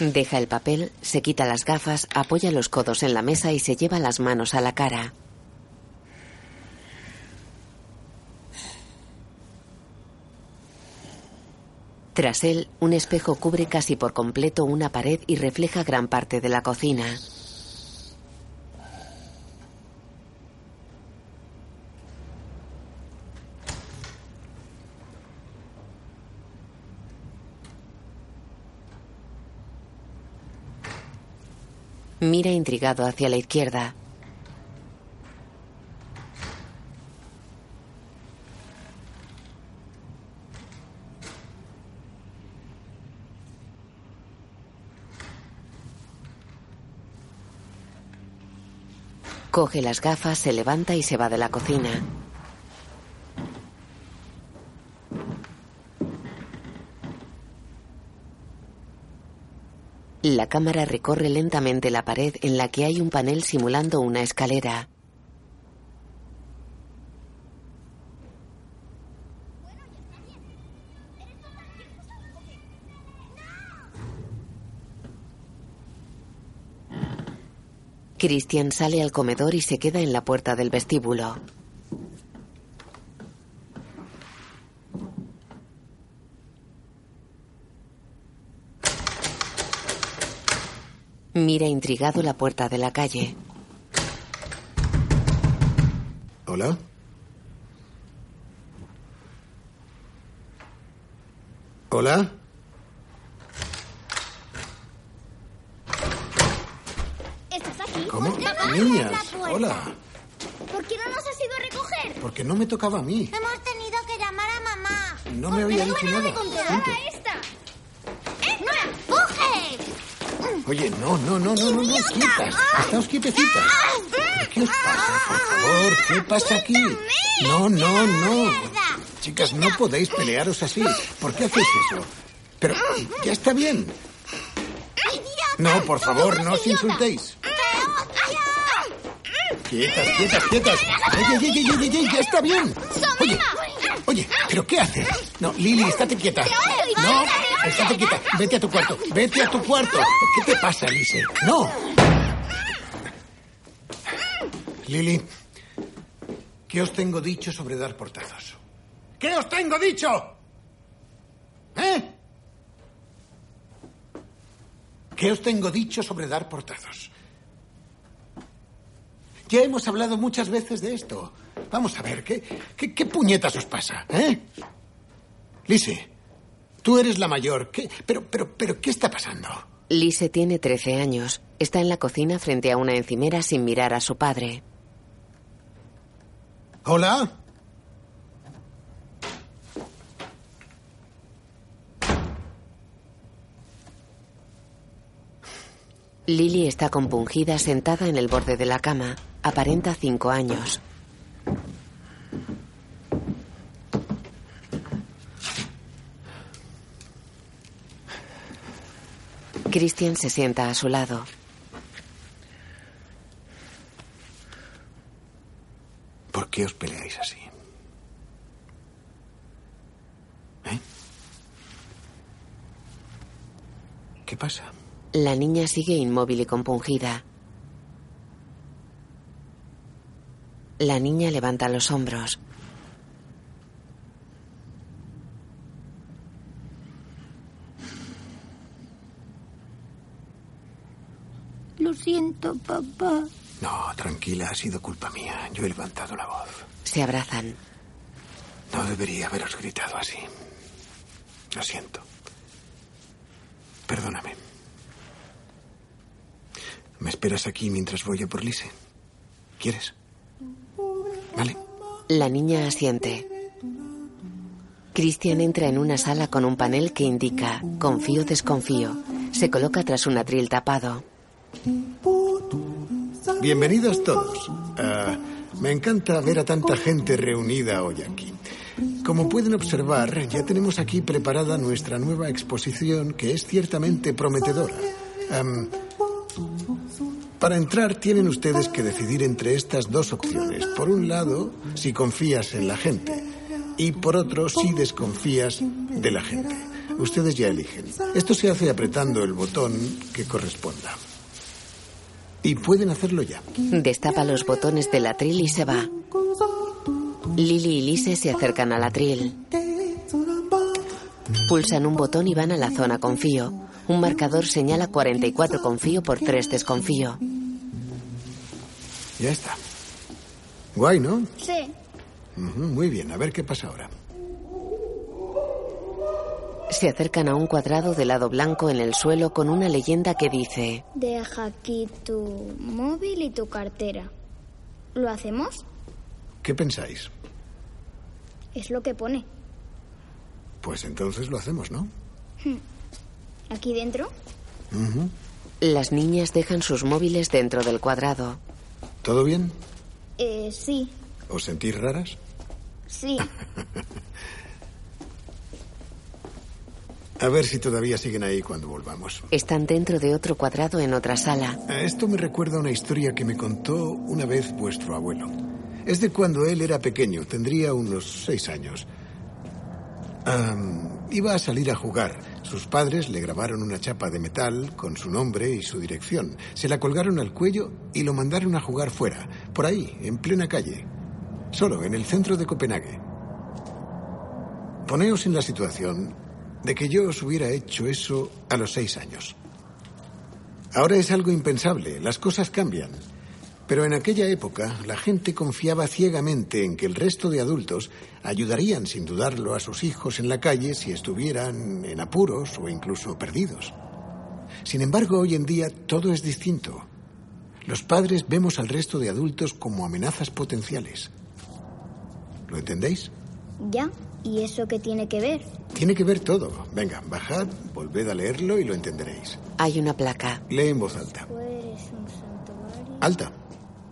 Deja el papel, se quita las gafas, apoya los codos en la mesa y se lleva las manos a la cara. Tras él, un espejo cubre casi por completo una pared y refleja gran parte de la cocina. Mira intrigado hacia la izquierda. Coge las gafas, se levanta y se va de la cocina. La cámara recorre lentamente la pared en la que hay un panel simulando una escalera. Christian sale al comedor y se queda en la puerta del vestíbulo. Mira intrigado la puerta de la calle. ¿Hola? ¿Hola? ¿Estás aquí? ¿Cómo? Papá, Niñas, abre la puerta. hola. ¿Por qué no nos has ido a recoger? Porque no me tocaba a mí. Hemos tenido que llamar a mamá. No me había dicho nada. Gente. esta! ¡Eh! ¡No la empuje! Oye, no, no, no, no, no, no, quietas. Estáos quietecitas. ¿Pero ¿Qué os pasa, por favor? ¿Qué pasa aquí? No, no, no. Chicas, no podéis pelearos así. ¿Por qué hacéis eso? Pero ya está bien. No, por favor, no os insultéis. Quietas, quietas, quietas. Oye, oye, oye, oye, oye, ya está bien. Oye, oye, ¿pero qué haces? No, Lili, estate quieta. No, estate quieta. Vete a tu cuarto. Vete a tu cuarto. ¿Qué te pasa, Lise? No. Lili, ¿qué os tengo dicho sobre dar portazos? ¿Qué os tengo dicho? ¿Eh? ¿Qué os tengo dicho sobre dar portazos? Ya hemos hablado muchas veces de esto. Vamos a ver, ¿qué, qué, qué puñetas os pasa? ¿Eh? Lise, tú eres la mayor. ¿Qué? Pero, pero, pero, ¿qué está pasando? Lise tiene 13 años. Está en la cocina frente a una encimera sin mirar a su padre. ¿Hola? Lily está compungida sentada en el borde de la cama. Aparenta cinco años. Christian se sienta a su lado. ¿Por qué os peleáis así? ¿Eh? ¿Qué pasa? La niña sigue inmóvil y compungida. La niña levanta los hombros. Lo siento, papá. No, tranquila, ha sido culpa mía. Yo he levantado la voz. Se abrazan. No debería haberos gritado así. Lo siento. Perdóname. ¿Me esperas aquí mientras voy a por Lise? ¿Quieres? Vale. La niña asiente. Christian entra en una sala con un panel que indica confío, desconfío. Se coloca tras un atril tapado. Bienvenidos todos. Ah, me encanta ver a tanta gente reunida hoy aquí. Como pueden observar, ya tenemos aquí preparada nuestra nueva exposición que es ciertamente prometedora. Para entrar tienen ustedes que decidir entre estas dos opciones. Por un lado, si confías en la gente y por otro, si desconfías de la gente. Ustedes ya eligen. Esto se hace apretando el botón que corresponda. Y pueden hacerlo ya. Destapa los botones del atril y se va. Lily y Lise se acercan al atril. Pulsan un botón y van a la zona confío. Un marcador señala 44 confío por 3 desconfío. Ya está. Guay, ¿no? Sí. Muy bien, a ver qué pasa ahora. Se acercan a un cuadrado de lado blanco en el suelo con una leyenda que dice Deja aquí tu móvil y tu cartera. ¿Lo hacemos? ¿Qué pensáis? Es lo que pone. Pues entonces lo hacemos, ¿no? ¿Aquí dentro? Las niñas dejan sus móviles dentro del cuadrado. ¿Todo bien? Eh, sí. ¿Os sentís raras? Sí. A ver si todavía siguen ahí cuando volvamos. Están dentro de otro cuadrado en otra sala. Esto me recuerda a una historia que me contó una vez vuestro abuelo. Es de cuando él era pequeño, tendría unos seis años. Iba a salir a jugar. Sus padres le grabaron una chapa de metal con su nombre y su dirección. Se la colgaron al cuello y lo mandaron a jugar fuera, por ahí, en plena calle. Solo, en el centro de Copenhague. Poneos en la situación de que yo os hubiera hecho eso a los seis años. Ahora es algo impensable, las cosas cambian. Pero en aquella época la gente confiaba ciegamente en que el resto de adultos ayudarían sin dudarlo a sus hijos en la calle si estuvieran en apuros o incluso perdidos. Sin embargo, hoy en día todo es distinto. Los padres vemos al resto de adultos como amenazas potenciales. ¿Lo entendéis? Ya, ¿y eso qué tiene que ver? Tiene que ver todo. Venga, bajad, volved a leerlo y lo entenderéis. Hay una placa. Lee en voz alta. Alta.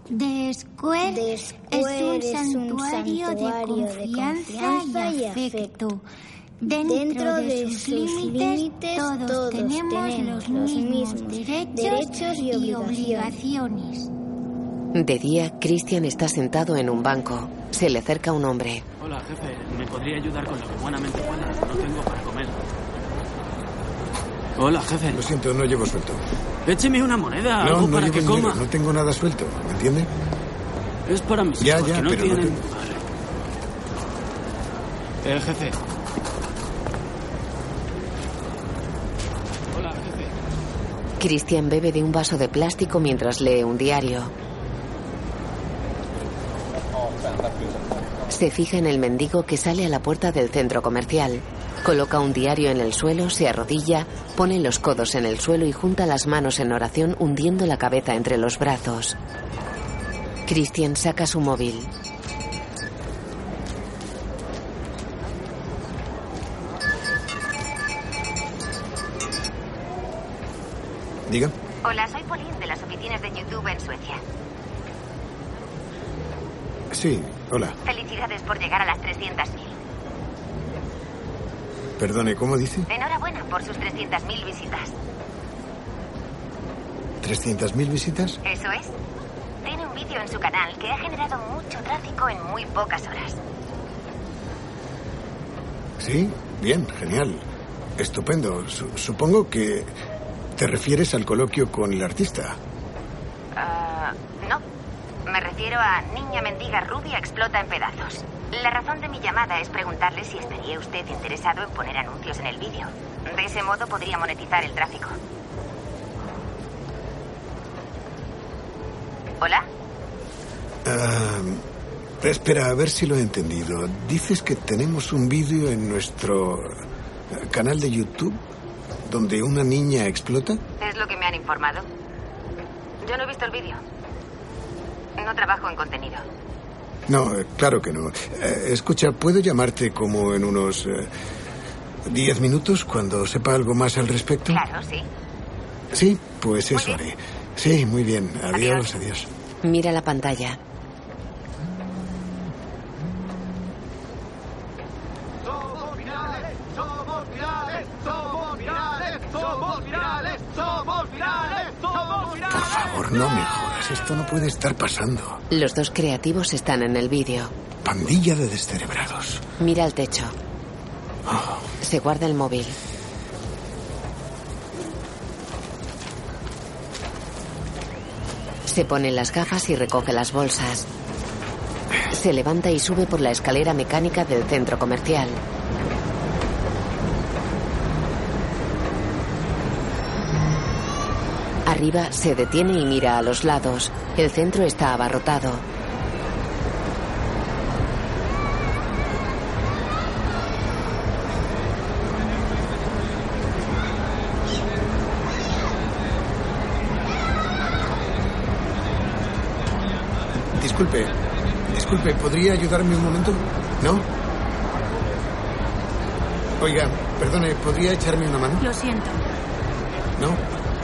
The Square, Square es un santuario, de, confianza y afecto. Dentro, de, sus límites, todos, tenemos, los mismos derechos, y obligaciones. De día, Christian está sentado en un banco. Se le acerca un hombre. Hola, jefe. ¿Me podría ayudar con lo que buenamente pueda? No tengo para comer. Hola, jefe. Lo siento, no llevo suelto. Écheme una moneda, No, algo no para llevo que dinero, coma. no tengo nada suelto, ¿me entiende? Es para mis Ya, hijos ya, que no pero no tienen... tengo- Vale. Eh, jefe. Hola, jefe. Christian bebe de un vaso de plástico mientras lee un diario. Se fija en el mendigo que sale a la puerta del centro comercial. Coloca un diario en el suelo, se arrodilla, pone los codos en el suelo y junta las manos en oración hundiendo la cabeza entre los brazos. Christian saca su móvil. Diga. Hola, soy Pauline de las oficinas de YouTube en Suecia. Sí, hola. Felicidades por llegar a las 300.000. Perdone, ¿cómo dice? Enhorabuena por sus 300.000 visitas. ¿300.000 visitas? Eso es. Tiene un vídeo en su canal que ha generado mucho tráfico en muy pocas horas. Sí, bien, genial. Estupendo. Su- supongo que te refieres al coloquio con el artista. Refiero a Niña Mendiga Rubia explota en pedazos. La razón de mi llamada es preguntarle si estaría usted interesado en poner anuncios en el vídeo. De ese modo podría monetizar el tráfico. ¿Hola? Ah, espera, a ver si lo he entendido. Dices que tenemos un vídeo en nuestro eh, canal de YouTube donde una niña explota. Es lo que me han informado. Yo no he visto el vídeo. No trabajo en contenido. No, eh, claro que no. Eh, escucha, ¿puedo llamarte como en unos eh, diez minutos cuando sepa algo más al respecto? Claro, sí. Sí, pues eso haré. Sí, muy bien. Adiós, adiós. Mira la pantalla. Somos virales, somos virales, somos virales, somos virales, somos virales, somos virales. Por favor, no me jodas. Esto no puede estar pasando. Los dos creativos están en el vídeo. Pandilla de descerebrados. Mira al techo. Se guarda el móvil. Se pone las gafas y recoge las bolsas. Se levanta y sube por la escalera mecánica del centro comercial. Arriba se detiene y mira a los lados. El centro está abarrotado. Disculpe, disculpe, ¿podría ayudarme un momento? ¿No? Oiga, perdone, ¿podría echarme una mano? Lo siento. ¿No?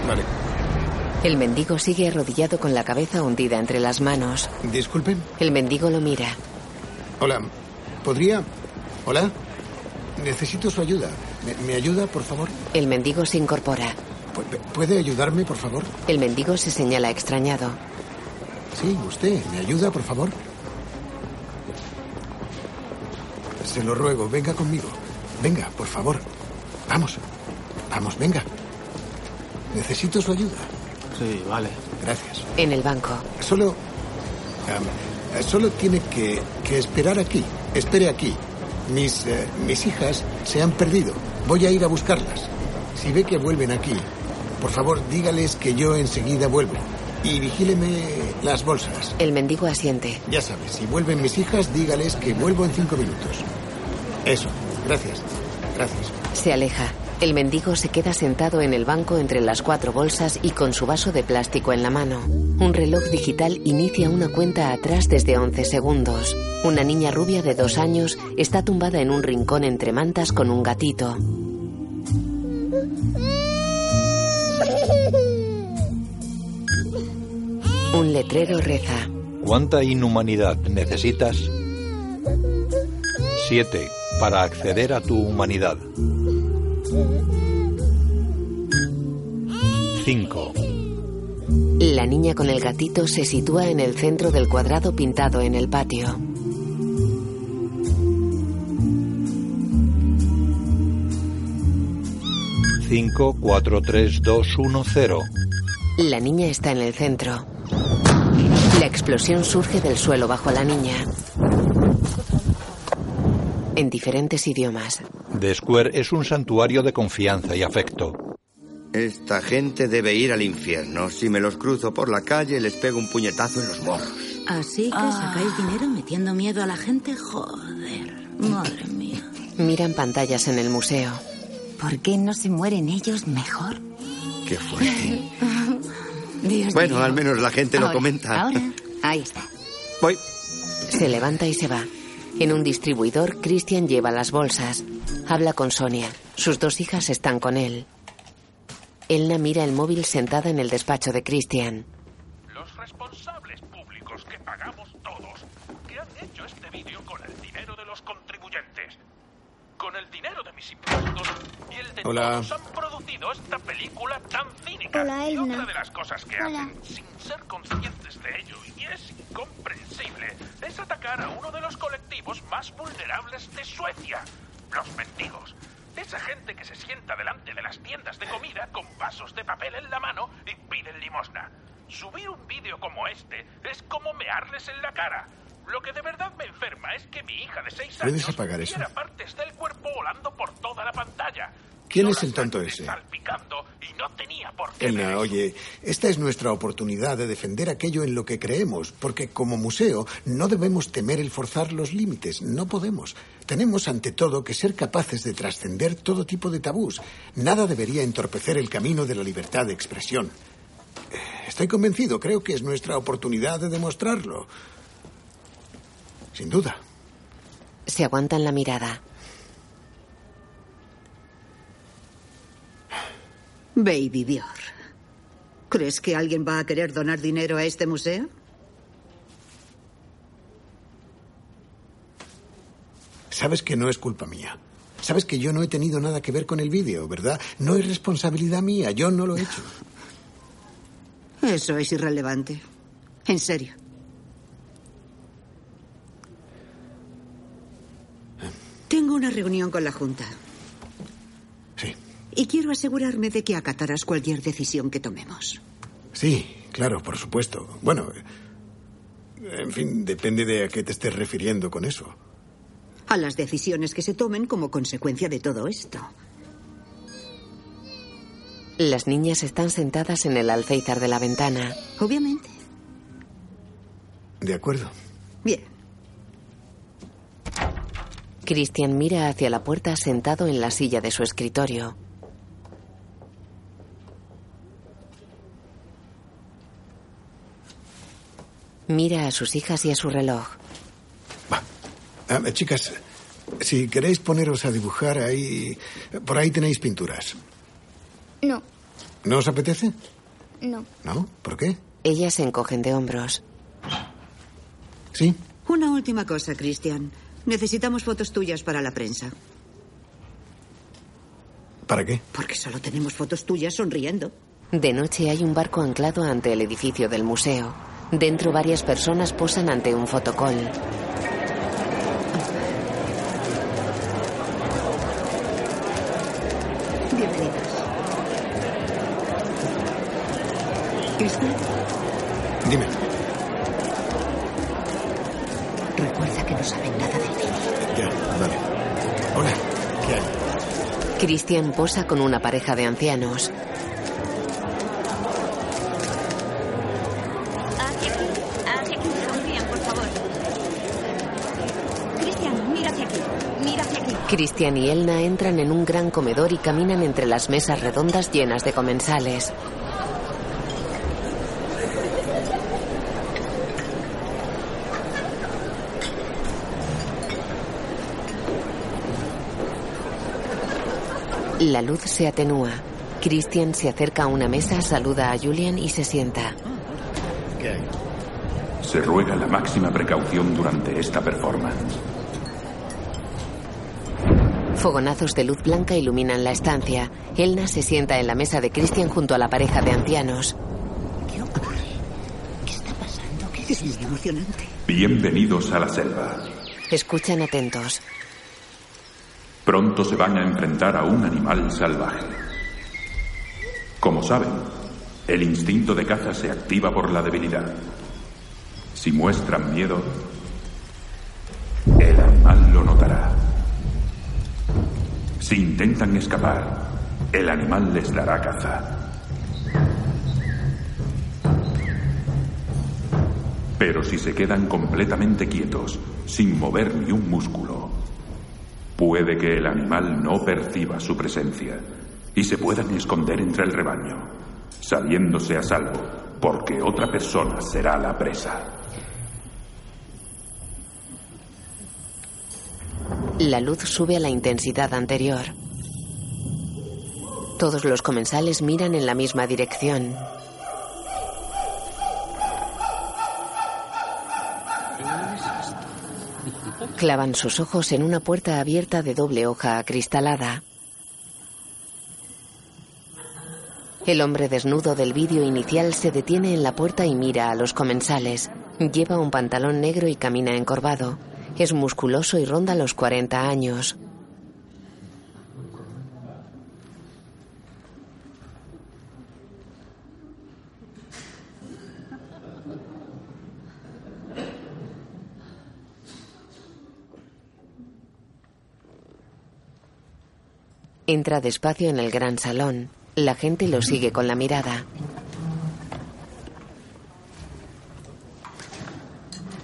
Vale. El mendigo sigue arrodillado con la cabeza hundida entre las manos. Disculpen. El mendigo lo mira. Hola, ¿podría? ¿Hola? Necesito su ayuda. ¿Me, me ayuda, por favor? El mendigo se incorpora. ¿Pu- ¿Puede ayudarme, por favor? El mendigo se señala extrañado. Sí, usted. ¿Me ayuda, por favor? Se lo ruego, venga conmigo. Venga, por favor. Vamos. Vamos, venga. Necesito su ayuda. Sí, vale. Gracias. En el banco. Solo. solo tiene que, que esperar aquí. Espere aquí. Mis, eh, mis hijas se han perdido. Voy a ir a buscarlas. Si ve que vuelven aquí, Por favor, dígales que yo enseguida vuelvo. Y vigíleme las bolsas. El mendigo asiente. Ya sabes, si vuelven mis hijas, dígales que vuelvo en cinco minutos. Eso. Gracias. Gracias. Se aleja. El mendigo se queda sentado en el banco entre las cuatro bolsas y con su vaso de plástico en la mano. Un reloj digital inicia una cuenta atrás desde 11 segundos. Una niña rubia de dos años está tumbada en un rincón entre mantas con un gatito. Un letrero reza. ¿Cuánta inhumanidad necesitas? 7. Para acceder a tu humanidad. 5. La niña con el gatito se sitúa en el centro del cuadrado pintado en el patio. Cinco, cuatro, tres, dos, uno, cero. La niña está en el centro. La explosión surge del suelo bajo la niña. En diferentes idiomas. The Square es un santuario de confianza y afecto. Esta gente debe ir al infierno. Si me los cruzo por la calle, les pego un puñetazo en los morros. Así que sacáis dinero metiendo miedo a la gente. Joder, madre mía. Miran pantallas en el museo. ¿Por qué no se mueren ellos mejor? Qué fuerte. Dios Bueno, mío. al menos la gente lo comenta. Ahora, ahí está. Voy. Se levanta y se va. En un distribuidor, Christian lleva las bolsas. Habla con Sonia. Sus dos hijas están con él. Elna mira el móvil sentada en el despacho de Christian. Los responsables públicos que pagamos todos, que han hecho este vídeo con el dinero de los contribuyentes, con el dinero de mis impuestos y el de Hola. todos han producido esta película tan cínica. Hola, y Elna. otra de las cosas que Hola. hacen sin ser conscientes de ello, y es incomprensible, es atacar a uno de los colectivos más vulnerables de Suecia, los mendigos. Esa gente que se sienta delante de las tiendas de comida con vasos de papel en la mano y piden limosna. Subir un vídeo como este es como mearles en la cara. Lo que de verdad me enferma es que mi hija de seis ¿Puedes años apagar eso? viera partes del cuerpo volando por toda la pantalla. ¿Quién es el tonto ese? Elna, oye, esta es nuestra oportunidad de defender aquello en lo que creemos, porque como museo no debemos temer el forzar los límites, no podemos. Tenemos ante todo que ser capaces de trascender todo tipo de tabús. Nada debería entorpecer el camino de la libertad de expresión. Estoy convencido, creo que es nuestra oportunidad de demostrarlo. Sin duda. Se aguantan la mirada. Baby Dior. ¿Crees que alguien va a querer donar dinero a este museo? Sabes que no es culpa mía. Sabes que yo no he tenido nada que ver con el vídeo, ¿verdad? No es responsabilidad mía, yo no lo he hecho. Eso es irrelevante. En serio. Tengo una reunión con la Junta. Y quiero asegurarme de que acatarás cualquier decisión que tomemos. Sí, claro, por supuesto. Bueno, en fin, depende de a qué te estés refiriendo con eso. A las decisiones que se tomen como consecuencia de todo esto. Las niñas están sentadas en el alféizar de la ventana. Obviamente. De acuerdo. Bien. Christian mira hacia la puerta sentado en la silla de su escritorio. Mira a sus hijas y a su reloj. Ah, chicas, si queréis poneros a dibujar ahí... Por ahí tenéis pinturas. No, ¿No os apetece? no. ¿No? ¿Por qué? Ellas se encogen de hombros. Sí. Una última cosa, Christian. Necesitamos fotos tuyas para la prensa. ¿Para qué? Porque solo tenemos fotos tuyas sonriendo. De noche hay un barco anclado ante el edificio del museo. Dentro varias personas posan ante un fotocol. Bienvenidas. Christian, Dime. recuerda que no saben nada del vídeo. Ya, vale. Hola, ¿qué hay? Christian posa con una pareja de ancianos. Hacia aquí. Hacia aquí. Sonrían, por favor. Cristian, mira hacia aquí. Mira hacia aquí. Christian y Elna entran en un gran comedor y caminan entre las mesas redondas llenas de comensales. La luz se atenúa. Christian se acerca a una mesa, saluda a Julian y se sienta. Se ruega la máxima precaución durante esta performance. Fogonazos de luz blanca iluminan la estancia. Elna se sienta en la mesa de Christian junto a la pareja de ancianos. Es muy emocionante. Bienvenidos a la selva. Escuchan atentos. Pronto se van a enfrentar a un animal salvaje. Como saben, el instinto de caza se activa por la debilidad. Si muestran miedo, el animal lo notará. Si intentan escapar, el animal les dará caza. Pero si se quedan completamente quietos, sin mover ni un músculo, puede que el animal no perciba su presencia y se puedan esconder entre el rebaño, sabiéndose a salvo, porque otra persona será la presa. La luz sube a la intensidad anterior. Todos los comensales miran en la misma dirección. Clavan sus ojos en una puerta abierta de doble hoja acristalada. El hombre desnudo del vídeo inicial se detiene en la puerta y mira a los comensales. Lleva un pantalón negro y camina encorvado. Es musculoso y ronda los 40 años. Entra despacio en el gran salón. La gente lo sigue con la mirada.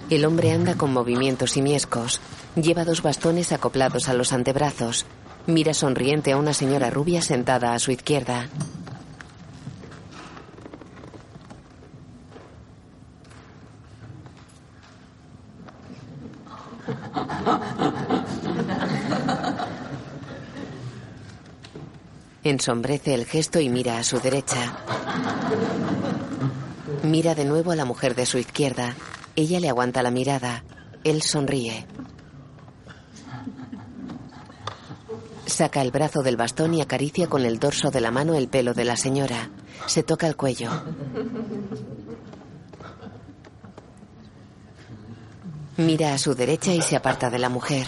El hombre anda con movimientos simiescos. Lleva dos bastones acoplados a los antebrazos. Mira sonriente a una señora rubia sentada a su izquierda. Ensombrece el gesto y mira a su derecha. Mira de nuevo a la mujer de su izquierda. Ella le aguanta la mirada. Él sonríe. Saca el brazo del bastón y acaricia con el dorso de la mano el pelo de la señora. Se toca el cuello. Mira a su derecha y se aparta de la mujer.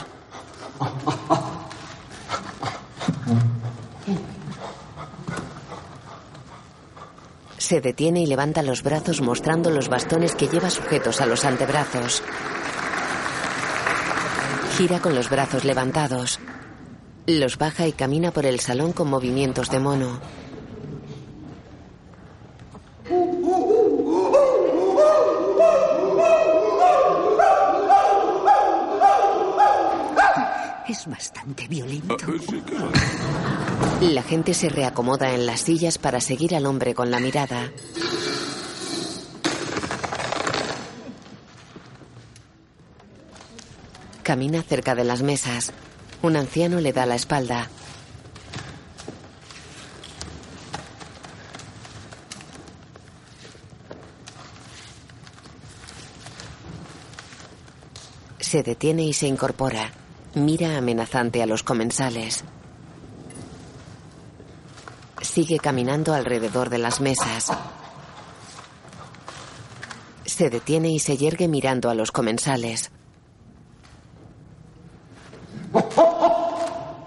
Se detiene y levanta los brazos mostrando los bastones que lleva sujetos a los antebrazos. Gira con los brazos levantados. Los baja y camina por el salón con movimientos de mono. Es bastante violento. La gente se reacomoda en las sillas para seguir al hombre con la mirada. Camina cerca de las mesas. Un anciano le da la espalda. Se detiene y se incorpora. Mira amenazante a los comensales. Sigue caminando alrededor de las mesas. Se detiene y se yergue mirando a los comensales.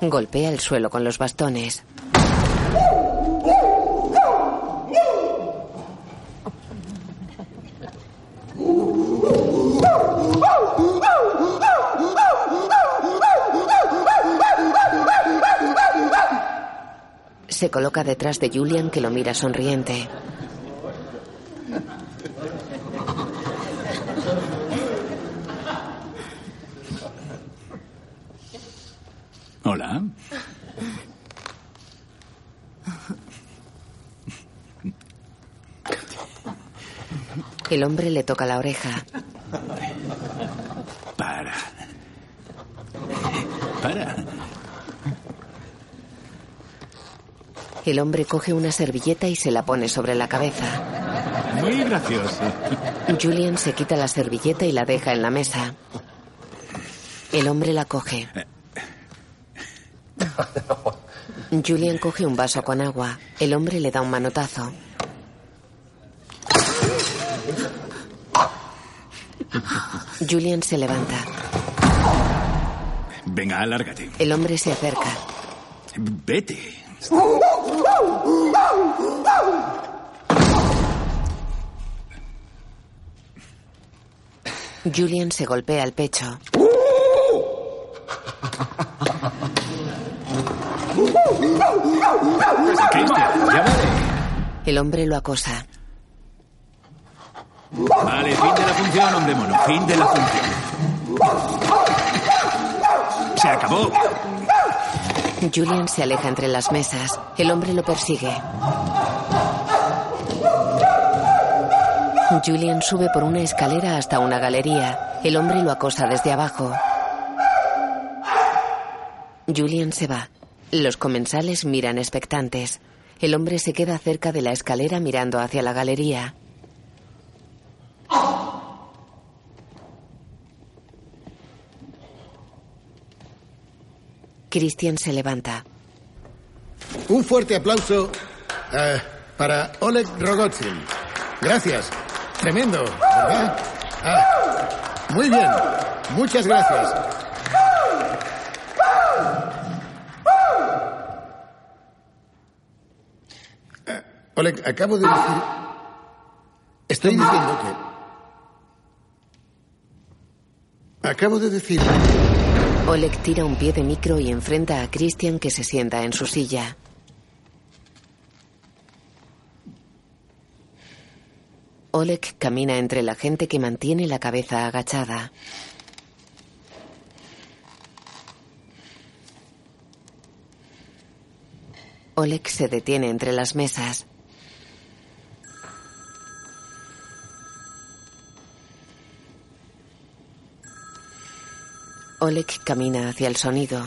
Golpea el suelo con los bastones. coloca detrás de Julian que lo mira sonriente. Hola. El hombre le toca la oreja. El hombre coge una servilleta y se la pone sobre la cabeza. Muy gracioso. Julian se quita la servilleta y la deja en la mesa. El hombre la coge. Julian coge un vaso con agua. El hombre le da un manotazo. Julian se levanta. Venga, alárgate. El hombre se acerca. Vete. Julian se golpea el pecho. El hombre lo acosa. Vale, fin de la función, hombre mono. Fin de la función. Se acabó. Julian se aleja entre las mesas. El hombre lo persigue. Julian sube por una escalera hasta una galería. El hombre lo acosa desde abajo. Julian se va. Los comensales miran expectantes. El hombre se queda cerca de la escalera mirando hacia la galería. Christian se levanta. Un fuerte aplauso eh, para Oleg Rogozin. Gracias. Tremendo. Ah, muy bien. Muchas gracias. Eh, Oleg, acabo de decir... Estoy diciendo que... Acabo de decir... Oleg tira un pie de micro y enfrenta a Christian que se sienta en su silla. Oleg camina entre la gente que mantiene la cabeza agachada. Oleg se detiene entre las mesas. Oleg camina hacia el sonido.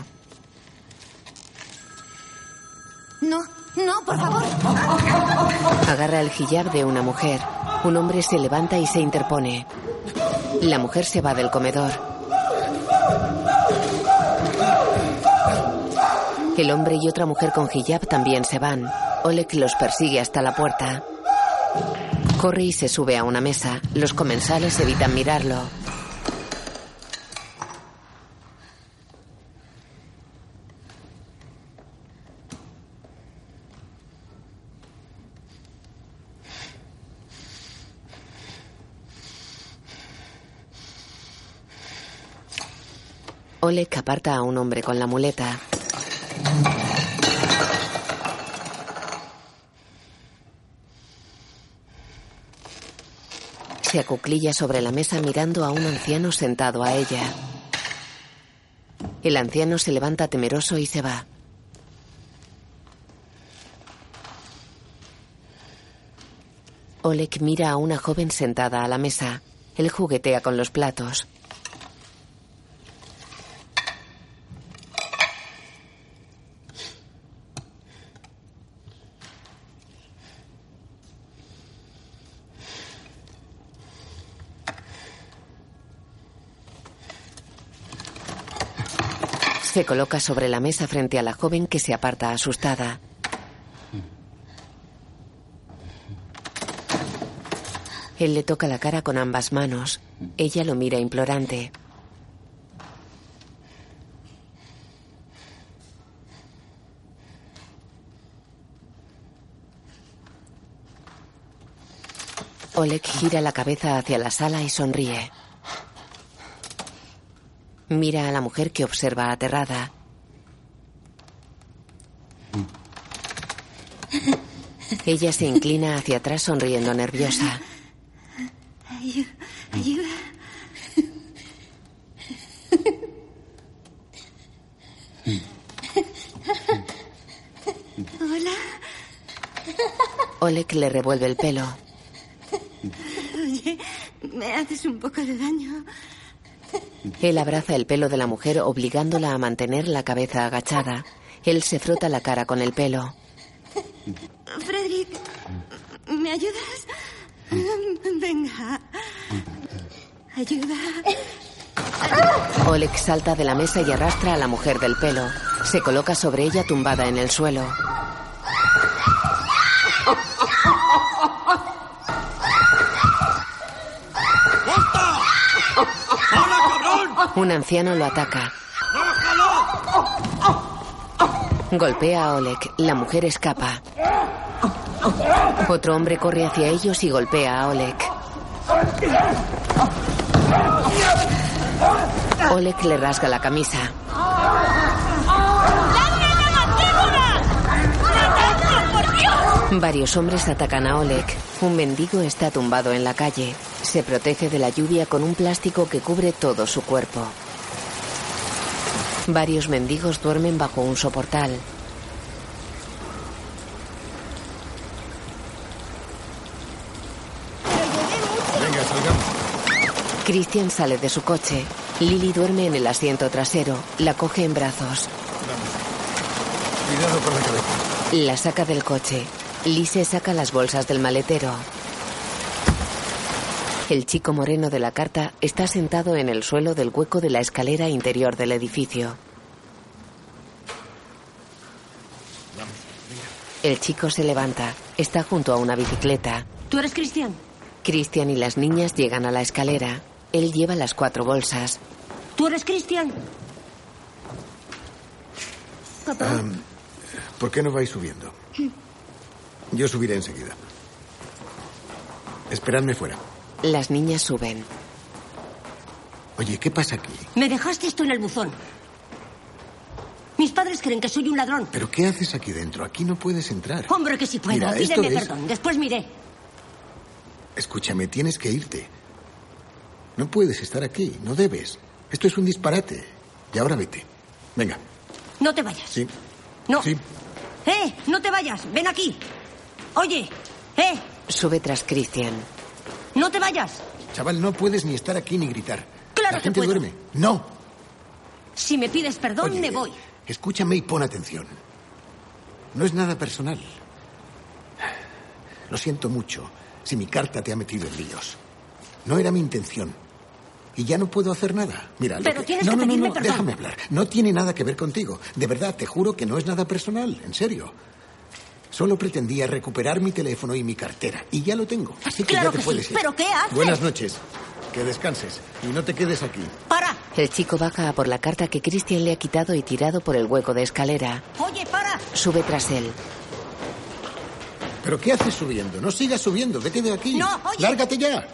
No, no, por favor. Agarra el hijab de una mujer. Un hombre se levanta y se interpone. La mujer se va del comedor. El hombre y otra mujer con hijab también se van. Oleg los persigue hasta la puerta. Corre y se sube a una mesa. Los comensales evitan mirarlo. Oleg aparta a un hombre con la muleta. Se acuclilla sobre la mesa mirando a un anciano sentado a ella. El anciano se levanta temeroso y se va. Oleg mira a una joven sentada a la mesa. Él juguetea con los platos. Se coloca sobre la mesa frente a la joven que se aparta asustada. Él le toca la cara con ambas manos. Ella lo mira implorante. Oleg gira la cabeza hacia la sala y sonríe. Mira a la mujer que observa aterrada. Ella se inclina hacia atrás sonriendo nerviosa. Ayuda. ayuda. Hola. Oleg le revuelve el pelo. Oye, me haces un poco de daño. Él abraza el pelo de la mujer obligándola a mantener la cabeza agachada. Él se frota la cara con el pelo. Frederick, ¿me ayudas? Venga. Ayuda. Oleg salta de la mesa y arrastra a la mujer del pelo. Se coloca sobre ella tumbada en el suelo. Un anciano lo ataca. Golpea a Oleg. La mujer escapa. Otro hombre corre hacia ellos y golpea a Oleg. Oleg le rasga la camisa. Varios hombres atacan a Oleg. Un mendigo está tumbado en la calle. Se protege de la lluvia con un plástico que cubre todo su cuerpo. Varios mendigos duermen bajo un soportal. Venga, salgamos. Christian sale de su coche. Lily duerme en el asiento trasero. La coge en brazos. Cuidado con la cabeza. La saca del coche. Lise saca las bolsas del maletero. El chico moreno de la carta está sentado en el suelo del hueco de la escalera interior del edificio. El chico se levanta. Está junto a una bicicleta. ¿Tú eres Cristian? Christian y las niñas llegan a la escalera. Él lleva las cuatro bolsas. ¿Tú eres Cristian? Papá. Am, ¿Por qué no vais subiendo? Yo subiré enseguida. Esperadme fuera. Las niñas suben. Oye, ¿qué pasa aquí? Me dejaste esto en el buzón. Mis padres creen que soy un ladrón. ¿Pero qué haces aquí dentro? Aquí no puedes entrar. Hombre, que si puedo. Mira, Pídeme es- perdón. Después miré. Escúchame, tienes que irte. No puedes estar aquí, no debes. Esto es un disparate. Y ahora vete. Venga, No te vayas. sí. No. Sí. ¡Eh! ¡No te vayas! ¡Ven aquí! Oye, ¡eh! Sube tras Christian. ¡No te vayas! Chaval, no puedes ni estar aquí ni gritar. Claro La que gente puedo. duerme. No. Si me pides perdón, Oye, me voy. Escúchame y pon atención. No es nada personal. Lo siento mucho si mi carta te ha metido en líos. No era mi intención. Y ya no puedo hacer nada. Mira, Pero tienes no, que no, no, pedirme no, perdón. déjame hablar. No tiene nada que ver contigo. De verdad, te juro que no es nada personal. En serio. Solo pretendía recuperar mi teléfono y mi cartera. Y ya lo tengo. Así que Claro ya te que puedes sí. ir. ¿Pero qué haces? Buenas noches. Que descanses. Y no te quedes aquí. ¡Para! El chico baja a por la carta que Christian le ha quitado y tirado por el hueco de escalera. Oye, para. Sube tras él. ¿Pero qué haces subiendo? No sigas subiendo. Vete de aquí. No, oye. Lárgate ya.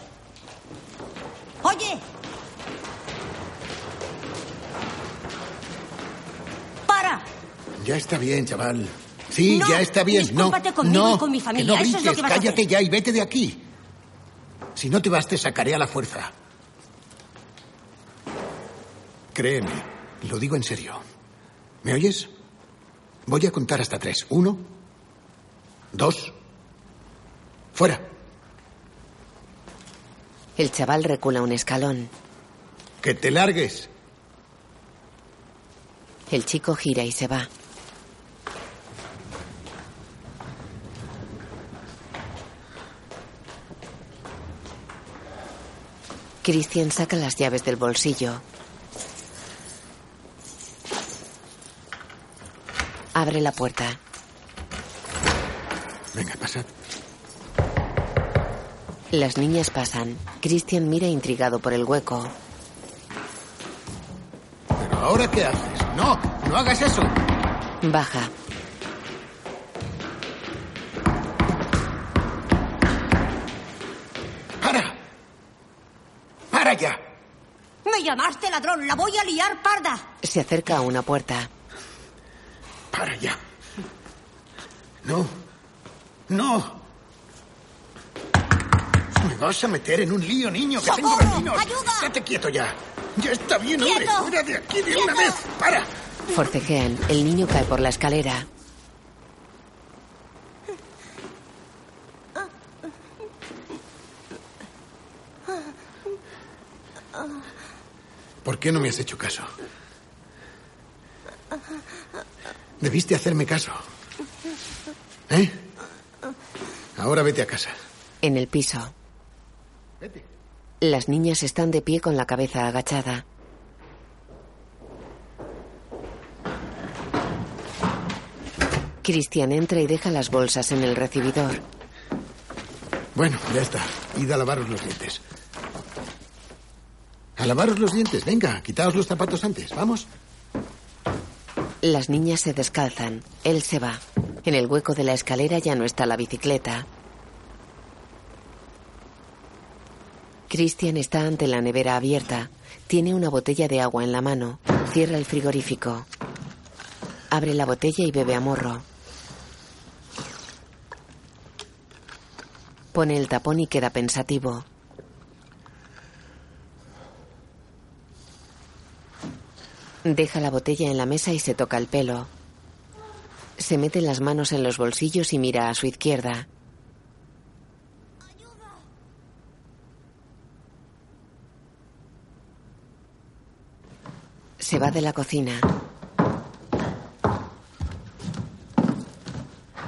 Oye. Para. Ya está bien, chaval. Sí, No, ya está bien. No, conmigo no, y con mi familia. que no Eso es lo grites. que vas a Cállate hacer. ya y vete de aquí. Si no te vas, te sacaré a la fuerza. Créeme, lo digo en serio. ¿Me oyes? Voy a contar hasta tres. Uno, dos, fuera. El chaval recula un escalón. Que te largues. El chico gira y se va. Christian saca las llaves del bolsillo. Abre la puerta. Venga, pasad. Las niñas pasan. Christian mira intrigado por el hueco. ¿Pero ahora qué haces? No, no hagas eso. Baja. Me llamaste ladrón. La voy a liar parda. Se acerca a una puerta. ¡Para ya! No. No. Me vas a meter en un lío, niño, que tengo vecinos. ¡Ayuda! Estate quieto ya. Ya está bien, hombre. ¡Quieto! Fuera de aquí de una vez. ¡Para! Forcejean. El niño cae por la escalera. ¿Por qué no me has hecho caso? Debiste hacerme caso. ¿Eh? Ahora vete a casa. En el piso. Las niñas están de pie con la cabeza agachada. Cristian entra y deja las bolsas en el recibidor. Bueno, ya está. Id a lavaros los dientes. A lavaros los dientes. Venga, quitaos los zapatos antes. Vamos. Las niñas se descalzan. Él se va. En el hueco de la escalera ya no está la bicicleta. Christian está ante la nevera abierta. Tiene una botella de agua en la mano. Cierra el frigorífico. Abre la botella y bebe a morro. Pone el tapón y queda pensativo. Deja la botella en la mesa y se toca el pelo. Se mete las manos en los bolsillos y mira a su izquierda. Se va de la cocina.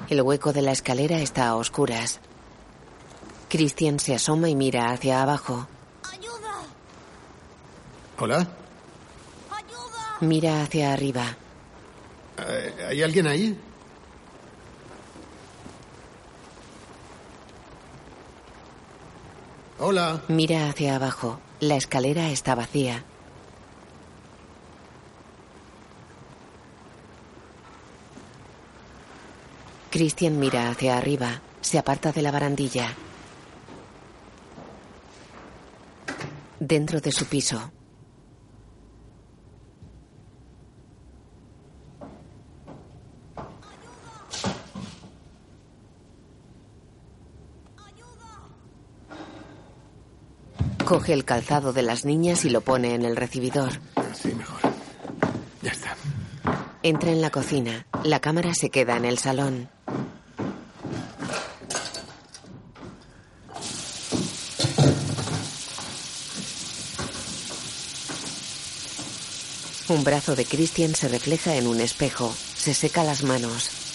El hueco de la escalera está a oscuras. Christian se asoma y mira hacia abajo. Hola. Mira hacia arriba. Eh, ¿Hay alguien ahí? Hola. Mira hacia abajo. La escalera está vacía. Christian mira hacia arriba. Se aparta de la barandilla. Dentro de su piso. Coge el calzado de las niñas y lo pone en el recibidor. Sí, mejor. Ya está. Entra en la cocina. La cámara se queda en el salón. Un brazo de Christian se refleja en un espejo. Se seca las manos.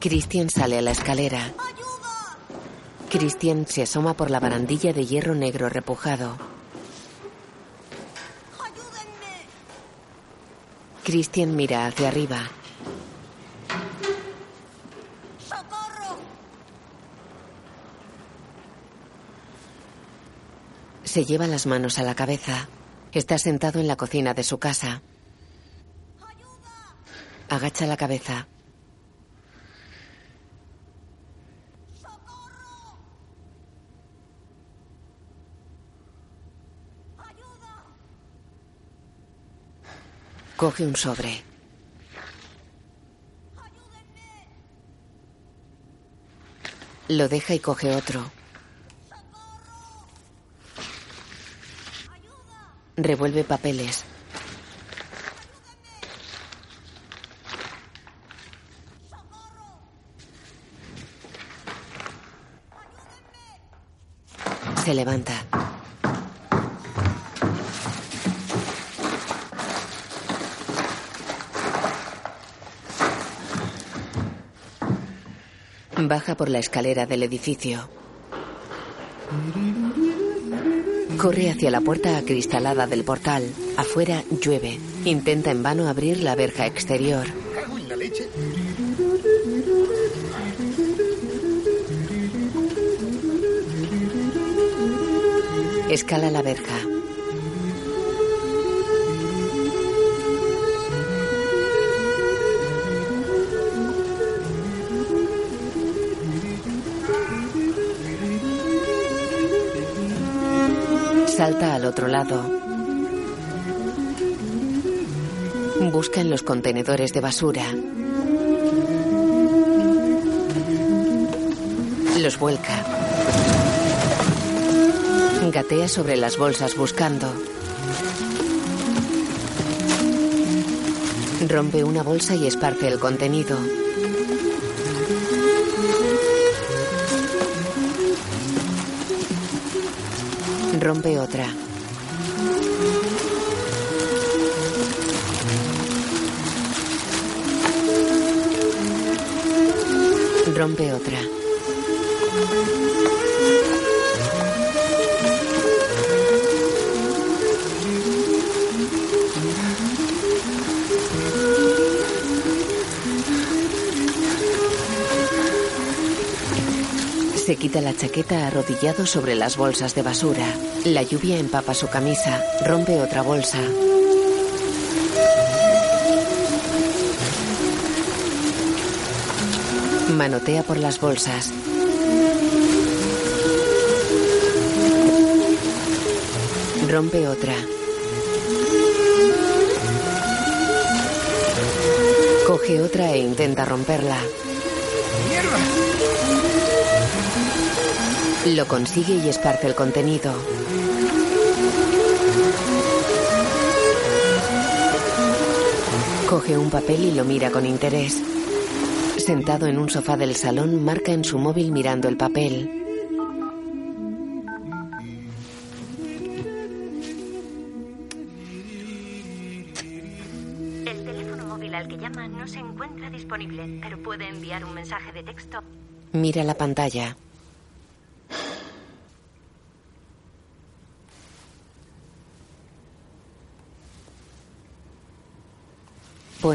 Christian sale a la escalera. Christian se asoma por la barandilla de hierro negro repujado. Christian mira hacia arriba. Se lleva las manos a la cabeza. Está sentado en la cocina de su casa. Agacha la cabeza. Coge un sobre. Lo deja y coge otro. Revuelve papeles. Se levanta. Baja por la escalera del edificio. Corre hacia la puerta acristalada del portal. Afuera llueve. Intenta en vano abrir la verja exterior. Escala la verja. Salta al otro lado. Busca en los contenedores de basura. Los vuelca. Gatea sobre las bolsas buscando. Rompe una bolsa y esparce el contenido. Rompe otra. Rompe otra. Se quita la chaqueta arrodillado sobre las bolsas de basura. La lluvia empapa su camisa. Rompe otra bolsa. Manotea por las bolsas. Rompe otra. Coge otra e intenta romperla. Lo consigue y esparce el contenido. Coge un papel y lo mira con interés. Sentado en un sofá del salón, marca en su móvil mirando el papel.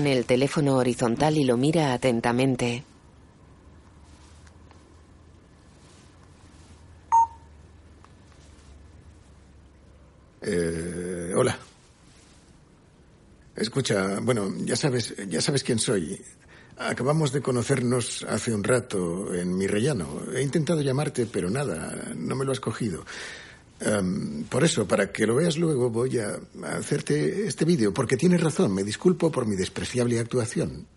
El teléfono horizontal y lo mira atentamente. Eh, hola. Escucha, bueno, ya sabes, ya sabes quién soy. Acabamos de conocernos hace un rato en mi rellano. He intentado llamarte, pero nada, no me lo has cogido. Em, por eso, para que lo veas luego, voy a hacerte este vídeo, porque tienes razón, me disculpo por mi despreciable actuación.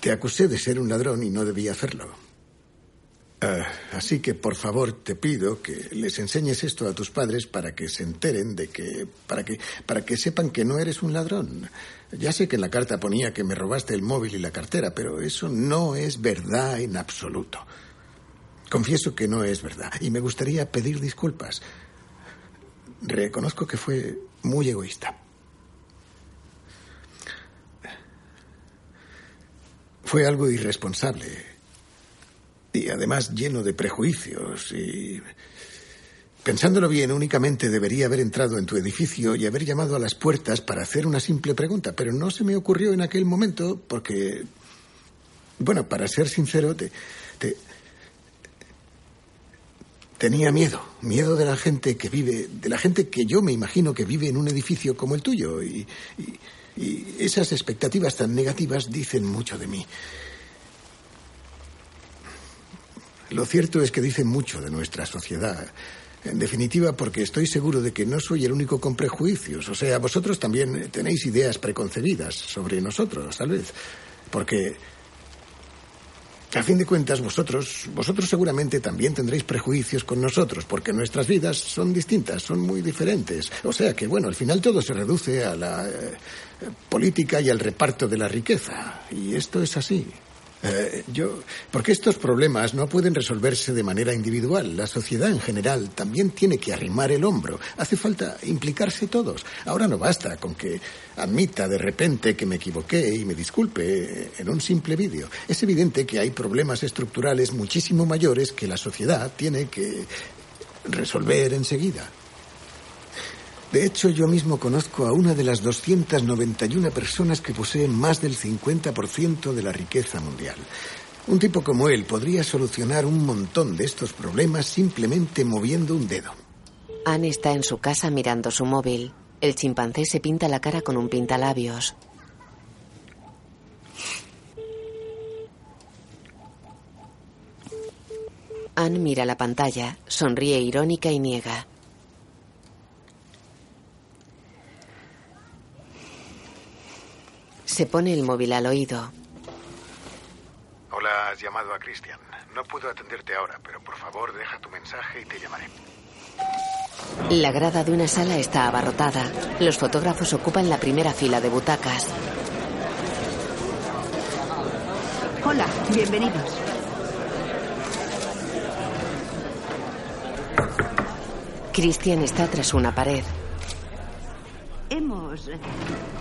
Te acusé de ser un ladrón y no debía hacerlo. Ah, así que, por favor, te pido que les enseñes esto a tus padres para que se enteren de que. para que. para que sepan que no eres un ladrón. Ya sé que en la carta ponía que me robaste el móvil y la cartera, pero eso no es verdad en absoluto. Confieso que no es verdad y me gustaría pedir disculpas. Reconozco que fue muy egoísta. Fue algo irresponsable y además lleno de prejuicios y... Pensándolo bien, únicamente debería haber entrado en tu edificio y haber llamado a las puertas para hacer una simple pregunta, pero no se me ocurrió en aquel momento porque... Bueno, para ser sincero, te, te, Tenía miedo, miedo de la gente que vive, de la gente que yo me imagino que vive en un edificio como el tuyo. Y, esas expectativas tan negativas dicen mucho de mí. Lo cierto es que dicen mucho de nuestra sociedad. En definitiva, porque estoy seguro de que no soy el único con prejuicios. O sea, vosotros también tenéis ideas preconcebidas sobre nosotros, tal vez. Porque a fin de cuentas, vosotros, vosotros seguramente también tendréis prejuicios con nosotros, porque nuestras vidas son distintas, son muy diferentes. O sea que, bueno, al final todo se reduce a la eh, política y al reparto de la riqueza. Y esto es así. Eh, yo, porque estos problemas no pueden resolverse de manera individual. La sociedad en general también tiene que arrimar el hombro. Hace falta implicarse todos. Ahora no basta con que admita de repente que me equivoqué y me disculpe en un simple vídeo. Es evidente que hay problemas estructurales muchísimo mayores que la sociedad tiene que resolver enseguida. De hecho, yo mismo conozco a una de las 291 personas que poseen más del 50% de la riqueza mundial. Un tipo como él podría solucionar un montón de estos problemas simplemente moviendo un dedo. Anne está en su casa mirando su móvil. El chimpancé se pinta la cara con un pintalabios. Anne mira la pantalla, sonríe irónica y niega. Se pone el móvil al oído. Hola, has llamado a Christian. No puedo atenderte ahora, pero por favor deja tu mensaje y te llamaré. La grada de una sala está abarrotada. Los fotógrafos ocupan la primera fila de butacas. Hola, bienvenidos. Christian está tras una pared. Hemos,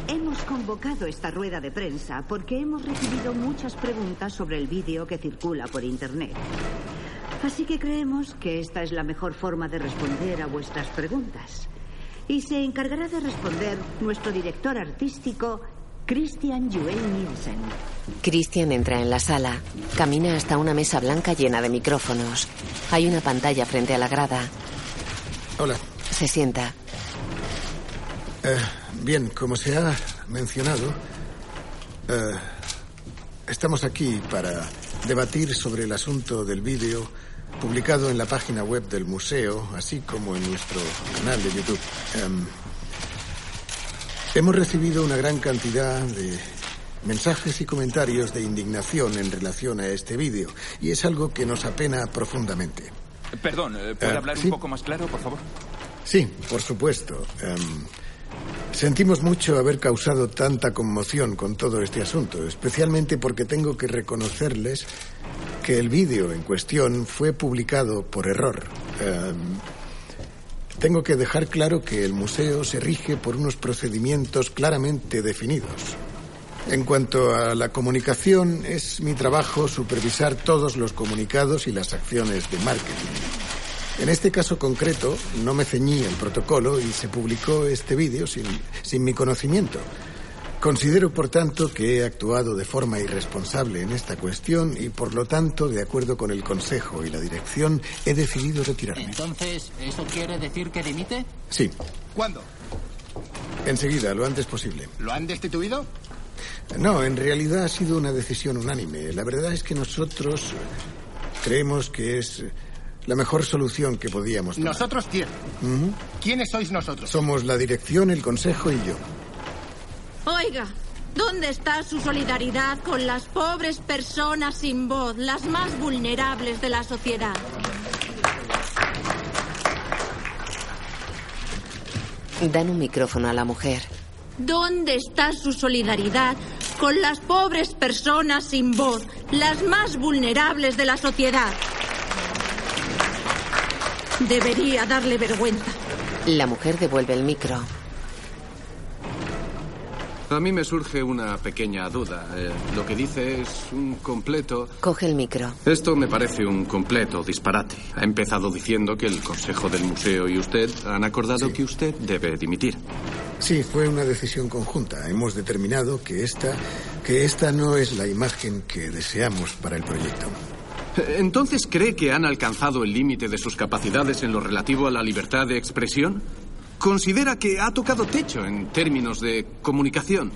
hemos convocado esta rueda de prensa porque hemos recibido muchas preguntas sobre el vídeo que circula por Internet. Así que creemos que esta es la mejor forma de responder a vuestras preguntas. Y se encargará de responder nuestro director artístico, Christian Joel Nielsen. Christian entra en la sala. Camina hasta una mesa blanca llena de micrófonos. Hay una pantalla frente a la grada. Hola. Se sienta. Eh, bien, como se ha mencionado, eh, estamos aquí para debatir sobre el asunto del vídeo publicado en la página web del museo, así como en nuestro canal de YouTube. Em, hemos recibido una gran cantidad de mensajes y comentarios de indignación en relación a este vídeo, y es algo que nos apena profundamente. Perdón, eh, ¿puede hablar sí. un poco más claro, por favor? Sí, por supuesto. Em, sentimos mucho haber causado tanta conmoción con todo este asunto, especialmente porque tengo que reconocerles que el vídeo en cuestión fue publicado por error. Em, tengo que dejar claro que el museo se rige por unos procedimientos claramente definidos. En cuanto a la comunicación, es mi trabajo supervisar todos los comunicados y las acciones de marketing. En este caso concreto, no me ceñí al protocolo y se publicó este vídeo sin, sin mi conocimiento. Considero, por tanto, que he actuado de forma irresponsable en esta cuestión y, por lo tanto, de acuerdo con el Consejo y la dirección, he decidido retirarme. Entonces, ¿eso quiere decir que dimite? Sí, ¿Cuándo? enseguida, lo antes posible. ¿Lo han destituido? No, en realidad ha sido una decisión unánime. La verdad es que nosotros creemos que es la mejor solución que podíamos tomar. ¿Nosotros quién? ¿Quiénes sois nosotros? Somos la dirección, el consejo y yo. Oiga, ¿dónde está su solidaridad con las pobres personas sin voz, las más vulnerables de la sociedad? Dan un micrófono a la mujer. ¿Dónde está su solidaridad con las pobres personas sin voz, las más vulnerables de la sociedad? Debería darle vergüenza. La mujer devuelve el micro. A mí me surge una pequeña duda. Eh, lo que dice es un completo... Coge el micro. Esto me parece un completo disparate. Ha empezado diciendo que el Consejo del Museo y usted han acordado que usted debe dimitir. Sí, fue una decisión conjunta. Hemos determinado que esta, que esta no es la imagen que deseamos para el proyecto. ¿Entonces cree que han alcanzado el límite de sus capacidades en lo relativo a la libertad de expresión? ¿Considera que ha tocado techo en términos de comunicación?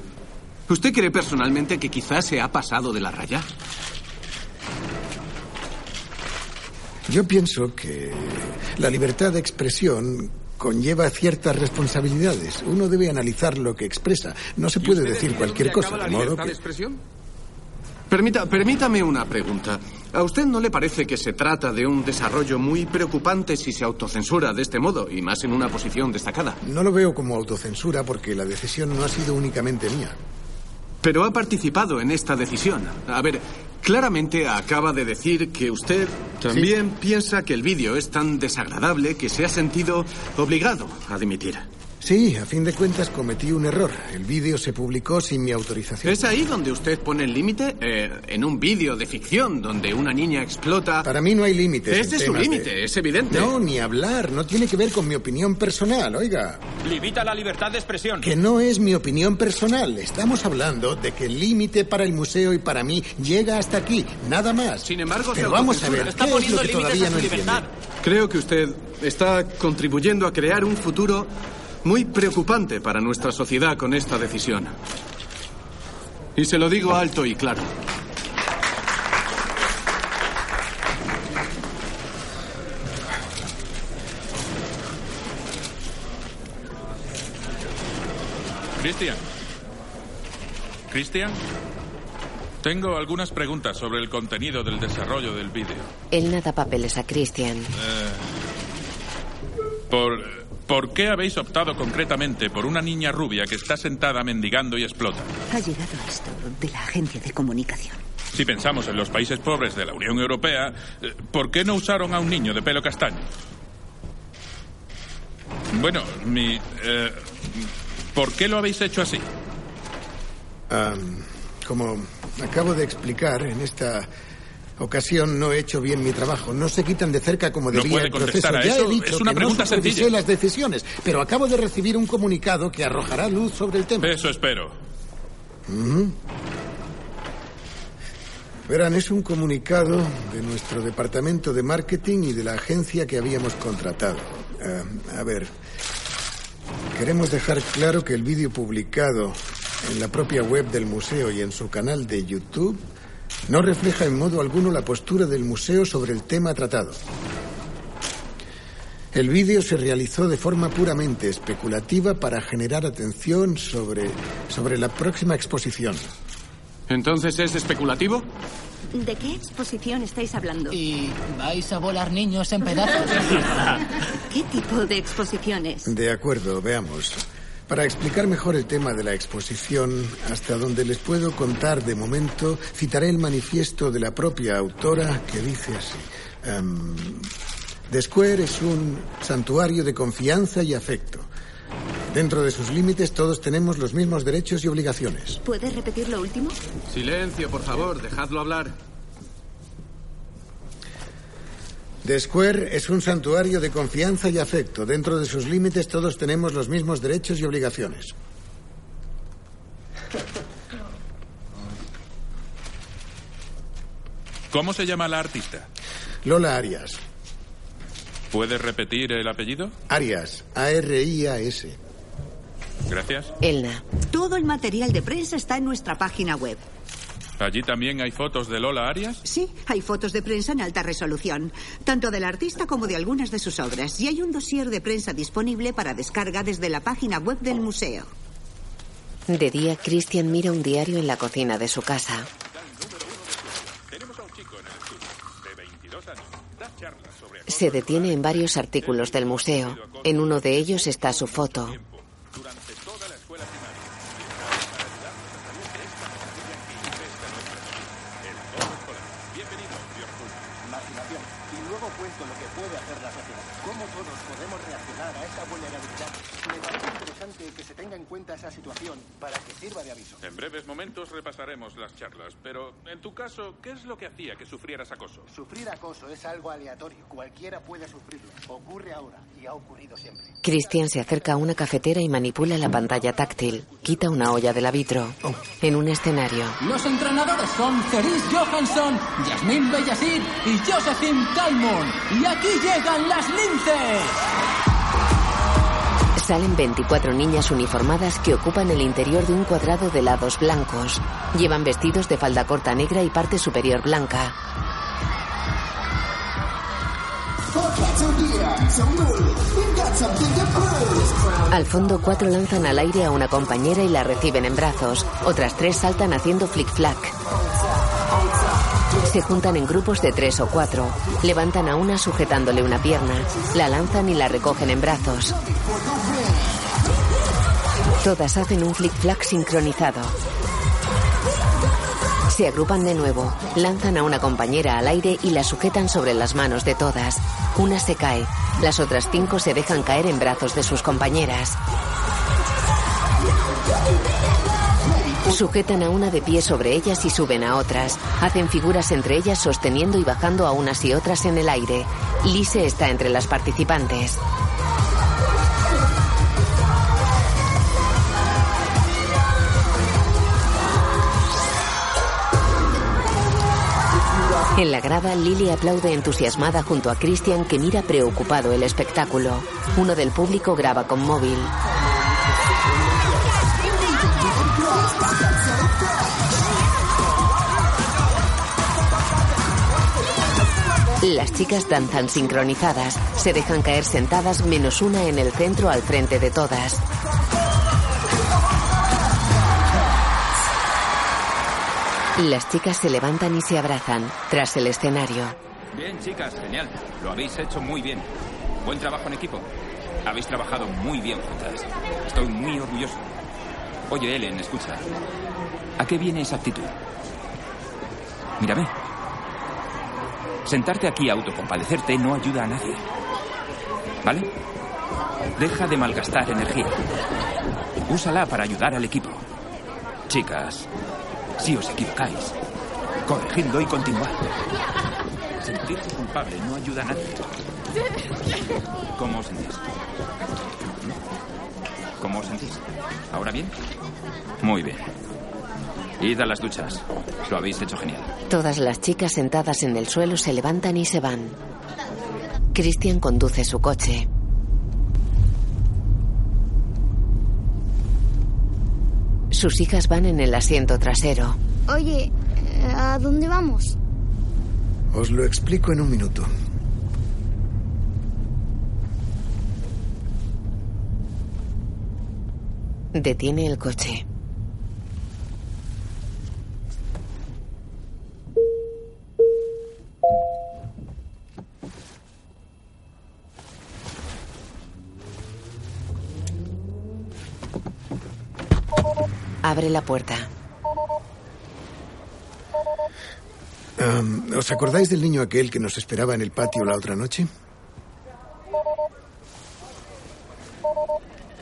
¿Usted cree personalmente que quizás se ha pasado de la raya? Yo pienso que la libertad de expresión conlleva ciertas responsabilidades. Uno debe analizar lo que expresa. No se puede decir cualquier cosa, de modo que... expresión? Permita, permítame una pregunta. ¿A usted no le parece que se trata de un desarrollo muy preocupante si se autocensura de este modo, y más en una posición destacada? No lo veo como autocensura porque la decisión no ha sido únicamente mía. Pero ha participado en esta decisión. A ver, claramente acaba de decir que usted también piensa que el vídeo es tan desagradable que se ha sentido obligado a dimitir. Sí, a fin de cuentas cometí un error. El vídeo se publicó sin mi autorización. ¿Es ahí donde usted pone el límite? Eh, en un vídeo de ficción donde una niña explota. Para mí no hay límites. Ese es su de- límite, es evidente. No, ni hablar. No tiene que ver con mi opinión personal, oiga. Limita la libertad de expresión. Que no es mi opinión personal. Estamos hablando de que el límite para el museo y para mí llega hasta aquí, nada más. Sin embargo, Pero vamos a ver, Está ¿qué es lo poniendo que límites todavía a no entiende? libertad. Creo que usted está contribuyendo a crear un futuro muy preocupante para nuestra sociedad con esta decisión. Y se lo digo alto y claro. Cristian. Cristian. Tengo algunas preguntas sobre el contenido del desarrollo del vídeo. Él nada papeles a Christian. Eh, ¿Por, ¿Por qué habéis optado concretamente por una niña rubia que está sentada mendigando y explota? Ha llegado esto de la agencia de comunicación. Si pensamos en los países pobres de la Unión Europea, eh, ¿por qué no usaron a un niño de pelo castaño? Bueno, mi... eh, ¿Por qué lo habéis hecho así? Como acabo de explicar, en esta ocasión no he hecho bien mi trabajo. No se quitan de cerca como No debía puede el proceso. a ya eso. he dicho Es una que pregunta no sencilla. las decisiones, pero acabo de recibir un comunicado que arrojará luz sobre el tema. Eso espero. Verán, es un comunicado de nuestro departamento de marketing y de la agencia que habíamos contratado. Eh, a ver, queremos dejar claro que el vídeo publicado en la propia web del museo y en su canal de YouTube no refleja en modo alguno la postura del museo sobre el tema tratado. El vídeo se realizó de forma puramente especulativa para generar atención sobre, sobre la próxima exposición. ¿Entonces es especulativo? ¿De qué exposición estáis hablando? ¿Y vais a volar niños en pedazos? ¿Qué tipo de exposiciones? De acuerdo, veamos. Para explicar mejor el tema de la exposición, hasta donde les puedo contar de momento, citaré el manifiesto de la propia autora que dice así. em, The Square es un santuario de confianza y afecto. Dentro de sus límites todos tenemos los mismos derechos y obligaciones. ¿Puedes repetir lo último? Silencio, por favor, dejadlo hablar. The Square es un santuario de confianza y afecto. Dentro de sus límites todos tenemos los mismos derechos y obligaciones. ¿Cómo se llama la artista? Lola Arias. ¿Puedes repetir el apellido? Arias. A-R-I-A-S. Gracias. Elna. Todo el material de prensa está en nuestra página web. ¿Allí también hay fotos de Lola Arias? Sí, hay fotos de prensa en alta resolución, tanto del artista como de algunas de sus obras, y hay un dossier de prensa disponible para descarga desde la página web del museo. De día, Christian mira un diario en la cocina de su casa. Tenemos a un chico en el estudio, de 22 años. Da charlas sobre Se detiene en varios artículos del museo. En uno de ellos está su foto. durante toda la escuela primaria. Para ayudarnos a salir de esta maravilla que infesta nuestra ciudad. El todo escolar. Bienvenido, Dios Imaginación. Y luego cuento lo que puede hacer la sociedad. Cómo todos podemos reaccionar a esa vulnerabilidad. Me parece interesante que se tenga en cuenta esa situación para que sirva de aviso. En breves momentos repasaremos las charlas, pero en tu caso, ¿qué es lo que hacía que sufrieras acoso? Sufrir acoso es algo aleatorio. Cualquiera puede sufrirlo. Ocurre ahora y ha ocurrido siempre. Christian se acerca a una cafetera y manipula la pantalla táctil. Quita una olla de la vitro. En un escenario, Los entrenadores son Cerise Johansson, Yasmin Bellasid y Josephine Talmon. Y aquí llegan las linces. Salen 24 niñas uniformadas que ocupan el interior de un cuadrado de lados blancos. Llevan vestidos de falda corta negra y parte superior blanca. Al fondo, cuatro lanzan al aire a una compañera y la reciben en brazos. Otras tres saltan haciendo flick-flack. Se juntan en grupos de tres o cuatro. Levantan a una sujetándole una pierna. La lanzan y la recogen en brazos. Todas hacen un flick-flack sincronizado. Se agrupan de nuevo, lanzan a una compañera al aire y la sujetan sobre las manos de todas. Una se cae, las otras cinco se dejan caer en brazos de sus compañeras. Sujetan a una de pie sobre ellas y suben a otras. Hacen figuras entre ellas sosteniendo y bajando a unas y otras en el aire. Lise está entre las participantes. En la grada, Lily aplaude entusiasmada junto a Christian que mira preocupado el espectáculo. Uno del público graba con móvil. Las chicas danzan sincronizadas, se dejan caer sentadas menos una en el centro al frente de todas. Las chicas se levantan y se abrazan tras el escenario. Bien, chicas, genial. Lo habéis hecho muy bien. Buen trabajo en equipo. Habéis trabajado muy bien juntas. Estoy muy orgulloso. Oye, Ellen, escucha. ¿A qué viene esa actitud? Mírame. Sentarte aquí a autocompadecerte no ayuda a nadie. ¿Vale? Deja de malgastar energía. Úsala para ayudar al equipo. Chicas, si os equivocáis, corregidlo y continuad. Sentirse culpable no ayuda a nadie. ¿Cómo os sentís? ¿Cómo os sentís? ¿Ahora bien? Muy bien. Id a las duchas. Lo habéis hecho genial. Todas las chicas sentadas en el suelo se levantan y se van. Christian conduce su coche. Sus hijas van en el asiento trasero. Oye, ¿a dónde vamos? Os lo explico en un minuto. Detiene el coche. Abre la puerta. Um, ¿Os acordáis del niño aquel que nos esperaba en el patio la otra noche?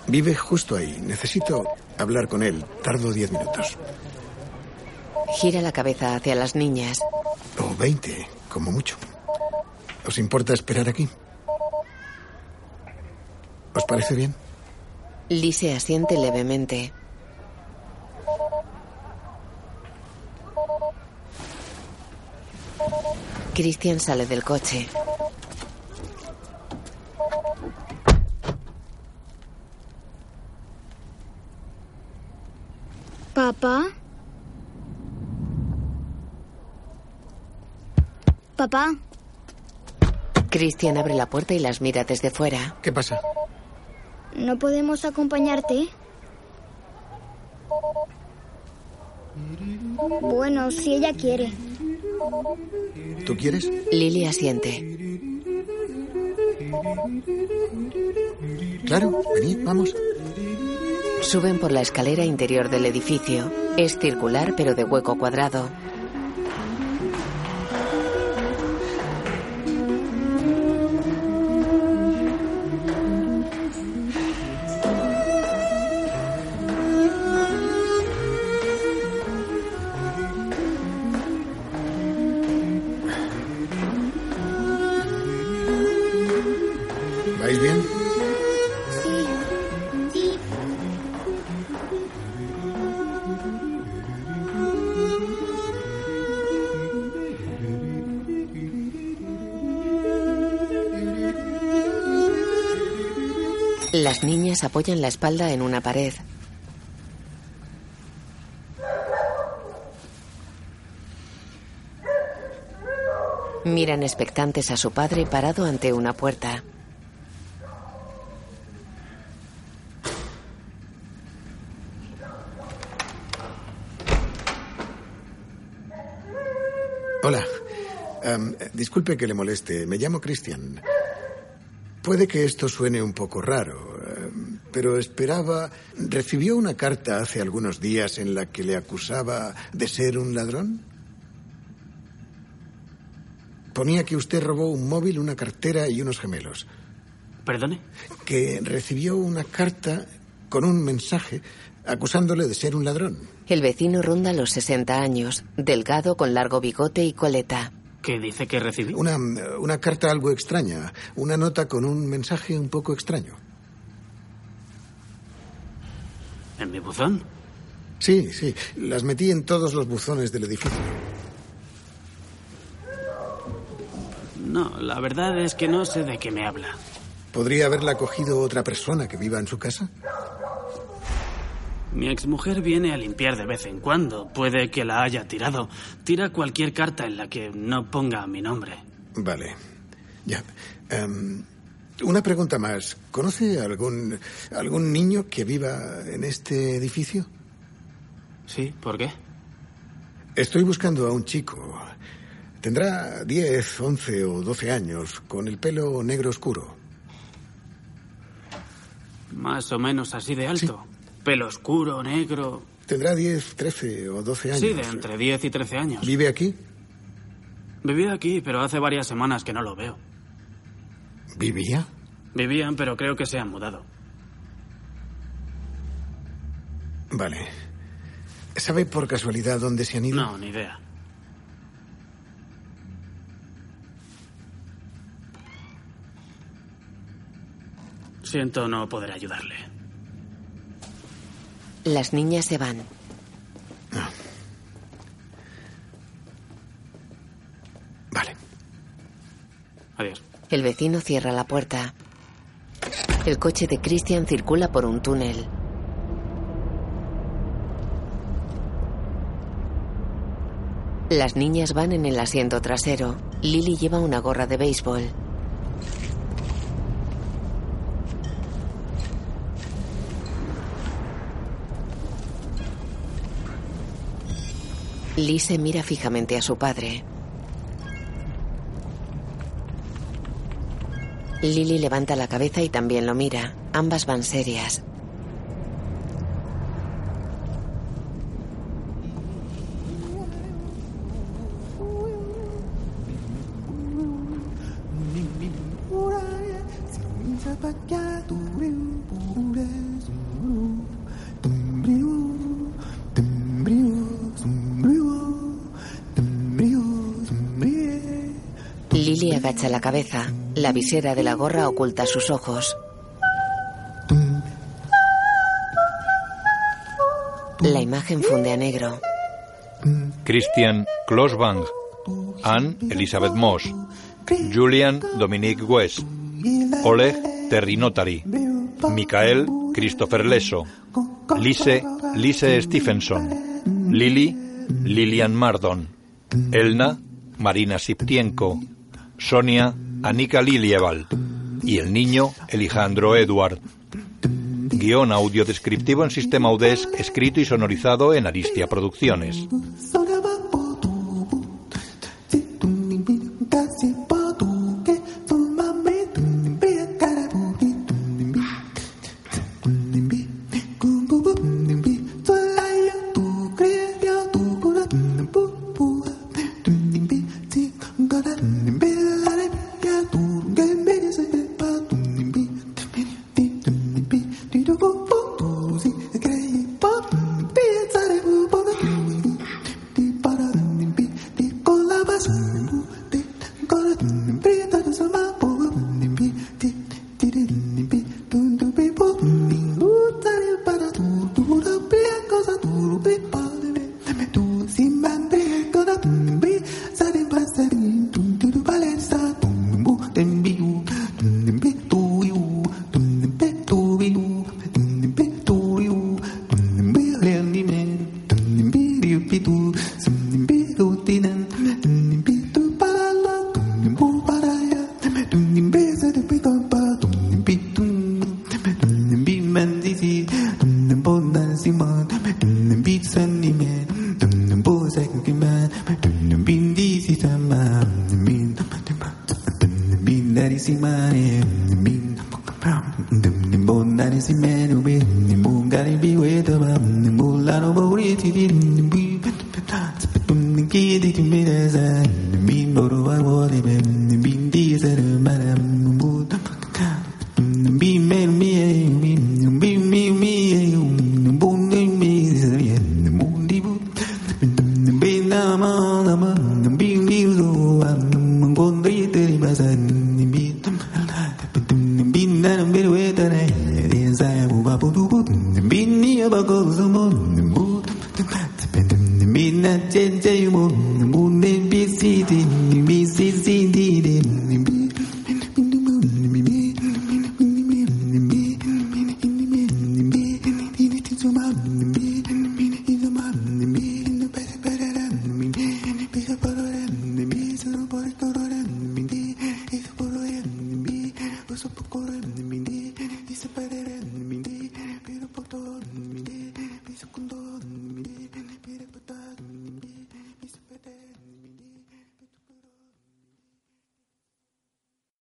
Vive justo ahí. Necesito hablar con él. Tardo diez minutos. Gira la cabeza hacia las niñas. O veinte, como mucho. ¿Os importa esperar aquí? ¿Os parece bien? Lee se asiente levemente. Christian sale del coche. Papá. Papá. Christian abre la puerta y las mira desde fuera. ¿Qué pasa? ¿No podemos acompañarte? Bueno, si ella quiere. ¿Tú quieres? Lily asiente. Claro, venid, vamos. Suben por la escalera interior del edificio. Es circular pero de hueco cuadrado. Apoyan la espalda en una pared. Miran expectantes a su padre parado ante una puerta. Hola. Em, disculpe que le moleste. Me llamo Christian. Puede que esto suene un poco raro, pero esperaba... ¿Recibió una carta hace algunos días en la que le acusaba de ser un ladrón? Ponía que usted robó un móvil, una cartera y unos gemelos. ¿Perdone? Que recibió una carta con un mensaje acusándole de ser un ladrón. El vecino ronda los 60 años, delgado con largo bigote y coleta. ¿Qué dice que recibí? Una, una carta algo extraña, una nota con un mensaje un poco extraño. ¿En mi buzón? Sí, sí, las metí en todos los buzones del edificio. No, la verdad es que no sé de qué me habla. ¿Podría haberla cogido otra persona que viva en su casa? Mi exmujer viene a limpiar de vez en cuando. Puede que la haya tirado. Tira cualquier carta en la que no ponga mi nombre. Vale. Ya. Em, una pregunta más. ¿Conoce algún, algún niño que viva en este edificio? Sí, ¿por qué? Estoy buscando a un chico. Tendrá 10, 11 o 12 años, con el pelo negro oscuro. Más o menos así de alto. Pelo oscuro, negro. Tendrá 10, 13 o 12 años. Sí, de entre 10 y 13 años. ¿Vive aquí? Vivía aquí, pero hace varias semanas que no lo veo. ¿Vivía? Vivían, pero creo que se han mudado. Vale. ¿Sabe por casualidad dónde se han ido? No, ni idea. Siento no poder ayudarle. Las niñas se van. Vale. Adiós. El vecino cierra la puerta. El coche de Christian circula por un túnel. Las niñas van en el asiento trasero. Lily lleva una gorra de béisbol. Lise mira fijamente a su padre. Lily levanta la cabeza y también lo mira. Ambas van serias. Lily agacha la cabeza. La visera de la gorra oculta sus ojos. La imagen funde a negro. Christian Klosbang, Anne Elizabeth Moss, Julian Dominic West, Oleg Terry Notary, Michael Christopher Leso, Lise Lise Stephenson, Lily Lilian Mardon, Elna Marina Siptienko, Sonia Anika Lilieval y el niño Alejandro Edward. Guión audio descriptivo en sistema UDESC, escrito y sonorizado en Aristia Producciones.